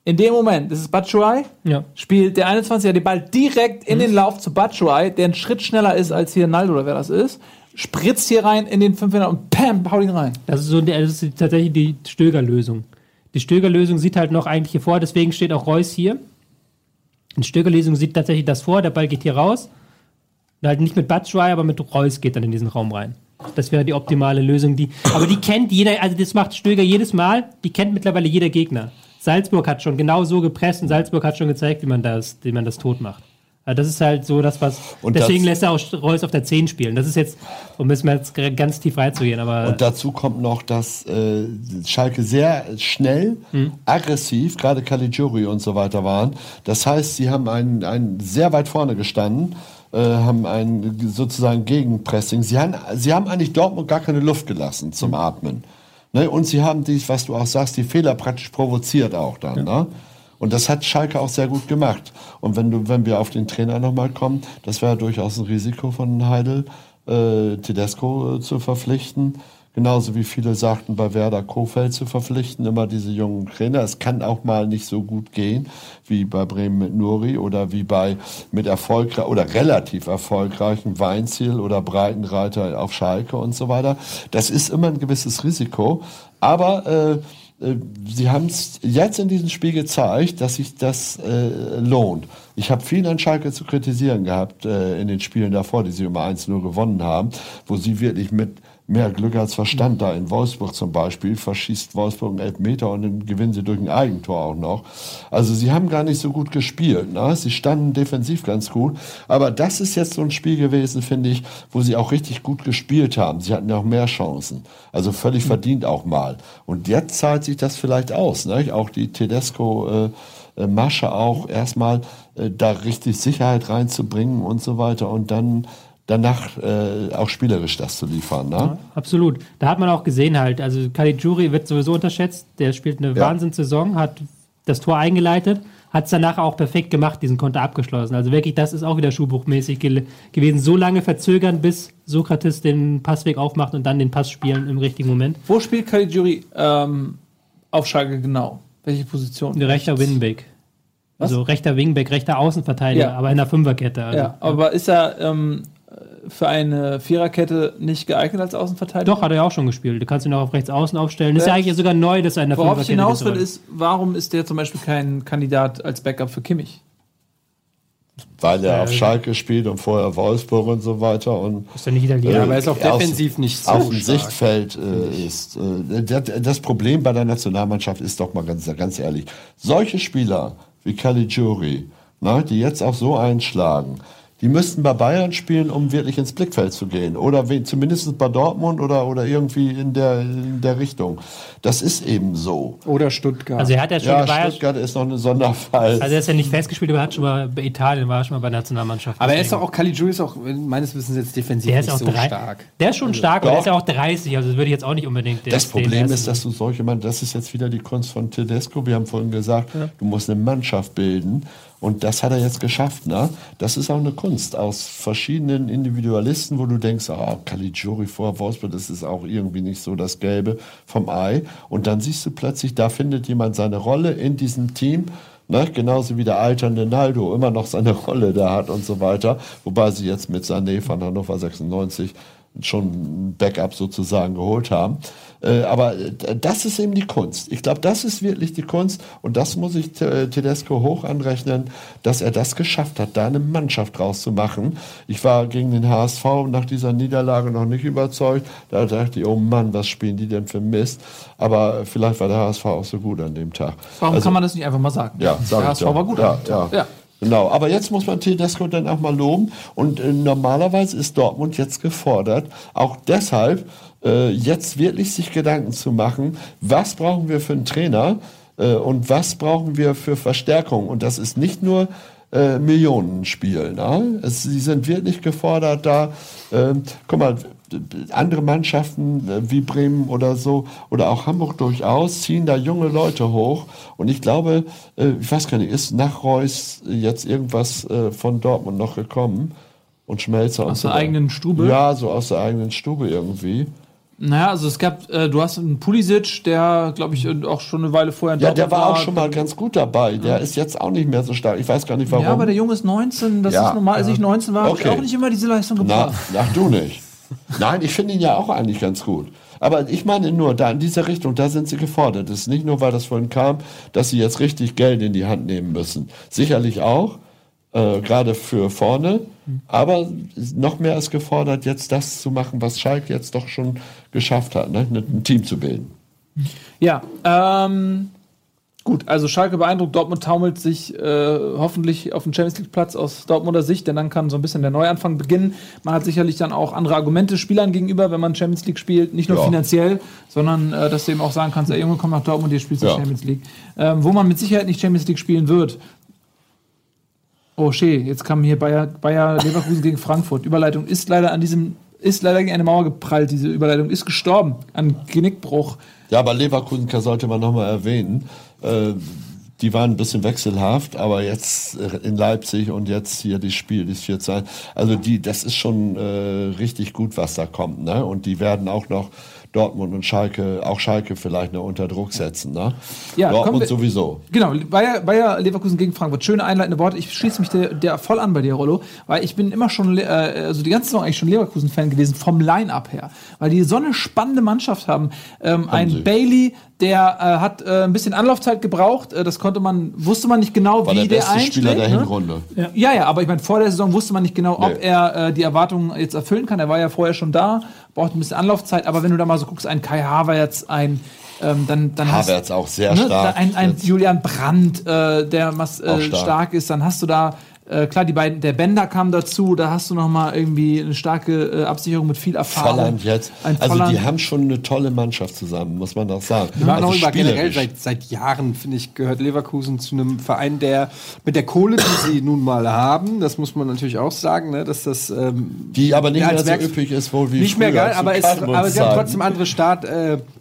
In dem Moment, das ist Batshuayi, Ja. spielt der 21er den Ball direkt in den Lauf zu Batshuayi, der einen Schritt schneller ist als hier Naldo oder wer das ist, spritzt hier rein in den 5 und pam, haut ihn rein. Das ist, so, das ist tatsächlich die Stöger-Lösung. Die Stöger-Lösung sieht halt noch eigentlich hier vor, deswegen steht auch Reus hier. Die Stöger-Lösung sieht tatsächlich das vor, der Ball geht hier raus. Und halt nicht mit Batshuayi, aber mit Reus geht dann in diesen Raum rein. Das wäre die optimale Lösung. Die, aber die kennt jeder, also das macht Stöger jedes Mal, die kennt mittlerweile jeder Gegner. Salzburg hat schon genau so gepresst und Salzburg hat schon gezeigt, wie man das, wie man das tot macht. Also das ist halt so das, was. Und deswegen das- lässt er auch Reus auf der 10 spielen. Das ist jetzt, um jetzt mal jetzt ganz tief reinzugehen, aber. Und dazu kommt noch, dass äh, Schalke sehr schnell, aggressiv, gerade Caligiuri und so weiter waren. Das heißt, sie haben einen, einen sehr weit vorne gestanden, äh, haben ein sozusagen Gegenpressing. Sie haben, sie haben eigentlich Dortmund gar keine Luft gelassen zum Atmen. Ne? Und sie haben dies, was du auch sagst, die Fehler praktisch provoziert auch dann. Ne? Und das hat Schalke auch sehr gut gemacht. Und wenn du, wenn wir auf den Trainer nochmal kommen, das wäre durchaus ein Risiko von Heidel, äh, Tedesco äh, zu verpflichten. Genauso wie viele sagten, bei Werder Kofeld zu verpflichten, immer diese jungen Trainer. Es kann auch mal nicht so gut gehen, wie bei Bremen mit Nuri oder wie bei mit erfolgreich oder relativ erfolgreichen Weinziel oder Breitenreiter auf Schalke und so weiter. Das ist immer ein gewisses Risiko. Aber äh, äh, sie haben es jetzt in diesem Spiel gezeigt, dass sich das äh, lohnt. Ich habe viel an Schalke zu kritisieren gehabt äh, in den Spielen davor, die sie immer 1-0 gewonnen haben, wo sie wirklich mit mehr Glück als Verstand da in Wolfsburg zum Beispiel, verschießt Wolfsburg einen Elfmeter und dann gewinnen sie durch ein Eigentor auch noch. Also sie haben gar nicht so gut gespielt. Ne? Sie standen defensiv ganz gut. Aber das ist jetzt so ein Spiel gewesen, finde ich, wo sie auch richtig gut gespielt haben. Sie hatten ja auch mehr Chancen. Also völlig verdient auch mal. Und jetzt zahlt sich das vielleicht aus. Ne? Auch die Tedesco äh, äh, Masche auch erstmal äh, da richtig Sicherheit reinzubringen und so weiter und dann danach äh, auch spielerisch das zu liefern. Ne? Ja, absolut. Da hat man auch gesehen halt, also Caligiuri wird sowieso unterschätzt, der spielt eine Ja. Wahnsinnssaison, hat das Tor eingeleitet, hat es danach auch perfekt gemacht, diesen Konter abgeschlossen. Also wirklich, das ist auch wieder schuhbuchmäßig gel- gewesen. So lange verzögern, bis Sokrates den Passweg aufmacht und dann den Pass spielen im richtigen Moment. Wo spielt Caligiuri ähm, auf Schalke genau? Welche Position? Ein rechter Wingback. Also rechter Wingback, rechter Außenverteidiger, Ja. aber in der Fünferkette. Also. Ja, aber ist er ähm, für eine Viererkette nicht geeignet als Außenverteidiger? Doch, hat er ja auch schon gespielt. Du kannst ihn auch auf rechts außen aufstellen. Ist ja Ja. eigentlich sogar neu, dass er in der Worauf ich Fünferkette hinaus will, ist, warum ist der zum Beispiel kein Kandidat als Backup für Kimmich? Weil er auf Schalke spielt und vorher Wolfsburg und so weiter und Ist er nicht Italiener? Ja, aber er ist auch Aus- defensiv nicht so auf dem stark. Sichtfeld äh, ist. Äh, das, das Problem bei der Nationalmannschaft ist doch mal ganz, ganz ehrlich. Solche Spieler wie Caligiuri, ne, die jetzt auch so einschlagen, die müssten bei Bayern spielen, um wirklich ins Blickfeld zu gehen. Oder zumindest bei Dortmund oder, oder irgendwie in der, in der Richtung. Das ist eben so. Oder Stuttgart. Also er hat ja schon Ja, ja- Stuttgart ist noch ein Sonderfall. Also er ist ja nicht festgespielt, aber er hat schon mal bei Italien, war er schon mal bei der Nationalmannschaft. aber er ist Deswegen- doch auch, Caligiuri ist auch meines Wissens jetzt defensiv der ist nicht auch so drei, stark. Der ist schon stark, aber Doch. ist ja auch 30, also das würde ich jetzt auch nicht unbedingt. Das Problem ist, dass du solche Mann, das ist jetzt wieder die Kunst von Tedesco. Wir haben vorhin gesagt, du musst eine Mannschaft bilden. Und das hat er jetzt geschafft. Ne? Das ist auch eine Kunst aus verschiedenen Individualisten, wo du denkst, ah, Caligiuri vor Wolfsburg, das ist auch irgendwie nicht so das Gelbe vom Ei. Und dann siehst du plötzlich, da findet jemand seine Rolle in diesem Team. Ne? Genauso wie der alternde Naldo immer noch seine Rolle da hat und so weiter. Wobei sie jetzt mit Sané von Hannover 96 schon ein Backup sozusagen geholt haben. Äh, aber äh, das ist eben die Kunst. Ich glaube, das ist wirklich die Kunst und das muss ich Te- Tedesco hoch anrechnen, dass er das geschafft hat, da eine Mannschaft draus zu machen. Ich war gegen den HSV nach dieser Niederlage noch nicht überzeugt. Da dachte ich, oh Mann, was spielen die denn für Mist? Aber vielleicht war der HSV auch so gut an dem Tag. Warum Also- kann man das nicht einfach mal sagen? ja, sag der HSV doch. war gut. Ja, an dem Tag. ja. Genau, aber jetzt muss man Tedesco dann auch mal loben. Und äh, normalerweise ist Dortmund jetzt gefordert, auch deshalb äh, jetzt wirklich sich Gedanken zu machen, was brauchen wir für einen Trainer äh, und was brauchen wir für Verstärkung. Und das ist nicht nur äh, Millionenspiel. Ne? Es, sie sind wirklich gefordert da. ähm, guck mal, andere Mannschaften äh, wie Bremen oder so oder auch Hamburg durchaus ziehen da junge Leute hoch und ich glaube, äh, ich weiß gar nicht, ist nach Reus jetzt irgendwas äh, von Dortmund noch gekommen und Schmelzer und Aus so der eigenen Stube? Ja, so aus der eigenen Stube irgendwie. Naja, also es gab, äh, du hast einen Pulisic, der, glaube ich, auch schon eine Weile vorher Ja, der war auch schon mal ganz gut dabei. Der ist jetzt auch nicht mehr so stark. Ich weiß gar nicht warum. Ja, aber der Junge ist 19, das Ja. ist normal. Als ich 19 war, habe ich Okay. auch nicht immer diese Leistung Na, gebracht. ach du nicht. Nein, ich finde ihn ja auch eigentlich ganz gut. Aber ich meine nur, da in dieser Richtung, da sind sie gefordert. Es ist nicht nur, weil das vorhin kam, dass sie jetzt richtig Geld in die Hand nehmen müssen. Sicherlich auch, äh, gerade für vorne. Aber noch mehr ist gefordert, jetzt das zu machen, was Schalke jetzt doch schon geschafft hat, ne? ein Team zu bilden. Ja, ähm, gut, also Schalke beeindruckt, Dortmund taumelt sich äh, hoffentlich auf den Champions League Platz aus Dortmunder Sicht, denn dann kann so ein bisschen der Neuanfang beginnen. Man hat sicherlich dann auch andere Argumente Spielern gegenüber, wenn man Champions League spielt, nicht nur Ja. finanziell, sondern äh, dass du eben auch sagen kannst, ey Junge, komm nach Dortmund, ihr spielst die Ja. Champions League. Ähm, wo man mit Sicherheit nicht Champions League spielen wird. Oh, schee, jetzt kam hier Bayer, Bayer Leverkusen gegen Frankfurt. Überleitung ist leider an diesem, ist leider gegen eine Mauer geprallt. Diese Überleitung ist gestorben an Genickbruch. Ja, aber Leverkusen sollte man nochmal erwähnen. Äh, die waren ein bisschen wechselhaft, aber jetzt äh, in Leipzig und jetzt hier das Spiel, das 4 Also die, das ist schon äh, richtig gut, was da kommt. Ne? Und die werden auch noch Dortmund und Schalke, auch Schalke vielleicht noch unter Druck setzen. Ne? Ja, Dortmund wir- sowieso. Genau, Bayer, Bayer Leverkusen gegen Frankfurt. Schöne einleitende Worte. Ich schließe mich der, der voll an bei dir, Rollo, weil ich bin immer schon, äh, also die ganze Saison eigentlich schon Leverkusen-Fan gewesen, vom Line-Up her. Weil die so eine spannende Mannschaft haben. Ähm, ein sie. Bailey, der äh, hat äh, ein bisschen Anlaufzeit gebraucht. Äh, das konnte man, wusste man nicht genau, War wie der der, beste einschlägt. Spieler der ne? Hinrunde. Ja, ja, aber ich meine, vor der Saison wusste man nicht genau, ob Nee. er äh, die Erwartungen jetzt erfüllen kann. Er war ja vorher schon da, braucht ein bisschen Anlaufzeit. Aber wenn du da mal so guckst, ein Kai Havertz, ein ähm, dann, dann hast- Havertz auch sehr ne, stark. Ein, ein. Julian Brandt, äh, der Auch äh, stark. stark. ist, dann hast du da äh, klar die beiden, der Bender kam dazu, da hast du noch mal irgendwie eine starke äh, Absicherung mit viel Erfahrung. Volland jetzt. Ein also Volland. die haben schon eine tolle Mannschaft zusammen, muss man doch sagen. Wir waren also auch über generell seit, seit Jahren, finde ich, gehört Leverkusen zu einem Verein, der mit der Kohle, die sie nun mal haben, das muss man natürlich auch sagen, ne, dass das ähm, die aber nicht mehr als so üppig ist, wohl wie nicht mehr früher geil, zu aber, es, aber sie haben trotzdem andere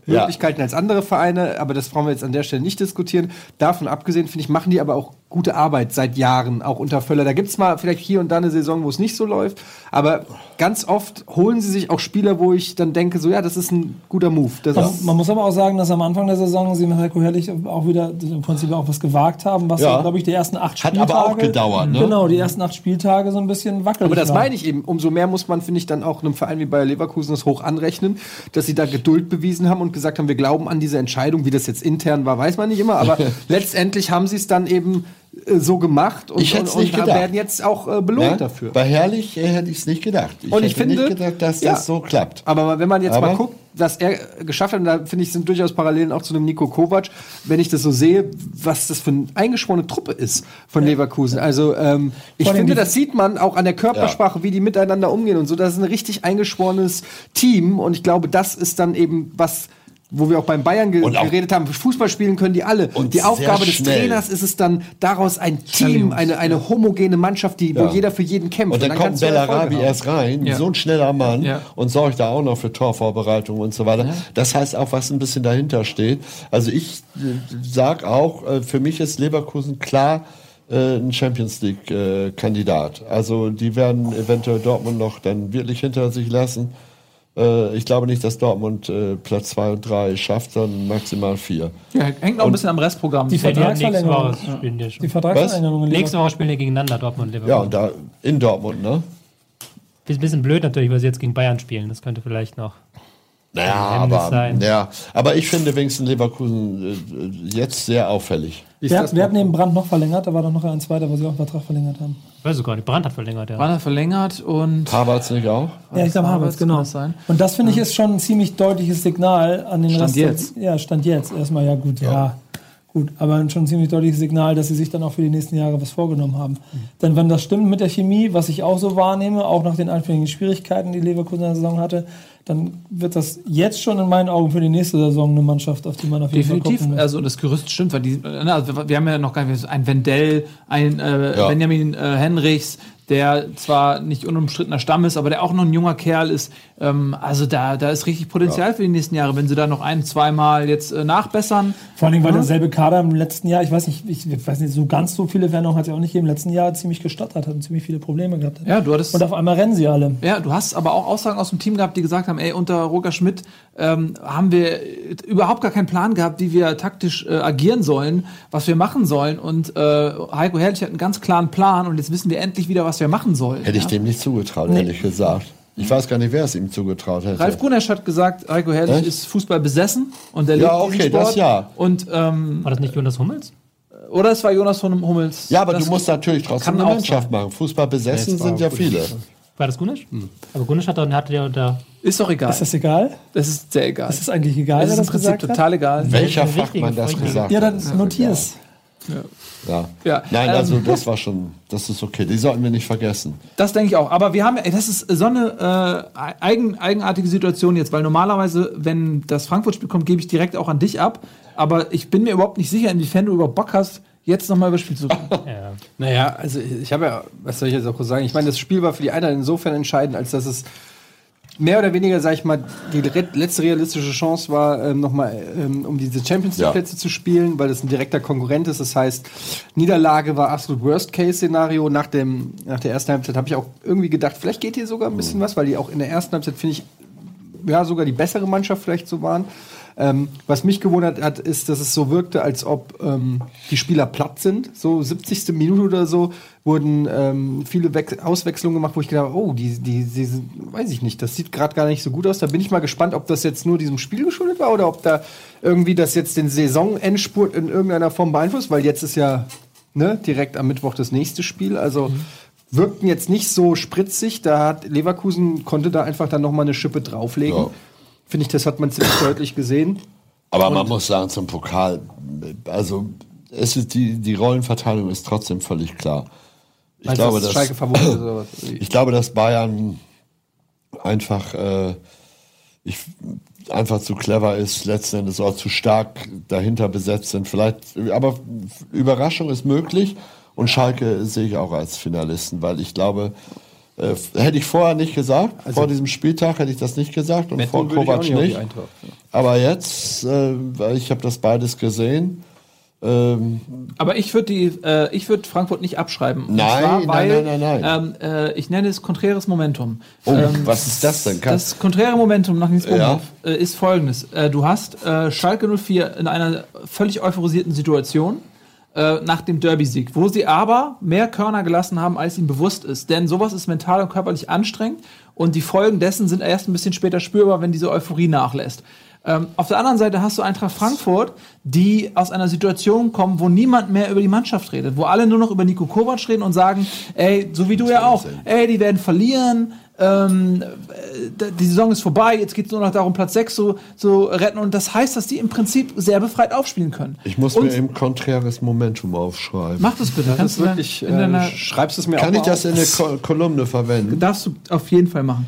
Startmöglichkeiten als andere Vereine, aber das brauchen wir jetzt an der Stelle nicht diskutieren. Davon abgesehen, finde ich, machen die aber auch gute Arbeit seit Jahren, auch unter Völler. Da gibt es mal vielleicht hier und da eine Saison, wo es nicht so läuft, aber ganz oft holen sie sich auch Spieler, wo ich dann denke, so ja, das ist ein guter Move. Das Man, man muss aber auch sagen, dass am Anfang der Saison sie mit Heiko Herrlich auch wieder im Prinzip auch was gewagt haben, was, Ja. glaube ich, die ersten acht Hat Spieltage. aber auch gedauert, ne? Genau, die ersten acht Spieltage so ein bisschen wackelig Aber das waren. meine ich eben. Umso mehr muss man, finde ich, dann auch einem Verein wie Bayer Leverkusen das hoch anrechnen, dass sie da Geduld bewiesen haben und gesagt haben, wir glauben an diese Entscheidung. Wie das jetzt intern war, weiß man nicht immer. Aber letztendlich haben sie es dann eben so gemacht und, Ich hätte und, es nicht und gedacht. werden jetzt auch äh, belohnt Ja? dafür. Bei Herrlich äh, hätte ich es nicht gedacht. Ich Und hätte ich finde- nicht gedacht, dass Ja. das so klappt. Aber wenn man jetzt Aber- mal guckt, was er geschafft hat, und da finde ich, sind durchaus Parallelen auch zu einem Nico Kovac, wenn ich das so sehe, was das für eine eingeschworene Truppe ist von Leverkusen. Also ähm, ich Vor finde, das sieht man auch an der Körpersprache, wie die miteinander umgehen und so. Das ist ein richtig eingeschworenes Team und ich glaube, das ist dann eben was wo wir auch beim Bayern ge Und auch- geredet haben, Fußball spielen können die alle. Und die Aufgabe des schnell. Trainers ist es dann, daraus ein Team, eine, eine homogene Mannschaft, die, wo Ja. jeder für jeden kämpft. Und dann kommt kannst du Erfolge Bellarabi erst rein, Ja. so ein schneller Mann Ja. und sorgt da auch noch für Torvorbereitung und so weiter. Das heißt auch, was ein bisschen dahinter steht. Also ich äh, sag auch, äh, für mich ist Leverkusen klar äh, ein Champions League äh, Kandidat. Also die werden eventuell Dortmund noch dann wirklich hinter sich lassen. Äh, ich glaube nicht, dass Dortmund äh, Platz zwei und drei schafft, sondern maximal vier. Ja, hängt noch ein bisschen am Restprogramm. Die Ja, die haben nächste Vertragsverlängerung. Woche spielen die schon. Die Vertragsverlängerung Nächste Woche spielen die gegeneinander, Dortmund und Liverpool. Ja, und da in Dortmund, ne? Ist ein bisschen blöd natürlich, weil sie jetzt gegen Bayern spielen. Das könnte vielleicht noch. Naja, aber, ja, aber ich finde wenigstens Leverkusen äh, jetzt sehr auffällig. Wie ist Wer, hat neben Brandt noch verlängert? Da war doch noch ein zweiter, wo sie auch einen Vertrag verlängert haben. Ich weiß sogar nicht. Brand hat verlängert, ja. Wann er verlängert und Havertz nicht auch? Ja, ich glaube, Havertz genau. das sein. Und das finde ich ist schon ein ziemlich deutliches Signal an den Stand Rest. der- jetzt. Ja, stand jetzt. Erstmal, ja, gut, ja. Gut, aber schon ein ziemlich deutliches Signal, dass sie sich dann auch für die nächsten Jahre was vorgenommen haben. Denn wenn das stimmt mit der Chemie, was ich auch so wahrnehme, auch nach den anfänglichen Schwierigkeiten, die Leverkusen in der Saison hatte, dann wird das jetzt schon in meinen Augen für die nächste Saison eine Mannschaft, auf die man auf jeden Fall Definitiv, gucken muss. also das Gerüst stimmt, weil die, na, also wir haben ja noch gar nicht, ein Wendell, ein äh, Ja. Benjamin äh, Henrichs, der zwar nicht unumstrittener Stamm ist, aber der auch noch ein junger Kerl ist. Ähm, also da, da ist richtig Potenzial für die nächsten Jahre, wenn sie da noch ein, zweimal jetzt äh, nachbessern. Vor allen Dingen, weil derselbe Kader im letzten Jahr, ich weiß nicht, ich weiß nicht, so ganz so viele Veränderungen hat es ja auch nicht im letzten Jahr ziemlich gestottert hat und ziemlich viele Probleme gehabt hat. Ja, du hattest. Und auf einmal rennen sie alle. Ja, du hast aber auch Aussagen aus dem Team gehabt, die gesagt haben, ey, unter Roger Schmidt ähm, haben wir überhaupt gar keinen Plan gehabt, wie wir taktisch äh, agieren sollen, was wir machen sollen. Und äh, Heiko Herrlich hat einen ganz klaren Plan und jetzt wissen wir endlich wieder, was wir machen sollen. Hätte ich ja? dem nicht zugetraut, ehrlich gesagt. Ich weiß gar nicht, wer es ihm zugetraut hätte. Ralf Gunesch hat gesagt, Heiko Herrlich Echt? ist Fußball besessen und der Ja, diesen okay, Sport. das ja. Und ähm, War das nicht Jonas Hummels? oder es war Jonas von Hummels. ja, aber Das du musst natürlich trotzdem eine Mannschaft machen. Fußball besessen sind ja viele. War das Gunisch? Aber Gunisch hat dann hatte ja da. ist doch egal. Ist das egal? Das ist sehr egal. Ist das eigentlich egal, Es wer ist im das Prinzip hat? total egal. Welcher Fachmann das gesagt Ja, hat. dann notier's. Ja. Ja, Nein, ähm, also das war schon, das ist okay. Die sollten wir nicht vergessen. Das denke ich auch. Aber wir haben, ey, das ist so eine äh, eigen, eigenartige Situation jetzt, weil normalerweise, wenn das Frankfurt-Spiel kommt, gebe ich direkt auch an dich ab. Aber ich bin mir überhaupt nicht sicher, inwiefern du überhaupt Bock hast, jetzt nochmal über das Spiel zu reden. Ja. Naja, also ich habe ja, was soll ich jetzt auch sagen? Ich meine, das Spiel war für die Eintracht insofern entscheidend, als dass es mehr oder weniger, sag ich mal, die letzte realistische Chance war, ähm, nochmal ähm, um diese Champions Ja. League-Plätze zu spielen, weil das ein direkter Konkurrent ist. Das heißt, Niederlage war absolut Worst-Case-Szenario. Nach, dem, nach der ersten Halbzeit habe ich auch irgendwie gedacht, vielleicht geht hier sogar ein bisschen was, weil die auch in der ersten Halbzeit, finde ich, ja sogar die bessere Mannschaft vielleicht so waren. Ähm, was mich gewundert hat, ist, dass es so wirkte, als ob ähm, die Spieler platt sind. So 70. Minute oder so wurden ähm, viele Wech Auswechslungen gemacht, wo ich gedacht habe, oh, die, die, die sind, weiß ich nicht, das sieht gerade gar nicht so gut aus. Da bin ich mal gespannt, ob das jetzt nur diesem Spiel geschuldet war oder ob da irgendwie das jetzt den Saisonendspurt in irgendeiner Form beeinflusst, weil jetzt ist ja ne, direkt am Mittwoch das nächste Spiel. Also wirkten jetzt nicht so spritzig. Da hat Leverkusen konnte da einfach dann noch mal eine Schippe drauflegen. Ja. Finde ich, das hat man ziemlich deutlich gesehen. Aber man muss sagen, zum Pokal, also es ist die, die Rollenverteilung ist trotzdem völlig klar. Ich du, glaube, dass was? ich glaube, dass Bayern einfach, äh, ich, einfach zu clever ist, letzten Endes auch zu stark dahinter besetzt sind. Vielleicht, aber Überraschung ist möglich und Schalke sehe ich auch als Finalisten, weil ich glaube, äh, hätte ich vorher nicht gesagt, vor diesem Spieltag hätte ich das nicht gesagt und vor ich auch Kovac nicht nicht. Aber jetzt, äh, weil ich habe das beides gesehen. Ähm, Aber ich würde die, äh, ich würde Frankfurt nicht abschreiben. Und Nein, zwar, nein, weil, nein, nein, Ähm, äh, ich nenne es konträres Momentum. oh, Ähm, was ist das denn? Kann, Das konträre Momentum nach Nils Ja. Äh, ist folgendes. Äh, du hast äh, Schalke 04 in einer völlig euphorisierten Situation äh, nach dem Derby-Sieg, wo sie aber mehr Körner gelassen haben, als ihnen bewusst ist. Denn sowas ist mental und körperlich anstrengend und die Folgen dessen sind erst ein bisschen später spürbar, wenn diese Euphorie nachlässt. Ähm, auf der anderen Seite hast du Eintracht Frankfurt, die aus einer Situation kommen, wo niemand mehr über die Mannschaft redet, wo alle nur noch über Nico Kovac reden und sagen, ey, so wie du ja auch, ey, die werden verlieren, ähm, äh, die Saison ist vorbei, jetzt geht es nur noch darum, Platz 6 zu, zu retten. Und das heißt, dass die im Prinzip sehr befreit aufspielen können. ich muss und mir eben konträres Momentum aufschreiben. Mach das bitte. Das Kannst du dann wirklich, in deiner, äh, schreibst du es mir Kann auch ich das auf? in eine Ko Kolumne verwenden? darfst du auf jeden Fall machen.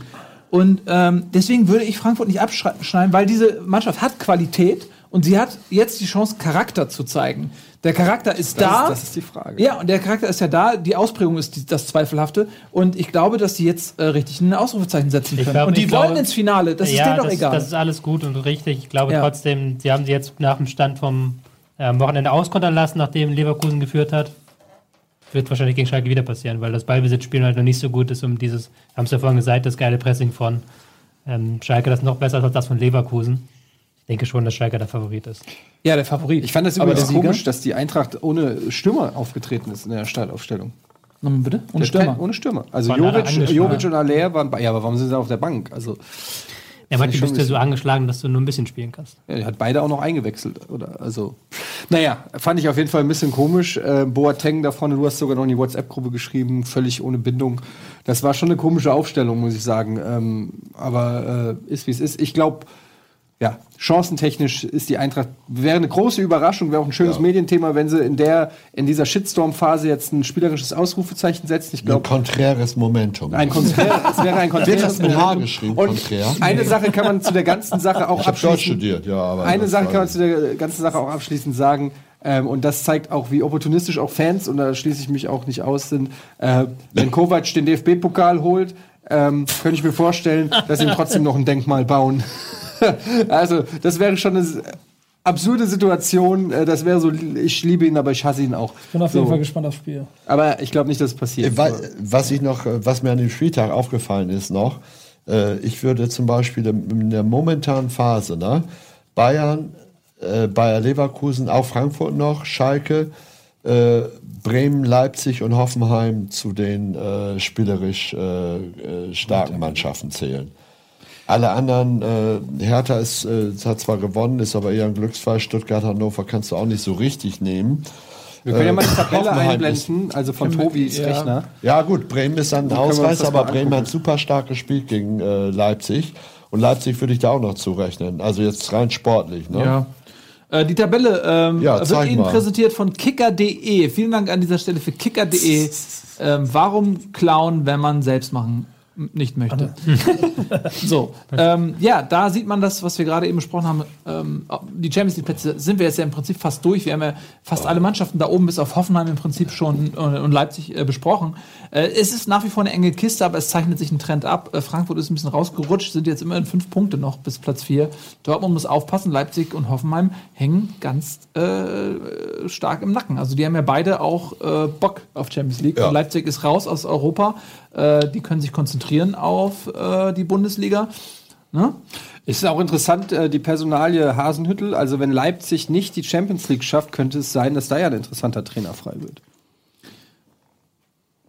Und ähm, deswegen würde ich Frankfurt nicht abschneiden, weil diese Mannschaft hat Qualität und sie hat jetzt die Chance, Charakter zu zeigen. Der Charakter ist Das da. ist- das ist die Frage. Ja, und der Charakter ist ja da. Die Ausprägung ist die, das Zweifelhafte. Und ich glaube, dass die jetzt äh, richtig ein Ausrufezeichen setzen können. glaub- und die wollen glaube- ins Finale. Das ist ja, denen doch das, egal. das ist alles gut und richtig. Ich glaube Ja. trotzdem, sie haben sie jetzt nach dem Stand vom ähm, Wochenende auskontern lassen, nachdem Leverkusen geführt hat. Wird wahrscheinlich gegen Schalke wieder passieren, weil das Ballbesitzspiel halt noch nicht so gut ist, um dieses, haben es ja vorhin gesagt, das geile Pressing von ähm, Schalke, das ist noch besser als das von Leverkusen. Ich denke schon, dass Schalke der Favorit ist. ja, der Favorit. Ich fand das Aber übrigens Sieger? komisch, dass die Eintracht ohne Stürmer aufgetreten ist in der Startaufstellung. Nochmal bitte. Der Stürmer. Ohne Stürmer. Also Jovic. Jovic und Aller waren bei, ja, aber warum sind sie auf der Bank? Also, Ja, ich manchmal schon bist du ja so angeschlagen, dass du nur ein bisschen spielen kannst. ja, der hat beide auch noch eingewechselt, oder? Also, naja, fand ich auf jeden Fall ein bisschen komisch. Äh, Boateng da vorne, du hast sogar noch in die WhatsApp-Gruppe geschrieben, völlig ohne Bindung. Das war schon eine komische Aufstellung, muss ich sagen. Ähm, aber äh, ist wie es ist. Ich glaube, ja, chancentechnisch ist die Eintracht, wäre eine große Überraschung, wäre auch ein schönes Medienthema, wenn sie in der, in dieser Shitstorm-Phase jetzt ein spielerisches Ausrufezeichen setzen. Ich Ein glaube, konträres Momentum. ein Konträr, es wäre ein konträres mit H Momentum. geschrieben, Und konträr? eine Sache kann man zu der ganzen Sache auch Ich habe Deutsch abschließen. studiert, ja, aber. Eine Sache kann man zu der ganzen Sache auch abschließend sagen. Ähm, und das zeigt auch, wie opportunistisch auch Fans, und da schließe ich mich auch nicht aus, sind. Äh, wenn Kovac den DFB-Pokal holt, ähm, könnte ich mir vorstellen, dass sie ihm trotzdem noch ein Denkmal bauen. also, das wäre schon eine absurde Situation. Äh, Das wäre so, ich liebe ihn, aber ich hasse ihn auch. Ich bin auf jeden So. Fall gespannt aufs Spiel. Aber ich glaube nicht, dass es passiert. Äh, wa- Was ich noch, äh, was mir an dem Spieltag aufgefallen ist noch, ich würde zum Beispiel in der momentanen Phase, ne, Bayern, Bayer Leverkusen, auch Frankfurt noch, Schalke, Bremen, Leipzig und Hoffenheim zu den äh, spielerisch äh, äh, starken Mannschaften zählen. Alle anderen, äh, Hertha ist, äh, hat zwar gewonnen, ist aber eher ein Glücksfall. Stuttgart, Hannover kannst du auch nicht so richtig nehmen. Wir können ja mal die Tabelle einblenden, also von Tobis ja. Rechner. Ja, gut, Bremen ist dann ein mal aber Bremen angucken. hat super stark gespielt gegen äh, Leipzig. Und Leipzig würde ich da auch noch zurechnen. Also jetzt rein sportlich. Ne? Ja. Äh, die Tabelle ähm, Ja, wird Ihnen mal. präsentiert von kicker.de. Vielen Dank an dieser Stelle für kicker.de. Ähm, warum klauen, wenn man selbst machen nicht möchte? so, ähm, ja, da sieht man das, was wir gerade eben besprochen haben. Ähm, die Champions League Plätze sind wir jetzt ja im Prinzip fast durch. Wir haben ja fast alle Mannschaften da oben bis auf Hoffenheim im Prinzip schon äh, und Leipzig äh, besprochen. Äh, es ist nach wie vor eine enge Kiste, aber es zeichnet sich ein Trend ab. Äh, Frankfurt ist ein bisschen rausgerutscht, sind jetzt immerhin fünf Punkte noch bis Platz vier. Dortmund muss aufpassen, Leipzig und Hoffenheim hängen ganz äh, stark im Nacken. Also die haben ja beide auch äh, Bock auf Champions League. Ja. Und Leipzig ist raus aus Europa. Äh, die können sich konzentrieren auf äh, die Bundesliga. Ne? Ist auch interessant, äh, die Personalie Hasenhüttel. Also, wenn Leipzig nicht die Champions League schafft, könnte es sein, dass da ja ein interessanter Trainer frei wird.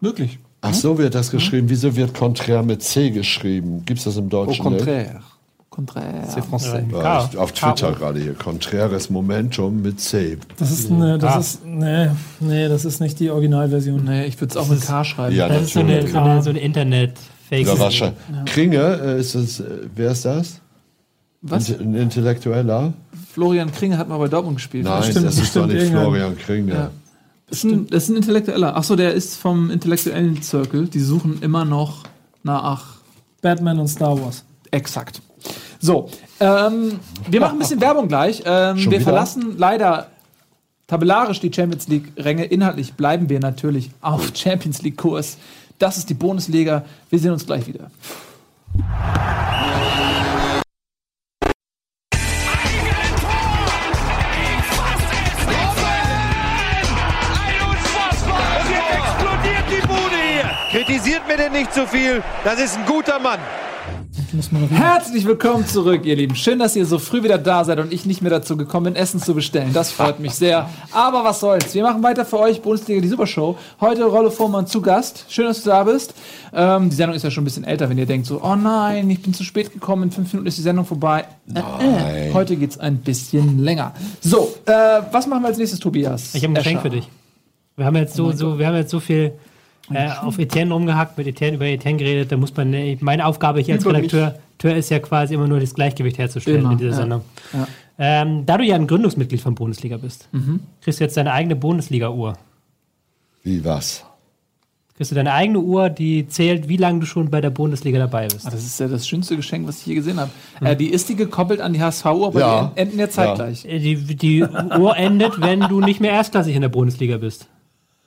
Möglich. Ach so wird das geschrieben. Wieso wird Contraire mit C geschrieben? Gibt es das im Au Deutschen? nicht? Contraire. C'est français. Ja, ich, auf Twitter gerade hier. Contraires Momentum mit C. Das ist, ne, das Ah. ist, nee, nee, das ist nicht die Originalversion. Nee, ich würde es auch mit K schreiben. Ja, Das ist so eine, so eine, so eine Internet-Fake. Ja, wahrscheinlich. Kringe, äh, ist das, äh, wer ist das? Was? Ein Intellektueller? Florian Kringe hat mal bei Dortmund gespielt. Nein, stimmt, das ist doch nicht Florian Kringe. Ja. Das ist, ein, das ist ein Intellektueller. Achso, der ist vom intellektuellen Circle. Die suchen immer noch nach Batman und Star Wars. exakt. So, ähm, wir machen ein bisschen Werbung gleich. Ähm, wir wieder? verlassen leider tabellarisch die Champions League-Ränge. Inhaltlich bleiben wir natürlich auf Champions League-Kurs. Das ist die Bundesliga. Wir sehen uns gleich wieder. Und jetzt explodiert die Bude hier. Kritisiert mir denn nicht zu viel. Das ist ein guter Mann. Muss man Herzlich willkommen zurück, ihr Lieben. Schön, dass ihr so früh wieder da seid und ich nicht mehr dazu gekommen bin, Essen zu bestellen. Das freut mich sehr. Aber was soll's. Wir machen weiter für euch Bundesliga die Supershow. Heute Rolle Vormann zu Gast. Schön, dass du da bist. Ähm, die Sendung ist ja schon ein bisschen älter, wenn ihr denkt so, oh nein, ich bin zu spät gekommen, in fünf Minuten ist die Sendung vorbei. Äh, äh. Heute geht's ein bisschen länger. So, äh, was machen wir als nächstes, Tobias? Ich habe ein Geschenk Escher. für dich. Wir haben jetzt so, so, wir haben jetzt so viel äh, auf Etienne rumgehackt, mit Etienne über Etienne geredet. Da muss man, äh, meine Aufgabe hier als Über Redakteur ist ja quasi immer nur das Gleichgewicht herzustellen Immer, in dieser ja. Sendung. Ja. Ähm, da du ja ein Gründungsmitglied von Bundesliga bist, Mhm. kriegst du jetzt deine eigene Bundesliga-Uhr. Wie was? Kriegst du deine eigene Uhr, die zählt, wie lange du schon bei der Bundesliga dabei bist. Ah, das ist ja das schönste Geschenk, was ich je gesehen habe. Äh, die ist die gekoppelt an die HSV-Uhr, aber Ja. die enden ja zeitgleich. Äh, Die, die Uhr endet, wenn du nicht mehr erstklassig in der Bundesliga bist.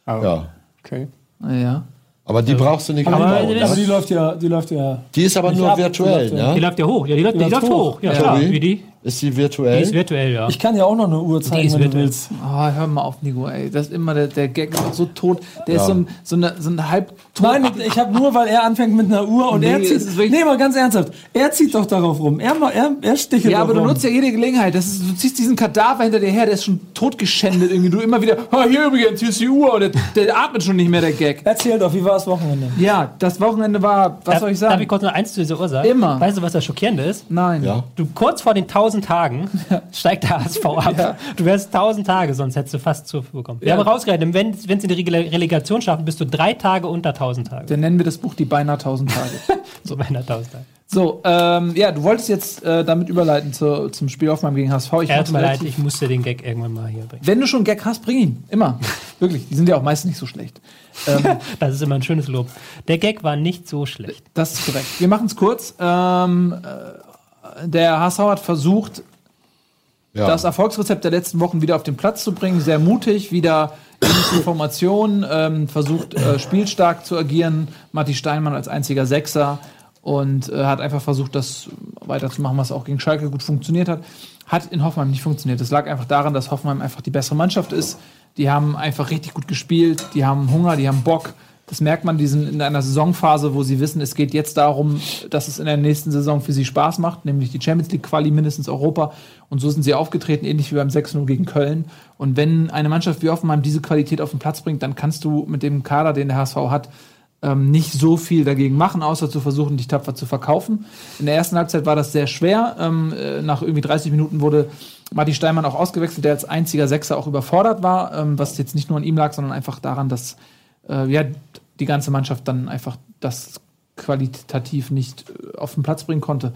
Ja. Okay. Ja. Aber die brauchst du nicht Aber- einbauen. aber ne? die läuft ja, die läuft ja. Die ist aber nur ab, die virtuell, läuft ja. Die ne? läuft ja hoch. Ja, die, läuft, die, läuft läuft hoch. hoch. Ja, Ja. klar. Wie die? Ist die Die virtuell? ist virtuell, ja. Ich kann ja auch noch eine Uhr zeigen, wenn du virtuell. willst. Oh, hör mal auf, Nico, ey. Das ist immer der, der Gag ist auch so tot. Der ist so ein, so eine, so ein halb Nein, ich habe nur, weil er anfängt mit einer Uhr und Nee, er zieht. Nee, mal ganz ernsthaft. Er zieht doch darauf rum. Er, er, er stichelt Ja, aber drauf du rum. nutzt ja jede Gelegenheit. Das ist, du ziehst diesen Kadaver hinter dir her, der ist schon totgeschändet irgendwie. Du immer wieder, oh, hier übrigens, hier ist die Uhr. Der, der atmet schon nicht mehr, der Gag. Erzähl doch, wie war das Wochenende? Ja, das Wochenende war, was soll ich Darf ich sagen? kurz noch eins zu dieser Uhr sagen? Immer. Weißt du, was das Schockierende ist? Nein. Ja. Du kurz vor den 1000 Tagen steigt der HSV ab. Du wärst 1000 Tage, sonst hättest du fast zu bekommen. Wir Ja. haben rausgerechnet, wenn es in die Rele- Relegation schaffen, bist du drei Tage unter 1000 Tage. Dann nennen wir das Buch die beinahe 1000 Tage. So bei einer 1000 Tage. so, ähm, ja, du wolltest jetzt äh, damit überleiten zu, zum Spiel auf meinem gegen HSV. Ich Ja, tut mir leid, ich musste den Gag irgendwann mal hier bringen. Wenn du schon Gag hast, bring ihn. Immer. Wirklich. Die sind ja auch meistens nicht so schlecht. Ähm, Das ist immer ein schönes Lob. Der Gag war nicht so schlecht. Das ist korrekt. Wir machen es kurz. Ähm, äh, der HSV hat versucht, Ja. das Erfolgsrezept der letzten Wochen wieder auf den Platz zu bringen. Sehr mutig, wieder in die Formation, ähm, versucht äh, spielstark zu agieren. Matti Steinmann als einziger Sechser und äh, hat einfach versucht, das weiterzumachen, was auch gegen Schalke gut funktioniert hat. Hat in Hoffenheim nicht funktioniert. Das lag einfach daran, dass Hoffenheim einfach die bessere Mannschaft ist. Die haben einfach richtig gut gespielt, die haben Hunger, die haben Bock. Das merkt man diesen in einer Saisonphase, wo sie wissen, es geht jetzt darum, dass es in der nächsten Saison für sie Spaß macht, nämlich die Champions League Quali mindestens Europa. Und so sind sie aufgetreten, ähnlich wie beim 6-0 gegen Köln. Und wenn eine Mannschaft wie Hoffenheim diese Qualität auf den Platz bringt, dann kannst du mit dem Kader, den der HSV hat, ähm, nicht so viel dagegen machen, außer zu versuchen, dich tapfer zu verkaufen. In der ersten Halbzeit war das sehr schwer. Ähm, äh, nach irgendwie 30 Minuten wurde Matti Steinmann auch ausgewechselt, der als einziger Sechser auch überfordert war, ähm, was jetzt nicht nur an ihm lag, sondern einfach daran, dass äh, ja, die ganze Mannschaft dann einfach das qualitativ nicht äh, auf den Platz bringen konnte.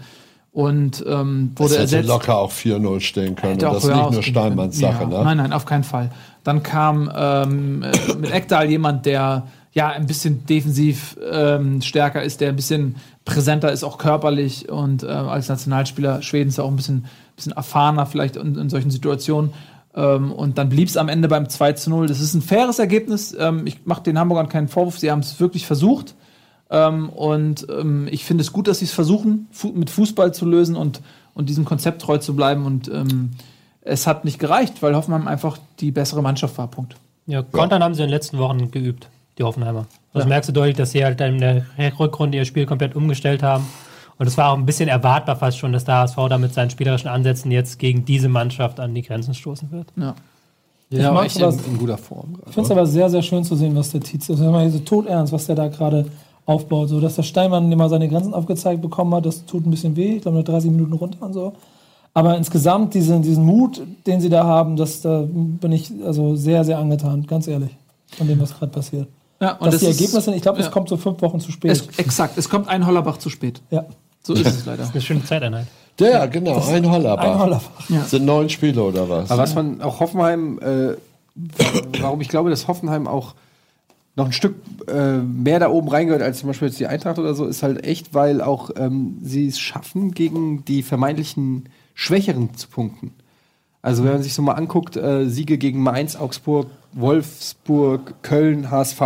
Und ähm, Das wurde hätte ersetzt. locker auch 4-0 stehen können. Und das ist nicht nur Steinmanns. Sache, ja, ne? Nein, nein, auf keinen Fall. Dann kam ähm, äh, mit Ekdal jemand, der ja ein bisschen defensiv ähm, stärker ist, der ein bisschen präsenter ist, auch körperlich und äh, als Nationalspieler Schwedens auch ein bisschen, bisschen erfahrener vielleicht in, in solchen Situationen. Ähm, und dann blieb es am Ende beim 2 zu 0. Das ist ein faires Ergebnis. Ähm, ich mache den Hamburgern keinen Vorwurf. Sie haben es wirklich versucht. Ähm, und ähm, ich finde es gut, dass sie es versuchen, fu mit Fußball zu lösen und, und diesem Konzept treu zu bleiben. Und ähm, es hat nicht gereicht, weil Hoffenheim einfach die bessere Mannschaft war. Punkt. Ja, Kontern haben sie in den letzten Wochen geübt, die Hoffenheimer. Das merkst du deutlich, dass sie halt in der Rückrunde ihr Spiel komplett umgestellt haben. Und es war auch ein bisschen erwartbar fast schon, dass der HSV da mit seinen spielerischen Ansätzen jetzt gegen diese Mannschaft an die Grenzen stoßen wird. Ja. Ja, aber mag's echt in, aber- in guter Form. Ich finde es aber sehr, sehr schön zu sehen, was der Tietz ist. Wenn man so todernst, was der da gerade aufbaut. So, dass der Steinmann immer seine Grenzen aufgezeigt bekommen hat, das tut ein bisschen weh. Ich glaube, nur 30 Minuten runter und so. Aber insgesamt diesen, diesen Mut, den sie da haben, das, da bin ich also sehr, sehr angetan, ganz ehrlich, von dem, was gerade passiert. Ja, und Dass das die ist- Ergebnisse, ich glaube, es ja. kommt so fünf Wochen zu spät. Es, exakt, es kommt ein Hollerbach zu spät. ja. So ist es leider. Eine schöne Zeiteinheit. Der, genau, ein Hollerbach. Ein Hollerbach. Sind neun Spiele oder was? Aber was man auch Hoffenheim, äh, warum ich glaube, dass Hoffenheim auch noch ein Stück äh, mehr da oben reingehört als zum Beispiel jetzt die Eintracht oder so, ist halt echt, weil auch ähm, sie es schaffen, gegen die vermeintlichen Schwächeren zu punkten. Also wenn man sich so mal anguckt, äh, Siege gegen Mainz, Augsburg, Wolfsburg, Köln, HSV.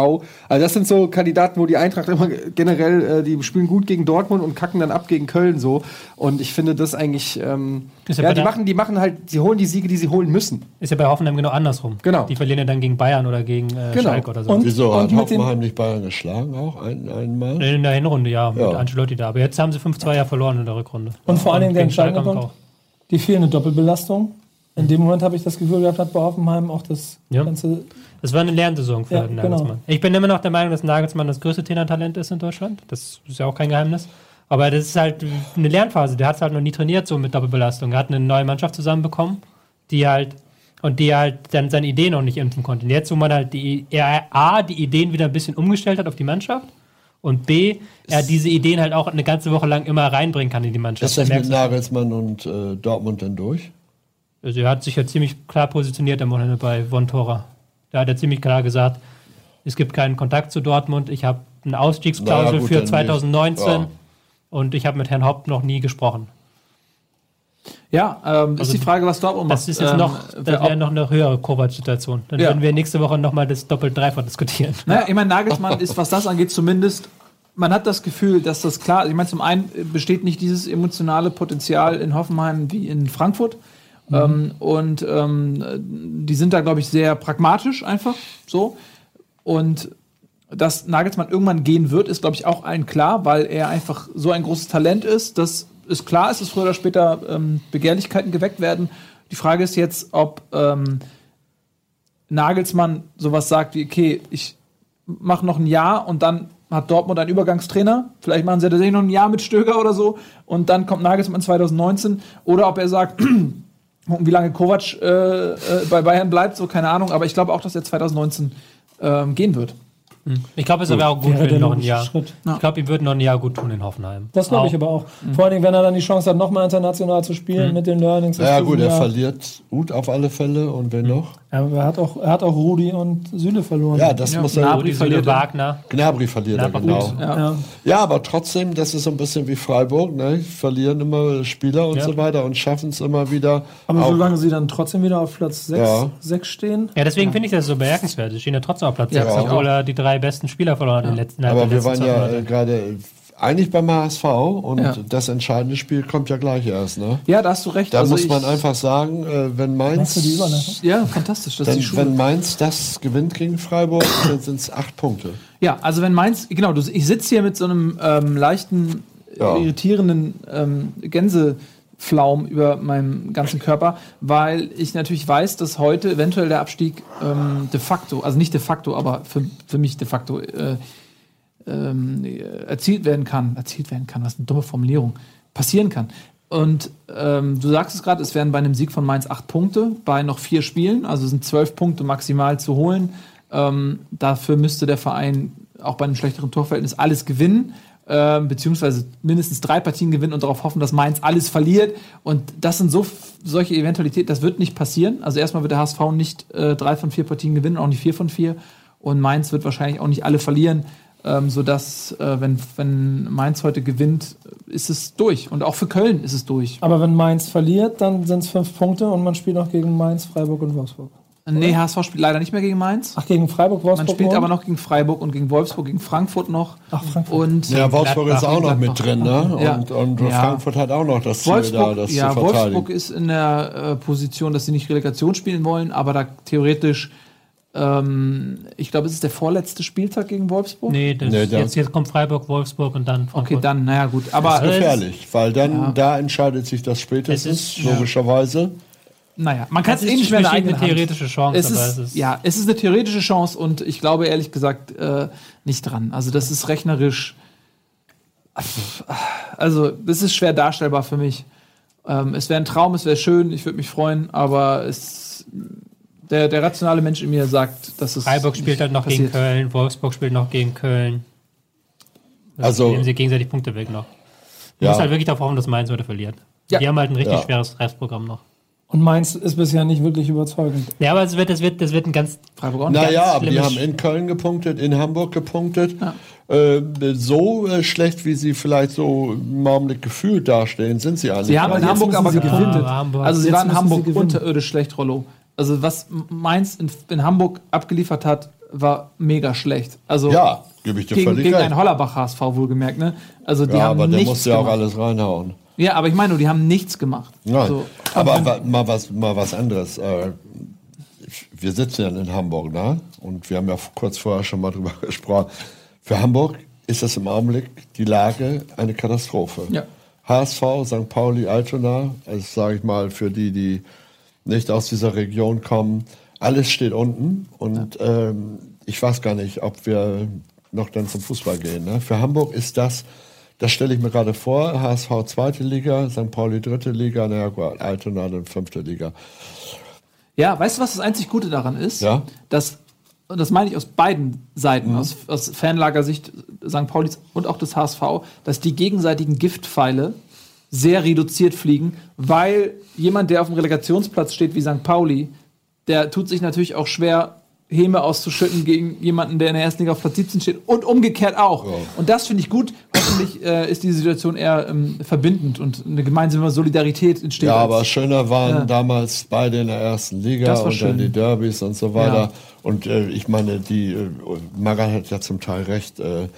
Also das sind so Kandidaten, wo die Eintracht immer generell, äh, die spielen gut gegen Dortmund und kacken dann ab gegen Köln so. Und ich finde das eigentlich, ähm, Ist ja ja, die machen, die machen halt, sie holen die Siege, die sie holen müssen. Ist ja bei Hoffenheim genau andersrum. Genau. Die verlieren ja dann gegen Bayern oder gegen äh, Genau. Schalke oder so. Und- Wieso? Hat mit dem- Hoffenheim nicht Bayern geschlagen auch ein, einmal? in der Hinrunde, ja, mit Ja. Ancelotti da. Aber jetzt haben sie 5-2 ja verloren in der Rückrunde. Und vor allen Dingen der gegen Schalke entscheidende Punkt, die fehlende Doppelbelastung. In dem Moment habe ich das Gefühl gehabt, hat bei Hoffenheim auch das Ja. ganze. Das war eine Lernsaison für Ja, Nagelsmann. genau. Ich bin immer noch der Meinung, dass Nagelsmann das größte Trainertalent ist in Deutschland. Das ist ja auch kein Geheimnis. Aber das ist halt eine Lernphase. Der hat es halt noch nie trainiert, so mit Doppelbelastung. Er hat eine neue Mannschaft zusammenbekommen, die halt und die halt dann seine Ideen noch nicht impfen konnte. Und jetzt, wo man halt die, er A, die Ideen wieder ein bisschen umgestellt hat auf die Mannschaft und B, er diese Ideen halt auch eine ganze Woche lang immer reinbringen kann in die Mannschaft. Ist das Da mit Nagelsmann und äh, Dortmund denn durch? Also er hat sich ja ziemlich klar positioniert am Wochenende bei Von Tora. Da hat er ziemlich klar gesagt, es gibt keinen Kontakt zu Dortmund, ich habe eine Ausstiegsklausel Naja, gut, für dann 2019 ja. und ich habe mit Herrn Haupt noch nie gesprochen. Ja, ähm, ist die Frage, was Dortmund macht. Das ist jetzt Ähm, noch, das wäre noch eine höhere Kovac-Situation. Dann Ja. würden wir nächste Woche nochmal das Doppel-Dreifach diskutieren. Naja, ich meine, Nagelsmann ist, was das angeht, zumindest, man hat das Gefühl, dass das klar, ich meine, zum einen besteht nicht dieses emotionale Potenzial in Hoffenheim wie in Frankfurt. Ähm, und ähm, die sind da, glaube ich, sehr pragmatisch einfach so. Und dass Nagelsmann irgendwann gehen wird, ist, glaube ich, auch allen klar, weil er einfach so ein großes Talent ist, dass es klar ist, dass früher oder später ähm, Begehrlichkeiten geweckt werden. Die Frage ist jetzt, ob ähm, Nagelsmann sowas sagt wie, okay, ich mache noch ein Jahr und dann hat Dortmund einen Übergangstrainer. Vielleicht machen sie tatsächlich noch ein Jahr mit Stöger oder so und dann kommt Nagelsmann 2019. Oder ob er sagt, gucken, wie lange Kovac äh, äh, bei Bayern bleibt, so keine Ahnung. Aber ich glaube auch, dass er 2019 ähm, gehen wird. Ich glaube, es wäre auch gut Wäre für ihn noch ein Jahr. Schritt. Ich glaube, ihm würde noch ein Jahr gut tun in Hoffenheim. Das glaube ich aber auch. Vor allen Dingen, wenn er dann die Chance hat, nochmal international zu spielen mit den Learnings. Ja gut, er verliert Uth auf alle Fälle und wen noch? Ja, er, hat auch, er hat auch Rudi und Süle verloren. Ja, das muss er. Gnabry Rudi Süle, verliert er. Wagner. Gnabry verliert er, genau. gut. Ja. Ja. Ja, aber trotzdem, das ist so ein bisschen wie Freiburg, ne? Verlieren immer Spieler und Ja. so weiter und schaffen es immer wieder. Aber auch- solange sie dann trotzdem wieder auf Platz 6, Ja. 6 stehen. Ja, deswegen finde ich das so bemerkenswert. Sie stehen ja trotzdem auf Platz Ja, 6, ich obwohl er die drei besten Spieler verloren hat in den letzten, aber wir letzten waren ja äh, gerade eigentlich beim HSV und Ja. das entscheidende Spiel kommt ja gleich erst, ne? ja, da hast du recht. Da Also muss man einfach sagen, äh, wenn Mainz? Ja, fantastisch. Das ist dann, die Schule. wenn Mainz das gewinnt gegen Freiburg, dann sind es acht Punkte. Ja, also wenn Mainz, genau, du, ich sitze hier mit so einem ähm, leichten, Ja. irritierenden ähm, Gänseflaum über meinem ganzen Körper, weil ich natürlich weiß, dass heute eventuell der Abstieg ähm, de facto, also nicht de facto, aber für, für mich de facto äh, ähm, erzielt werden kann. Erzielt werden kann, was eine dumme Formulierung. Passieren kann. Und ähm, du sagst es gerade, es wären bei einem Sieg von Mainz acht Punkte, bei noch vier Spielen, also sind zwölf Punkte maximal zu holen. Ähm, dafür müsste der Verein auch bei einem schlechteren Torverhältnis alles gewinnen, ähm, beziehungsweise mindestens drei Partien gewinnen und darauf hoffen, dass Mainz alles verliert. Und das sind so solche Eventualitäten, das wird nicht passieren. Also erstmal wird der HSV nicht äh, drei von vier Partien gewinnen, auch nicht vier von vier. Und Mainz wird wahrscheinlich auch nicht alle verlieren, ähm, sodass, äh, wenn, wenn Mainz heute gewinnt, ist es durch. Und auch für Köln ist es durch. Aber wenn Mainz verliert, dann sind es 5 Punkte und man spielt noch gegen Mainz, Freiburg und Wolfsburg. Nee, HSV spielt leider nicht mehr gegen Mainz. Ach, gegen Freiburg, Wolfsburg. Man spielt morgen? aber noch gegen Freiburg und gegen Wolfsburg, gegen Frankfurt noch. Ach, Frankfurt. Und Ja, Wolfsburg ist auch noch mit drin, ne? Ja. Und, und Ja. Frankfurt hat auch noch das Ziel da, Wolfsburg, das ja, zu verteidigen. Wolfsburg ist in der äh, Position, dass sie nicht Relegation spielen wollen, aber da theoretisch Ähm, ich glaube, es ist der vorletzte Spieltag gegen Wolfsburg. Nee, das, Nee, da- jetzt, jetzt kommt Freiburg, Wolfsburg und dann Frankfurt. Okay, dann, naja, gut. Aber Das ist- Gefährlich, weil dann da entscheidet sich das spätestens, Es ist- ja. Naja, man kann Es eh nicht mehr eine theoretische Chance, es aber ist, es ist- ja, es ist eine theoretische Chance und ich glaube ehrlich gesagt äh, nicht dran. Also das ist rechnerisch, also das ist schwer darstellbar für mich. Ähm, es wäre ein Traum, es wäre schön, ich würde mich freuen, aber es, der, der rationale Mensch in mir sagt, dass es Freiburg spielt halt noch gegen passiert. Köln, Wolfsburg spielt noch gegen Köln. Also- nehmen sie gegenseitig Punkte weg noch. Du Ja. musst halt wirklich darauf hoffen, dass Mainz heute verliert. Ja. Die haben halt ein richtig Ja. schweres Restprogramm noch. Und Mainz ist bisher nicht wirklich überzeugend. Ja, aber es wird, es wird, es wird ein ganz Freiburg auch nicht. Naja, aber die schlimmes haben in Köln gepunktet, in Hamburg gepunktet. Äh, so äh, schlecht, wie sie vielleicht so im Augenblick gefühlt dastehen, sind sie eigentlich. Sie haben in. Hamburg aber gewinnt. Also sie Jetzt waren in Hamburg unterirdisch schlecht, Rollo. Also was Mainz in, in Hamburg abgeliefert hat, war mega schlecht. Also Ja, gebe ich dir gegen, völlig gegen recht. einen Hollerbach HSV wohlgemerkt, ne? Also die ja, haben aber der nichts muss ja auch alles reinhauen. Ja, aber ich meine, die haben nichts gemacht. Nein. Also, aber wa- mal was, mal was anderes. Äh, wir sitzen ja in Hamburg, ne? Und wir haben ja kurz vorher schon mal drüber gesprochen. Für Hamburg ist das im Augenblick die Lage eine Katastrophe. Ja. HSV, St. Pauli, Altona, also sage ich mal für die, die nicht aus dieser Region kommen, alles steht unten. Und ähm, ich weiß gar nicht, ob wir noch dann zum Fußball gehen. Ne? Für Hamburg ist das, das stelle ich mir gerade vor, HSV zweite Liga, St. Pauli dritte Liga, naja Altona dann fünfte Liga. ja, weißt du, was das einzig Gute daran ist? Ja. Dass, und das meine ich aus beiden Seiten, Mhm. aus, aus Fanlagersicht St. Paulis und auch des HSV, dass die gegenseitigen Giftpfeile sehr reduziert fliegen, weil jemand, der auf dem Relegationsplatz steht wie St. Pauli, der tut sich natürlich auch schwer, Häme auszuschütten gegen jemanden, der in der ersten Liga auf Platz 17 steht und umgekehrt auch. Und das finde ich gut. Hoffentlich äh, ist diese Situation eher ähm, verbindend und eine gemeinsame Solidarität entsteht. Ja, aber schöner waren Ja. damals beide in der ersten Liga und schön. dann die Derbys und so weiter. Ja. Und äh, ich meine, die äh, Magan hat ja zum Teil recht. Äh,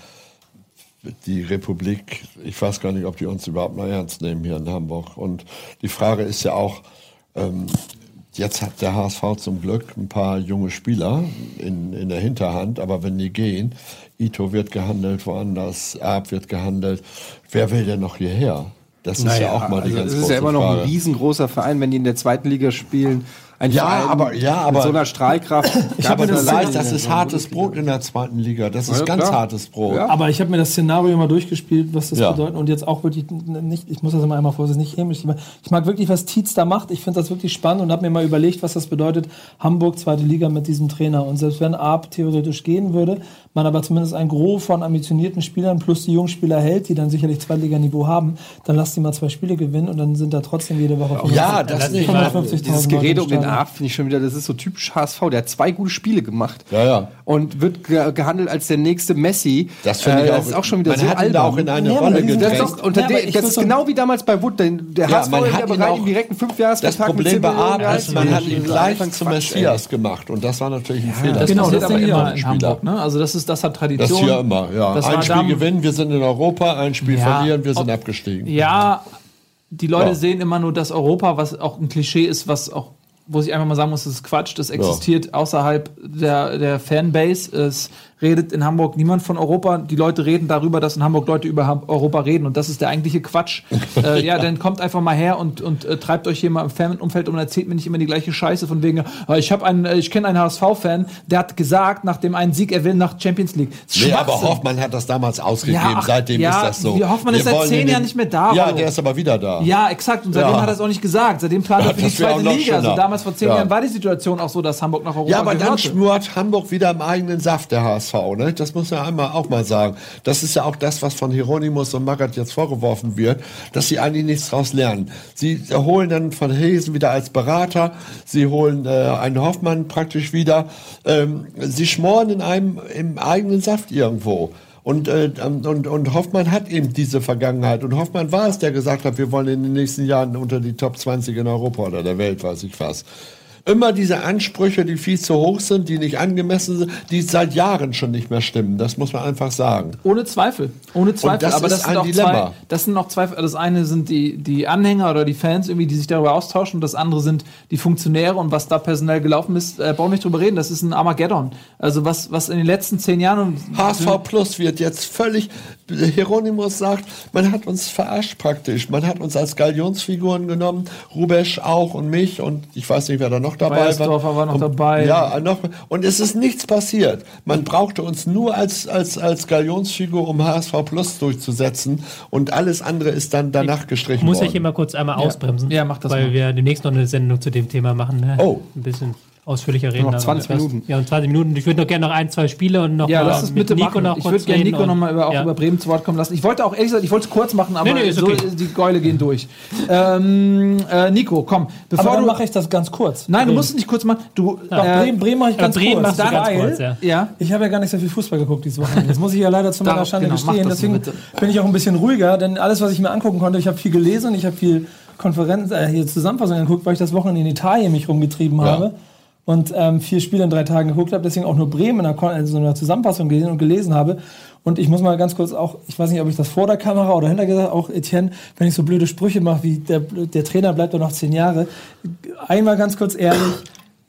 die Republik, ich weiß gar nicht, ob die uns überhaupt noch ernst nehmen hier in Hamburg. Und die Frage ist ja auch, ähm, jetzt hat der HSV zum Glück ein paar junge Spieler in, in der Hinterhand, aber wenn die gehen, Ito wird gehandelt woanders, Erb wird gehandelt, wer will denn noch hierher? Das ist ja auch mal die also ganz Es ist große ja immer noch Frage. ein riesengroßer Verein, wenn die in der zweiten Liga spielen. Ein Ja, Verein aber- ja, aber- mit so einer Strahlkraft. Ich habe mir das gesagt, das ist hartes Brot in der zweiten Liga. Das ist Ja, ganz klar. hartes Brot. Ja. Aber ich habe mir das Szenario mal durchgespielt, was das Ja. bedeutet. Und jetzt auch wirklich nicht, ich muss das immer einmal vorsichtig nicht hämisch. Ich mag- Ich mag wirklich, was Tietz da macht. Ich finde das wirklich spannend und habe mir mal überlegt, was das bedeutet. Hamburg, zweite Liga mit diesem Trainer. Und selbst wenn Arp theoretisch gehen würde, man aber zumindest ein Gros von ambitionierten Spielern plus die Jungspieler hält, die dann sicherlich Zweitliganiveau haben, dann lasst die mal zwei Spiele gewinnen und dann sind da trotzdem jede Woche Ja, das nicht. 150.000 Dieses Gerede um den. Arp finde ich schon wieder, das ist so typisch HSV. Der hat zwei gute Spiele gemacht. Ja, ja. Und wird ge gehandelt als der nächste Messi. Das finde ich Äh, auch. das ist auch schon wieder man so hat ihn da albern. auch in eine Ja, Rolle Das ist, doch unter Ja, der, das ist genau wie damals bei Wood. denn Der Ja, HSV man hat ja ihn auch- ihm direkt einen Das Fünfjahresvertrag mit Problem 10 bei Gehalt ist, zu man hat ihn Das gleich zum. Messias gemacht. Und das war natürlich ein Fehler. Das Genau, passiert das aber immer auch. in Hamburg, ne? Also das ist, das hat Das Tradition. hier immer, ja. Das ein war Spiel gewinnen, wir sind in Europa, ein Spiel Ja. verlieren, wir sind Ob- abgestiegen. Ja, die Leute Ja. sehen immer nur das Europa, was auch ein Klischee ist, was auch, wo ich einfach mal sagen muss, das ist Quatsch, das existiert außerhalb der, der Fanbase. Es redet in Hamburg niemand von Europa. Die Leute reden darüber, dass in Hamburg Leute über Europa reden und das ist der eigentliche Quatsch. äh, ja, dann kommt einfach mal her und, und äh, treibt euch hier mal im Fanumfeld um und erzählt mir nicht immer die gleiche Scheiße von wegen, äh, ich habe einen, äh, ich kenne einen HSV-Fan, der hat gesagt, nach dem einen Sieg, er will nach Champions League. Nee, aber. Hoffmann hat das damals ausgegeben, Ja, ach, seitdem ja, ist das so. wir- Hoffmann ist seit zehn Jahren nicht mehr da, Ja, der ist aber wieder da. Ja, exakt. Und seitdem Ja. hat er es auch nicht gesagt. Seitdem plant er für die zweite Liga. Also schöner. damals vor zehn Ja. Jahren war die Situation auch so, dass Hamburg nach Europa Ja, aber dann schnurrt Hamburg wieder im eigenen Saft, der HSV. Ne? Das muss man einmal auch mal sagen. Das ist ja auch das, was von Hieronymus und Magath jetzt vorgeworfen wird, dass sie eigentlich nichts daraus lernen. Sie holen dann von Hesen wieder als Berater, sie holen äh, einen Hoffmann praktisch wieder. Ähm, sie schmoren in einem im eigenen Saft irgendwo. Und, äh, und, und Hoffmann hat eben diese Vergangenheit. Und Hoffmann war es, der gesagt hat, wir wollen in den nächsten Jahren unter die Top 20 in Europa oder der Welt, weiß ich was. Immer diese Ansprüche, die viel zu hoch sind, die nicht angemessen sind, die seit Jahren schon nicht mehr stimmen. Das muss man einfach sagen. Ohne Zweifel. Ohne Zweifel. das aber ist das sind ein auch Dilemma. zwei. Das sind noch zwei. Das eine sind die, die Anhänger oder die Fans irgendwie, die sich darüber austauschen. Und das andere sind die Funktionäre und was da personell gelaufen ist. Äh, brauchen nicht drüber reden. Das ist ein Armageddon. Also was, was in den letzten zehn Jahren. HSV Plus wird jetzt völlig, Hieronymus sagt, man hat uns verarscht praktisch. Man hat uns als Galionsfiguren genommen, Rubesch auch und mich und ich weiß nicht, wer da noch dabei war. Weiersdorfer war noch und, dabei. Ja, noch, und es ist nichts passiert. Man brauchte uns nur als, als, als Galionsfigur, um HSV Plus durchzusetzen und alles andere ist dann danach gestrichen Muss ich worden. hier mal kurz einmal ausbremsen. Ja, mach das Weil mal. wir demnächst noch eine Sendung zu dem Thema machen. Ne? Oh. Ein bisschen ausführlicher reden. Noch dann 20 etwas. Minuten. Ja, und 20 Minuten. Ich würde noch gerne noch ein, zwei Spiele und noch Ja, mal lass es mit bitte Nico machen. noch ich würde gerne Nico und- noch mal über, auch ja. über Bremen zu Wort kommen lassen. Ich wollte auch ehrlich gesagt, ich wollte es kurz machen, aber Nee, nee, so, okay. die Geule gehen durch. ähm, äh, Nico, komm. Bevor Aber dann du, mache ich das ganz kurz. nein, du musst es nicht kurz machen. Du, Doch, äh, Bremen, Bremen mache ich Ja, ganz Bremen kurz. machst du ganz kurz, ja. ja. Ich habe ja gar nicht so viel Fußball geguckt dieses Wochenende. Das muss ich ja leider zu meiner Schande genau, gestehen. Deswegen bin ich auch ein bisschen ruhiger, denn alles, was ich mir angucken konnte, ich habe viel gelesen und ich habe viel Konferenz, äh, hier Zusammenfassungen geguckt, weil ich das Wochenende in Italien mich rumgetrieben habe und ähm, vier Spiele in drei Tagen geguckt habe, deswegen auch nur Bremen in einer, also in einer Zusammenfassung gesehen und gelesen habe. Und ich muss mal ganz kurz auch, ich weiß nicht, ob ich das vor der Kamera oder hinter gesagt auch Etienne, wenn ich so blöde Sprüche mache, wie der, der Trainer bleibt doch noch zehn Jahre. Einmal ganz kurz ehrlich,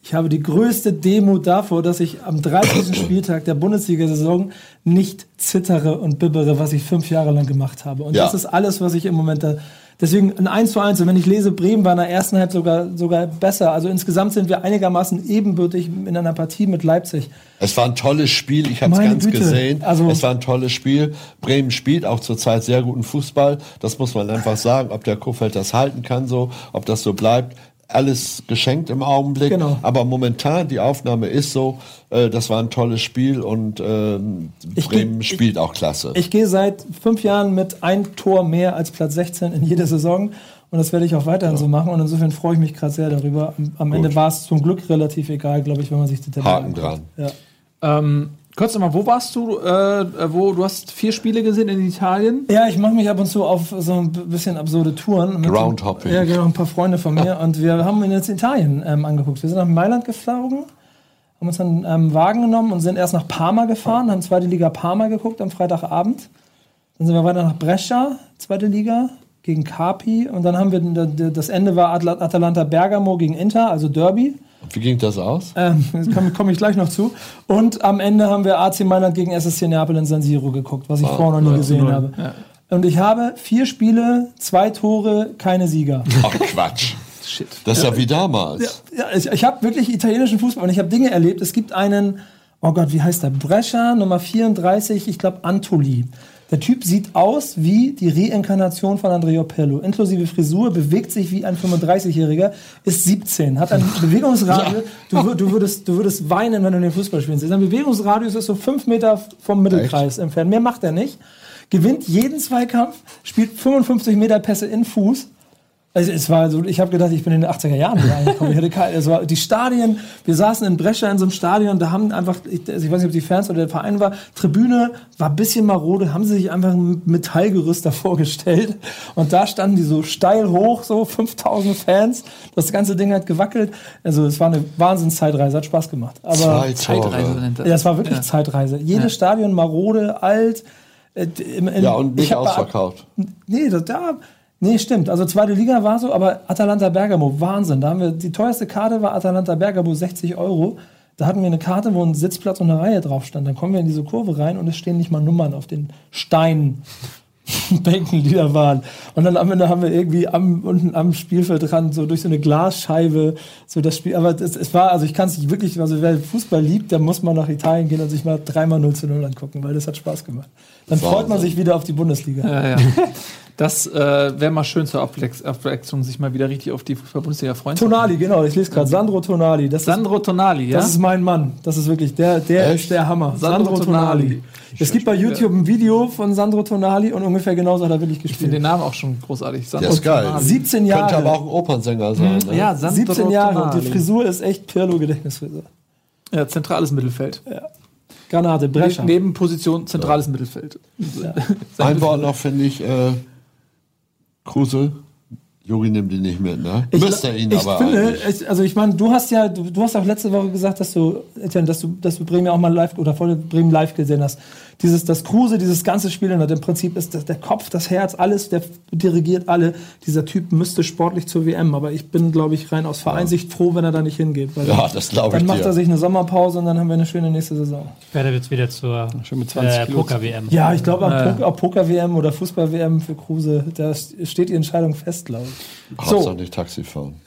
ich habe die größte Demut davor, dass ich am 30. Spieltag der Bundesliga-Saison nicht zittere und bibbere, was ich fünf Jahre lang gemacht habe. Und Ja. das ist alles, was ich im Moment da. Deswegen ein 1 zu 1. Und wenn ich lese, Bremen war in der ersten Halbzeit sogar, sogar besser. Also insgesamt sind wir einigermaßen ebenbürtig in einer Partie mit Leipzig. Es war ein tolles Spiel, ich habe es ganz Güte. gesehen. Also- es war ein tolles Spiel. Bremen spielt auch zurzeit sehr guten Fußball. Das muss man einfach sagen, ob der Kofeld das halten kann, so, ob das so bleibt. Alles geschenkt im Augenblick. Genau. Aber momentan, die Aufnahme ist so, äh, das war ein tolles Spiel und ähm, Ich Bremen geh- ich- spielt auch klasse. Ich gehe seit fünf Jahren mit ein Tor mehr als Platz 16 in jeder Saison. Und das werde ich auch weiterhin so machen. Und insofern freue ich mich gerade sehr darüber. Am, am Ende war es zum Glück relativ egal, glaube ich, wenn man sich die Tabelle Haken anguckt. dran. Ja. Ähm, kurz nochmal, wo warst du? Äh, wo du hast vier Spiele gesehen in Italien? Ja, ich mache mich ab und zu auf so ein bisschen absurde Touren. Mit Groundhopping. Ja, genau, ein paar Freunde von mir. und wir haben ihn jetzt in Italien ähm, angeguckt. Wir sind nach Mailand geflogen, haben uns dann einen ähm, Wagen genommen und sind erst nach Parma gefahren, haben zweite Liga Parma geguckt am Freitagabend. Dann sind wir weiter nach Brescia, zweite Liga, gegen Carpi. Und dann haben wir, das Ende war Atalanta Bergamo gegen Inter, also Derby. Wie ging das aus? Ähm, da komme komm ich gleich noch zu. Und am Ende haben wir AC Mailand gegen SSC Neapel in San Siro geguckt, was ich vorher noch nie gesehen habe. Und ich habe vier Spiele, zwei Tore, keine Sieger. Ach Quatsch. Shit. Das ist ja wie damals. Ja, ich, ich habe wirklich italienischen Fußball und ich habe Dinge erlebt. Es gibt einen, oh Gott, wie heißt der? Brescia, Nummer 34, ich glaube Antoli. Der Typ sieht aus wie die Reinkarnation von Andrea Pirlo. Inklusive Frisur, bewegt sich wie ein 35-Jähriger, ist 17, hat ein Bewegungsradius. Du, wür- du, würdest, du würdest weinen, wenn du den Fußball spielen siehst. Sein Bewegungsradius ist so fünf Meter vom Mittelkreis entfernt. Mehr macht er nicht. Gewinnt jeden Zweikampf, spielt 55 Meter Pässe in Fuß. Also es war so, ich habe gedacht, ich bin in den 80er Jahren wieder angekommen. Ich hatte keine, es war die Stadien, wir saßen in Brescia in so einem Stadion, da haben einfach, ich, also ich weiß nicht, ob die Fans oder der Verein war, Tribüne war ein bisschen marode, haben sie sich einfach ein Metallgerüst davor gestellt und da standen die so steil hoch, so 5000 Fans, das ganze Ding hat gewackelt. Also es war eine Wahnsinnszeitreise, hat Spaß gemacht. Aber Zeitreise ja, es war wirklich Ja. Zeitreise. Jedes Stadion marode, alt. äh, im- im- Ja, und ich nicht ausverkauft. Nee, das, da, nee, stimmt. Also zweite Liga war so, aber Atalanta Bergamo, Wahnsinn. Da haben wir, die teuerste Karte war Atalanta Bergamo, 60 Euro. Da hatten wir eine Karte, wo ein Sitzplatz und eine Reihe drauf stand. Dann kommen wir in diese Kurve rein und es stehen nicht mal Nummern auf den Steinen. Bänken, die da waren. Und dann am Ende haben wir irgendwie am, unten am Spielfeldrand so durch so eine Glasscheibe so das Spiel. Aber es, es war, also ich kann es nicht wirklich, also wer Fußball liebt, der muss mal nach Italien gehen und sich mal dreimal 0 zu 0 angucken, weil das hat Spaß gemacht. Dann freut man sich wieder auf die Bundesliga. Ja, ja. Das äh, wäre mal schön zur Abwechs- Abwechslung, sich mal wieder richtig auf die Fußball-Bundesliga freuen. zu Tonali, genau, ich lese gerade. Sandro Tonali. Das ist, Sandro Tonali, ja? das ist mein Mann. Das ist wirklich der, der, Echt? der Hammer. Sandro Sandro, Tonali. Tonali. Es gibt bei YouTube ein Video von Sandro Tonali und ungefähr genauso hat er wirklich ich finde den gespielt. Namen auch schon großartig. Der Sandro ist geil. Tonali. 17 Jahre. Könnte aber auch ein Opernsänger sein. Ne? Ja, Sandro 17 Jahre und die Tonali. Frisur ist echt Pirlo-Gedächtnisfrisur. Ja, zentrales Mittelfeld. Granate, Brescia. Neben Position zentrales Mittelfeld. Ein Wort noch finde ich, äh, Kruse, Jogi nimmt ihn nicht mit, ne? Ich, Müsste ihn ich aber finde, eigentlich. ich, also ich meine, du hast ja, du, du hast auch letzte Woche gesagt, dass du, Etienne, dass du, dass du Bremen ja auch mal live oder voll Bremen live gesehen hast. Dieses, das Kruse, dieses ganze Spiel, und im Prinzip ist das, der Kopf, das Herz, alles, der dirigiert alle. Dieser Typ müsste sportlich zur WM, aber ich bin, glaube ich, rein aus Vereinsicht froh, wenn er da nicht hingeht. Weil Ja, dann- das glaube ich Dann macht dir. er sich eine Sommerpause und dann haben wir eine schöne nächste Saison. Ich werde jetzt wieder zur Schon mit 20 äh. Poker-WM. Ja, ich glaube, ob Poker-WM oder Fußball-WM für Kruse, da steht die Entscheidung fest, glaube ich. Hauptsache nicht Taxi fahren.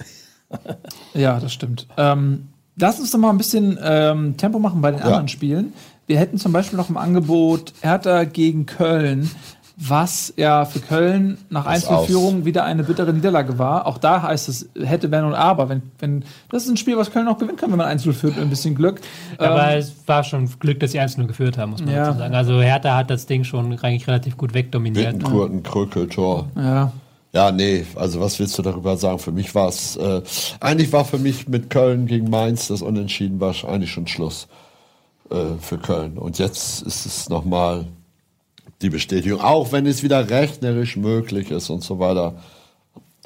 Ja, das stimmt. Ähm, lass uns doch mal ein bisschen ähm, Tempo machen bei den anderen Spielen. Wir hätten zum Beispiel noch im Angebot Hertha gegen Köln, was ja für Köln nach Einzelführung wieder eine bittere Niederlage war. Auch da heißt es, hätte, wenn und aber. Wenn, wenn, das ist ein Spiel, was Köln auch gewinnen kann, wenn man Einzel führt mit ein bisschen Glück. Aber Ähm, es war schon Glück, dass sie 1-0 geführt haben, muss man Ja. dazu sagen. Also Hertha hat das Ding schon eigentlich relativ gut wegdominiert. Wittenkurten, Krökel, Tor. ja. Ja, nee, also was willst du darüber sagen? Für mich war es, äh, eigentlich war für mich mit Köln gegen Mainz das Unentschieden war eigentlich schon Schluss äh, für Köln. Und jetzt ist es nochmal die Bestätigung, auch wenn es wieder rechnerisch möglich ist und so weiter.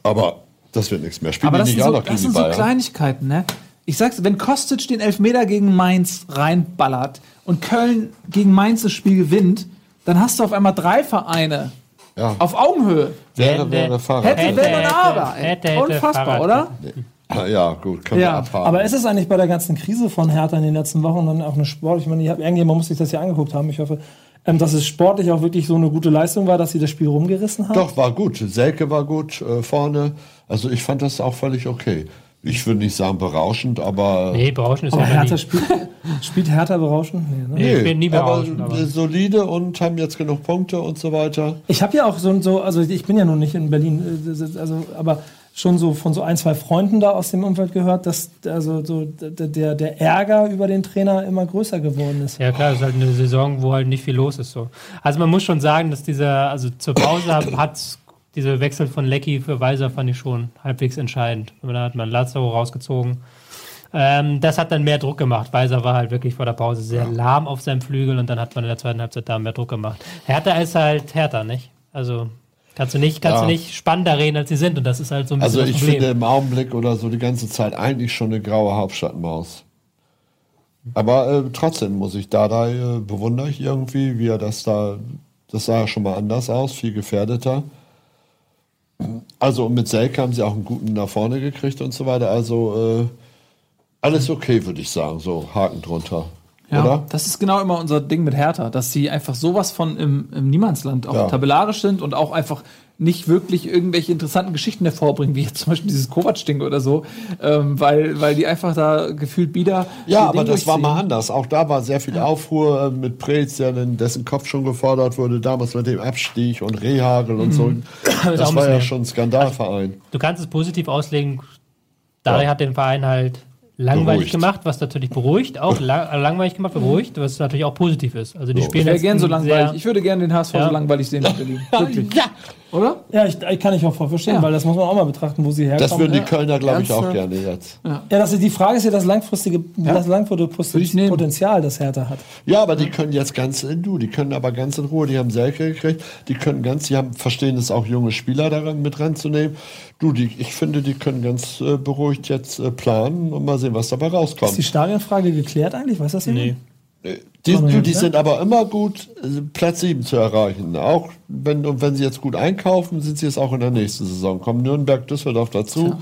Aber das wird nichts mehr. Spielen Aber die das nicht sind, auch so, noch gegen das sind so? Kleinigkeiten, ne? Ich sag's, wenn Kostic den Elfmeter gegen Mainz reinballert und Köln gegen Mainz das Spiel gewinnt, dann hast du auf einmal drei Vereine ja, auf Augenhöhe. wäre, wäre Fahrrad. Hätte, hätte, aber. ey. hätte, hätte, Unfassbar, oder? Ah, Ja, gut, können Ja, wir abhaken. Aber ist es eigentlich bei der ganzen Krise von Hertha in den letzten Wochen dann auch eine Sport? Ich meine, ich hab, irgendjemand muss sich das ja angeguckt haben. Ich hoffe, ähm, dass es sportlich auch wirklich so eine gute Leistung war, dass sie das Spiel rumgerissen haben. Doch, war gut. Selke war gut äh, vorne. Also ich fand das auch völlig okay. Ich würde nicht sagen berauschend, aber Nee, berauschend ist Aber ja Hertha spielt, spielt Hertha berauschend? Nee, ne? Nee, ich bin nie aber, berauschend. Aber äh, solide und haben jetzt genug Punkte und so weiter. Ich habe ja auch so, so, also ich bin ja nun nicht in Berlin, äh, also, aber schon so von so ein, zwei Freunden da aus dem Umfeld gehört, dass also so der, der Ärger über den Trainer immer größer geworden ist. Ja klar, es ist halt eine Saison, wo halt nicht viel los ist. So. Also man muss schon sagen, dass dieser, also zur Pause hat, hat's diese Wechsel von Lecky für Weiser fand ich schon halbwegs entscheidend. Dann hat man Lazaro rausgezogen. Ähm, das hat dann mehr Druck gemacht. Weiser war halt wirklich vor der Pause sehr lahm auf seinem Flügel und dann hat man in der zweiten Halbzeit da mehr Druck gemacht. Hertha ist halt Hertha, nicht? Also kannst du nicht, kannst Ja. du nicht spannender reden, als sie sind und das ist halt so ein bisschen Also ich finde im Augenblick oder so die ganze Zeit eigentlich schon eine graue Hauptstadtmaus. Aber äh, trotzdem muss ich Dada äh, bewundere ich irgendwie, wie er das da, das sah ja schon mal anders aus, viel gefährdeter. Also mit Selke haben sie auch einen guten nach vorne gekriegt und so weiter. Also äh, alles okay, würde ich sagen. So Haken drunter. Ja, Oder? das ist genau immer unser Ding mit Hertha, dass sie einfach sowas von im, im Niemandsland auch Ja. tabellarisch sind und auch einfach nicht wirklich irgendwelche interessanten Geschichten hervorbringen, wie jetzt zum Beispiel dieses Kovac-Ding oder so, ähm, weil, weil die einfach da gefühlt wieder. Ja, aber Ding das war mal anders. Auch da war sehr viel Aufruhr äh, mit Preetz, dessen Kopf schon gefordert wurde, damals mit dem Abstieg und Rehagel und so. Mhm. auch ein Das war ja schon ein Skandalverein. Du kannst es positiv auslegen. Dari Ja. hat den Verein halt langweilig Beruhigt. gemacht, was natürlich beruhigt, auch la äh, langweilig gemacht, beruhigt, was natürlich auch positiv ist. Also die So. spielen Ich gern so langweilig. sehr- Ich würde gerne den HSV Ja. so langweilig sehen in Berlin. Wirklich. Oder? Ja, ich, ich kann ich auch voll verstehen, Ja. weil das muss man auch mal betrachten, wo sie herkommen. Das würden die ja. Kölner, glaube ich, auch gerne jetzt. ja, das ist, die Frage ist ja das langfristige, das langfristige. Potenzial, das Hertha hat. Ja, aber die können jetzt ganz in du, die können aber ganz in Ruhe, die haben Selke gekriegt, die können ganz, die haben, verstehen es auch junge Spieler daran mit ranzunehmen. Du, die, ich finde, die können ganz äh, beruhigt jetzt äh, planen und mal sehen, was dabei Ist die rauskommt. Stadionfrage geklärt eigentlich? Weiß das jemand? Nee. Die, Kann man du, jetzt die sind aber immer gut, äh, Platz 7 zu erreichen. Auch wenn, und wenn sie jetzt gut einkaufen, sind sie es auch in der nächsten Saison. Kommen Nürnberg, Düsseldorf dazu.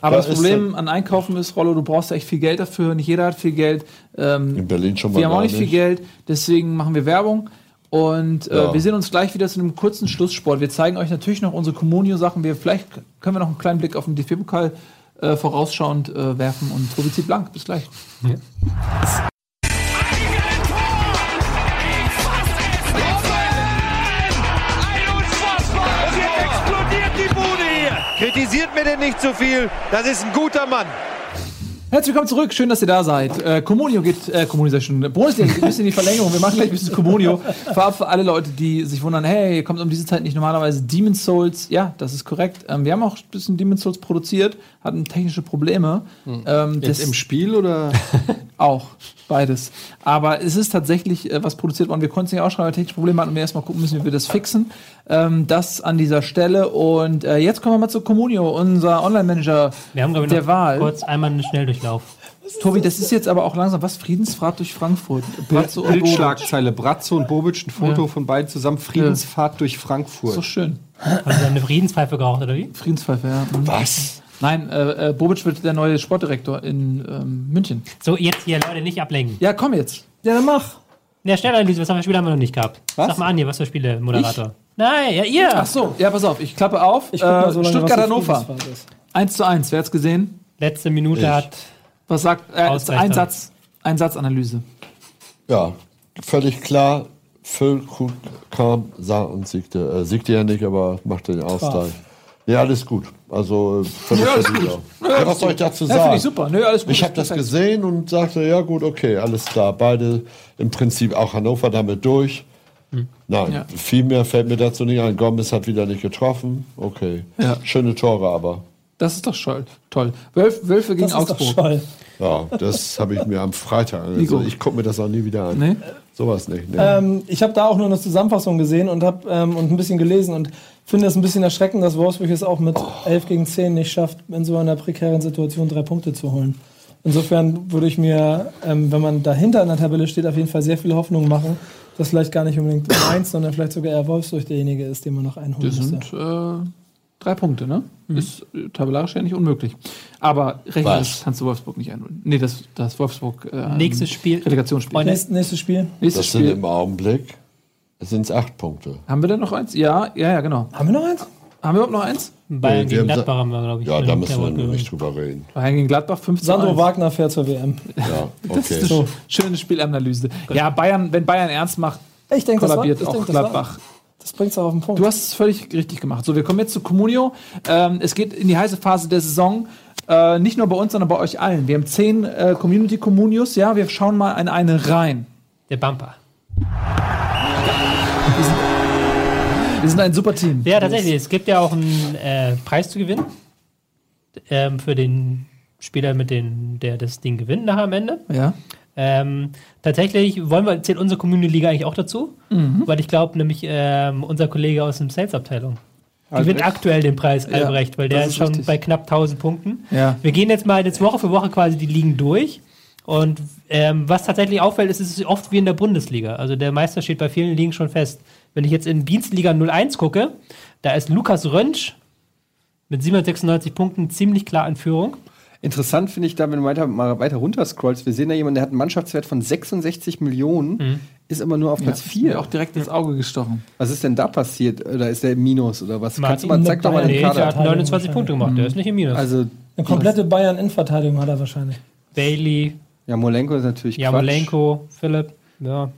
Aber Da das ist Problem an Einkaufen ist, Rollo, du brauchst echt viel Geld dafür. Nicht jeder hat viel Geld. Ähm, In Berlin schon mal wir haben auch nicht viel Geld, deswegen machen wir Werbung. Und äh, Ja. wir sehen uns gleich wieder zu einem kurzen Schlusssport. Wir zeigen euch natürlich noch unsere Communio-Sachen. Wir vielleicht können wir noch einen kleinen Blick auf den DFB-Pokal äh, vorausschauend äh, werfen. Und Tobi zieht blank. Bis gleich. Und Kritisiert mir denn nicht zu viel. Das ist ein guter Mann. Herzlich willkommen zurück, schön, dass ihr da seid. Äh, Communio geht, äh, Communio sag ich schon, Bundesliga geht ein bisschen in die Verlängerung. Wir machen gleich ein bisschen Communio. Vorab für alle Leute, die sich wundern, hey, kommt um diese Zeit nicht normalerweise Demon's Souls? Ja, das ist korrekt. Ähm, wir haben auch ein bisschen Demon's Souls produziert, hatten technische Probleme. Ähm, Jetzt das im Spiel oder? auch, beides. Aber es ist tatsächlich äh, was produziert worden. Wir konnten es nicht ausschreiben, weil wir technische Probleme hatten und wir erstmal gucken müssen, wie wir das fixen. Ähm, das an dieser Stelle. Und äh, jetzt kommen wir mal zu Communio, unser Online-Manager Wir haben, glaube ich, der noch Wahl. kurz einmal einen Schnelldurchlauf. Tobi, das ist jetzt aber auch langsam was? Friedensfahrt durch Frankfurt. Bratzo und Bobic. Bildschlagzeile. Bratzo und Bobic, ein Foto Ja. von beiden zusammen. Friedensfahrt durch Frankfurt. So schön. Haben Sie eine Friedenspfeife geraucht, oder wie? Friedenspfeife, ja. Mhm. Was? Nein, äh, äh, Bobic wird der neue Sportdirektor in ähm, München. So, jetzt hier, Leute, nicht ablenken. Ja, komm jetzt. Ja, dann mach. Ja, Schnellanalyse, was haben wir Spiele haben wir noch nicht gehabt? Was? Sag mal an hier, was für Spiele, Moderator? Nein, ja, ihr. Ach so, ja, pass auf, ich klappe auf. Ich äh, so lange, was Stuttgart Hannover. Friedensfahrt ist. 1 zu 1, wer hat's gesehen? Letzte Minute Ich. hat. Was sagt äh, ein. Satz, ein Satzanalyse. Ja, völlig klar. Füllkrug kam, sah und siegte. Äh, siegte ja nicht, aber machte den Ausgleich. Ja, alles gut. Also äh, völlig Ja, alles gut. Ja, was soll ich dazu Ja, finde sagen? ich super. Nö, alles gut. Ich habe das gesehen und sagte, ja gut, okay, alles klar. Beide im Prinzip auch Hannover damit durch. Nein, Hm. Ja. viel mehr fällt mir dazu nicht ein. Gomez hat wieder nicht getroffen. Okay. Ja. Schöne Tore aber. Das ist doch toll. toll. Wölf, Wölfe gegen Das ist doch Augsburg. Scholl. Ja, das habe ich mir am Freitag angesehen. Ich gucke mir das auch nie wieder an. Nee? Sowas nicht. Nee. Ähm, ich habe da auch nur eine Zusammenfassung gesehen und habe ähm, und ein bisschen gelesen und finde es ein bisschen erschreckend, dass Wolfsburg es auch mit 11 gegen 10 nicht schafft, in so einer prekären Situation drei Punkte zu holen. Insofern würde ich mir, ähm, wenn man dahinter in der Tabelle steht, auf jeden Fall sehr viele Hoffnung machen, dass vielleicht gar nicht unbedingt Mainz, sondern vielleicht sogar eher Wolfsburg derjenige ist, den man noch einholen Das müsste. sind äh, drei Punkte, ne? Ist äh, tabellarisch ja nicht unmöglich. Aber rechnerisch kannst du Wolfsburg nicht einholen. Nee, das, das Wolfsburg äh, Nächstes Spiel. Relegationsspiel. Und- Nächstes, nächstes Spiel. Nächstes das sind Spiel. im Augenblick sind es acht Punkte. Haben wir denn noch eins? Ja, ja, ja, genau. Haben wir noch eins? Haben wir überhaupt noch eins? Bayern Nee, gegen haben Gladbach haben wir, glaube ich. Ja, da müssen wir wollte nicht drüber reden. Bayern gegen Gladbach 5 zu Sandro 1. Wagner fährt zur WM. Ja, Das ist okay. eine schöne Spielanalyse. Ja, Bayern, wenn Bayern ernst macht, Ich denke, das war, kollabiert ich auch denk, das war- Gladbach. Das bringt's auch auf den Punkt. Du hast es völlig richtig gemacht. So, wir kommen jetzt zu Comunio. Ähm, es geht in die heiße Phase der Saison. Äh, nicht nur bei uns, sondern bei euch allen. Wir haben zehn äh, Community Communios. Ja, wir schauen mal in eine rein. Der Bumper. Wir sind ein super Team. Ja, tatsächlich. Es gibt ja auch einen äh, Preis zu gewinnen. Ähm, für den Spieler, mit den, der das Ding gewinnt nachher am Ende. Ja. Ähm, tatsächlich wollen wir, zählt unsere Community-Liga eigentlich auch dazu, Mhm. weil ich glaube, nämlich ähm, unser Kollege aus dem Sales-Abteilung gewinnt Albrecht? aktuell den Preis, Ja, Albrecht, weil der ist schon richtig. bei knapp 1000 Punkten. Ja. Wir gehen jetzt mal jetzt Woche für Woche quasi die Ligen durch. Und ähm, was tatsächlich auffällt, ist, es ist oft wie in der Bundesliga. Also der Meister steht bei vielen Ligen schon fest. Wenn ich jetzt in Dienstliga 01 gucke, da ist Lukas Rönsch mit 796 Punkten ziemlich klar in Führung. Interessant finde ich da, wenn du weiter, mal weiter runter scrollst, wir sehen da jemanden, der hat einen Mannschaftswert von 66 Millionen, ist aber nur auf Platz Mir 4. auch direkt ins Auge gestochen. Was ist denn da passiert? Oder ist der im Minus oder was? Martin Kannst du mal, zeig doch mal den der Kader. hat 29 Punkte gemacht, der ist nicht im Minus. Also, Eine komplette Bayern-Innenverteidigung hat er wahrscheinlich. Bailey, ja, Molenko ist natürlich Quatsch. Jamolenko, Philipp, ja.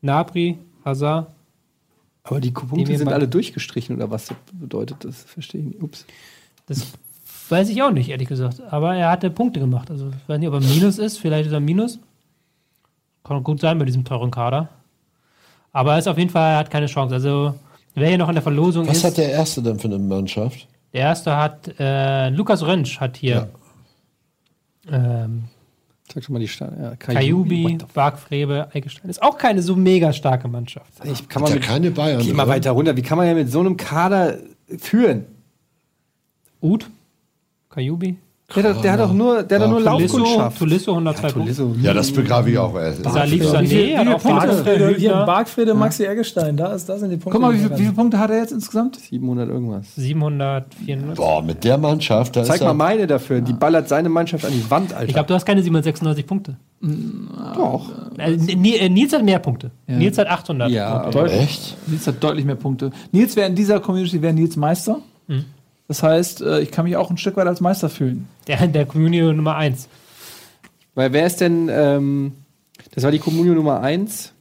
Nabri, Hazard. Aber die Die Punkte wir sind alle durchgestrichen oder was bedeutet das? Verstehe ich nicht. Ups. Das weiß ich auch nicht, ehrlich gesagt. Aber er hatte Punkte gemacht. Also ich weiß nicht, ob er Minus ist. Vielleicht ist er Minus. Kann gut sein bei diesem teuren Kader. Aber er ist auf jeden Fall, er hat keine Chance. Also wer hier noch in der Verlosung Was ist, hat der Erste denn für eine Mannschaft? der erste hat, äh, Lukas Rönsch hat hier ähm, Sag schon mal die Stadt. Ja, Kajubi, Bargfrebe, Eggestein. Ist auch keine so mega starke Mannschaft. Ich kann man ja mit, keine Bayern. Geh mal oder? weiter runter. Wie kann man ja mit so einem Kader führen? Ud, Kajubi, Der, hat- der hat doch nur, der hat nur Tulisso, Laufkundschaft. Tulisso 102 Punkte. Tulisso. Ja, das begrabe ich auch. Salif Ja. Sané hat auch Punkte? Hier, Hübner, Bargfrede, Maxi Eggestein, da, ist, da sind die Punkte. Guck mal, wie, wie viele. Punkte hat er jetzt insgesamt? 700 irgendwas. 700, 400. Boah, mit der Mannschaft, da Zeig ist mal er, meine dafür. Die ballert seine Mannschaft an die Wand, Alter. Ich glaube, du hast keine 796 Punkte. doch. Äh, Ni- Nils hat mehr Punkte. Nils hat 800. Ja, Punkte. aber Echt? Nils hat deutlich mehr Punkte. Nils wäre in dieser Community wäre Nils Meister. Das heißt, äh, ich kann mich auch ein Stück weit als Meister fühlen. Der, der Community Nummer 1. Weil wer ist denn, ähm, das war die Kommunio Nummer 1.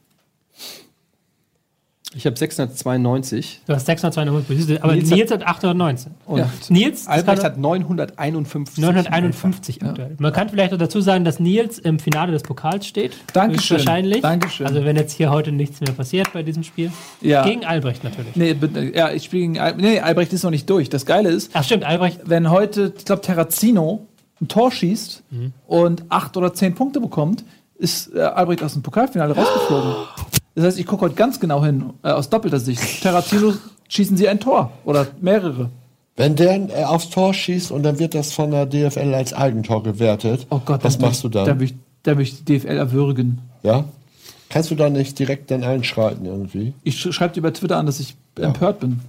Ich habe 692. Du hast 692, siehst du, aber Nils Nils, hat- hat 819. Und ja. Nils Albrecht hat 951. 951 aktuell. Man kann vielleicht noch dazu sagen, dass Nils im Finale des Pokals steht. Dankeschön. Wahrscheinlich. Dankeschön. Also wenn jetzt hier heute nichts mehr passiert bei diesem Spiel. Ja. Gegen Albrecht natürlich. Nee, ja, ich spiele gegen Al Nee, Albrecht ist noch nicht durch. Das Geile ist, Ach stimmt, Albrecht. wenn heute, ich glaube, Terrazino ein Tor schießt Mhm. und acht oder zehn Punkte bekommt, ist äh, Albrecht aus dem Pokalfinale rausgeflogen. Das heißt, ich gucke heute ganz genau hin, äh, aus doppelter Sicht. Terrazino schießen sie ein Tor oder mehrere. Wenn der äh, aufs Tor schießt und dann wird das von der DFL als Eigentor gewertet, Oh Gott, was dann machst du dann? Da will ich, will ich die DFL erwürgen. ja? Kannst du da nicht direkt dann einschreiten irgendwie? Ich sch schreibe dir über Twitter an, dass ich empört bin.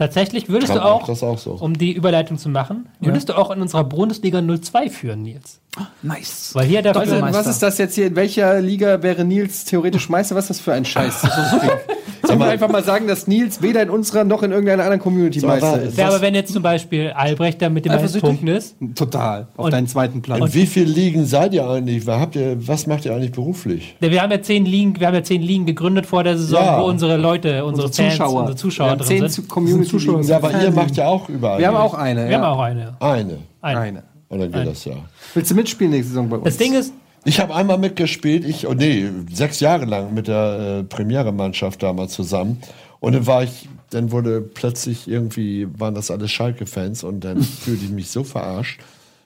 Tatsächlich würdest Trump du auch, auch so. um die Überleitung zu machen, würdest du auch in unserer Bundesliga 02 führen, Nils. Nice. Weil hier der Was, Doppelmeister. was ist das jetzt hier? In welcher Liga wäre Nils theoretisch Meister? Was ist das für ein Scheiß? Sollen wir einfach mal sagen, dass Nils weder in unserer noch in irgendeiner anderen Community So, Meister aber- ist? Ja, aber wenn jetzt zum Beispiel Albrecht da mit den meisten? Punkten ist, Total. Auf Und- deinen zweiten Platz. In wie vielen Ligen seid ihr eigentlich? Was, habt ihr, was macht ihr eigentlich beruflich? wir haben ja zehn Ligen, wir haben ja zehn Ligen gegründet vor der Saison, Ja. wo unsere Leute, unsere, Unsere Fans, Zuschauer. unsere Zuschauer drin zehn sind. zu- Community Zuschauer. Ja, aber ihr macht ja auch überall. Wir haben auch eine. Wir ja. haben auch eine. eine. eine. eine. Und dann geht das ja. Willst du mitspielen nächste Saison bei uns? Das Ding ist, Ich habe einmal mitgespielt, ich, oh nee, sechs Jahre lang mit der äh, Premiere-Mannschaft damals zusammen. Und dann war ich, dann wurde plötzlich irgendwie, waren das alles Schalke-Fans und dann fühlte ich mich so verarscht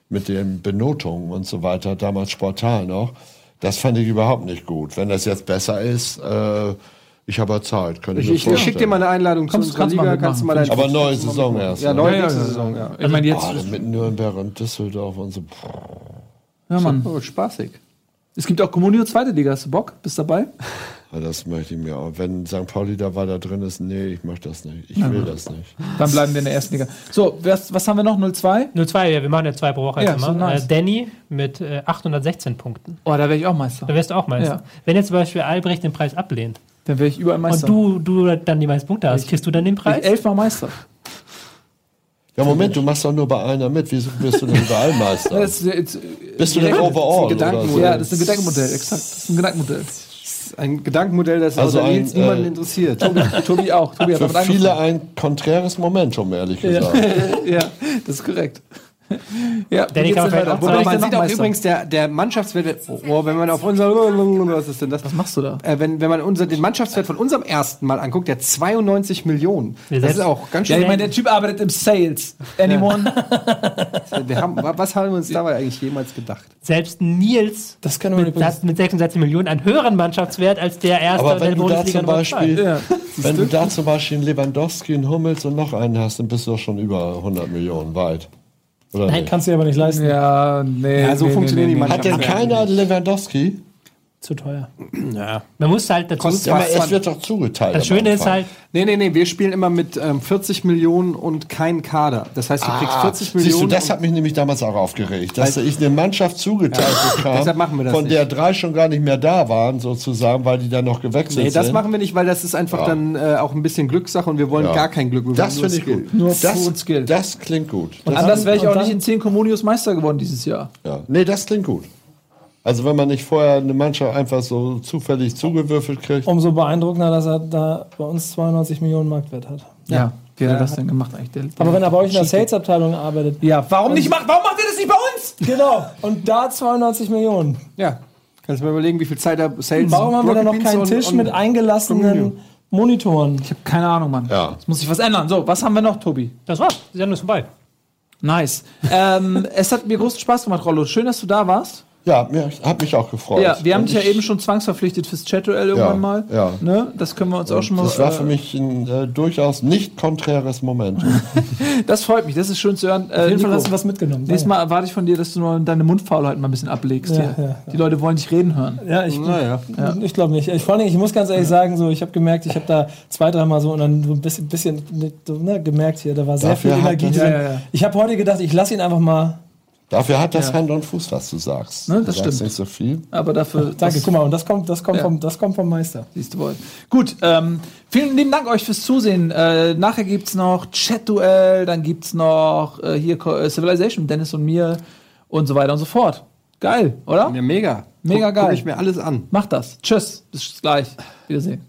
mit den Benotungen und so weiter, damals Sportal noch. Das fand ich überhaupt nicht gut. Wenn das jetzt besser ist, äh, ich habe ja Zeit, könnte ich, Ich, ich schicke dir mal eine Einladung Kommst- zu unserer kannst du mal Liga. Kannst du mal dein Aber neue Saison erst. Ja, ne? neue Ja, ja. Saison, ja. Ich meine, jetzt. Oh, das mit Nürnberg und Düsseldorf und so. Ja, Mann. Oh, spaßig. Es gibt auch Communio zweite Liga. Hast du Bock? Bist dabei? Ja, Das möchte ich mir auch. Wenn St. Pauli da weiter drin ist, nee, ich möchte das nicht. Ich will das nicht. Dann bleiben wir in der ersten Liga. So, was, was haben wir noch? 02? 02, ja, wir machen ja zwei pro Woche Ja, so immer. nice. Äh, Danny mit äh, 816 Punkten. Oh, da wäre ich auch Meister. Da wärst du auch Meister. Ja. Wenn jetzt zum Beispiel Albrecht den Preis ablehnt Dann wäre ich überall Meister. und du, du dann die meisten Punkte hast, kriegst du dann den ich Preis? elfmal Meister. Ja, Moment, du machst doch nur bei einer mit. Wieso bist du denn überall Meister? Das ist jetzt, Bist du denn overall? Gedankenmodell. Oder so? ja, das ist ein Gedankenmodell, exakt. Das ist ein Gedankenmodell. Ein Gedankenmodell, das Also außer ein, Nils niemanden äh, interessiert. Tobi auch. Tobi hat Für viele angefangen. ein konträres Momentum, ehrlich gesagt. Ja, das ist korrekt. Ja, Danny kann man auch man sieht auch übrigens, der, der Mannschaftswert, oh, wenn man auf unser, was ist denn das? Was machst du da? Äh, wenn, wenn man unser, den Mannschaftswert von unserem ersten Mal anguckt, der 92 Millionen. Wir Das ist auch ganz Ja, schön. ich meine, der Typ arbeitet im Sales. Anyone? wir haben, wa- was haben wir uns dabei eigentlich jemals gedacht? Selbst Nils Das kann man mit, übrigens. hat mit 66 Millionen einen höheren Mannschaftswert als der erste Aber der wenn du da zum Beispiel. Ja. wenn du da zum Beispiel einen Lewandowski, einen Hummels und noch einen hast, dann bist du doch schon über 100 Millionen weit. Oder Nein, nicht? Kannst du dir aber nicht leisten. Ja, nee. Ja, so nee, funktionieren nee, die nee. Hat denn keiner Lewandowski? Zu teuer. Man muss halt dazu Kostet Ja, aber es wird doch zugeteilt. Das Schöne ist halt, Nee, nee, nee, wir spielen immer mit ähm, 40 Millionen und kein Kader. Das heißt, du kriegst Ah, 40 siehst Millionen. du, das hat mich nämlich damals auch aufgeregt, dass ich eine Mannschaft zugeteilt bekam, deshalb machen wir das von nicht. der drei schon gar nicht mehr da waren, sozusagen, weil die dann noch gewechselt Nee, das sind. machen wir nicht, weil das ist einfach dann äh, auch ein bisschen Glückssache und wir wollen Ja. gar kein Glück. Wir Das finde ich gut. Nur das, Fu- Skill. das klingt gut. Das, Anders wäre ich und auch nicht in 10 Communios Meister geworden dieses Jahr. ja. Nee, das klingt gut. Also wenn man nicht vorher eine Mannschaft einfach so zufällig zugewürfelt kriegt. Umso beeindruckender, dass er da bei uns 92 Millionen Marktwert hat. Ja. Wie hat er das denn gemacht eigentlich? Der, Aber wenn er bei euch in der Sales-Abteilung arbeitet. ja, warum nicht macht, warum macht er das nicht bei uns? Genau. Und da 92 Millionen. Ja. Kannst du mal überlegen, wie viel Zeit er Sales Warum haben wir da noch Beans keinen und- Tisch und mit eingelassenen Monitoren? Ich habe keine Ahnung, Mann. Ja. Jetzt muss sich was ändern. So, was haben wir noch, Tobi? das war's. Die Sendung ist vorbei. Nice. ähm, es hat mir großen Spaß gemacht, Rollo. Schön, dass du da warst. Ja, mir, hat mich auch gefreut. Ja, wir haben dich ja eben schon zwangsverpflichtet fürs Chat-Duell irgendwann Ja, mal. ja. Ne? Das können wir uns auch schon mal. Das war äh, für mich ein äh, durchaus nicht konträres Moment. Das freut mich, das ist schön zu hören. Äh, Auf jeden Fall Nico, hast du was mitgenommen. Nächstes Mal erwarte ich von dir, dass du nur deine Mundfaulheit mal ein bisschen ablegst. Ja, hier. ja, ja. Die Leute wollen dich reden hören. Ja, ich, ich glaube nicht. Ich, vor allem, ich muss ganz ehrlich sagen, so, ich habe gemerkt, ich habe da zwei, dreimal so und dann so ein bisschen, bisschen ne, gemerkt hier, da war sehr Dafür viel Energie drin. Ja, ja, ja. Ich habe heute gedacht, ich lasse ihn einfach mal. Dafür hat das Ja. Hand und Fuß, was du sagst. Ne, du das sagst stimmt. nicht so viel. Aber dafür. Danke, das- guck mal, und das kommt, das kommt, Ja. vom, das kommt vom Meister. Siehst du wohl. Gut, ähm, vielen lieben Dank euch fürs Zusehen. Äh, nachher gibt's noch Chat-Duell, dann gibt's noch äh, hier äh, Civilization, Dennis und mir und so weiter und so fort. Geil, oder? Ja, mega. Mega Guck- geil. Guck ich mir alles an. Macht das. Tschüss. Bis gleich. Wiedersehen.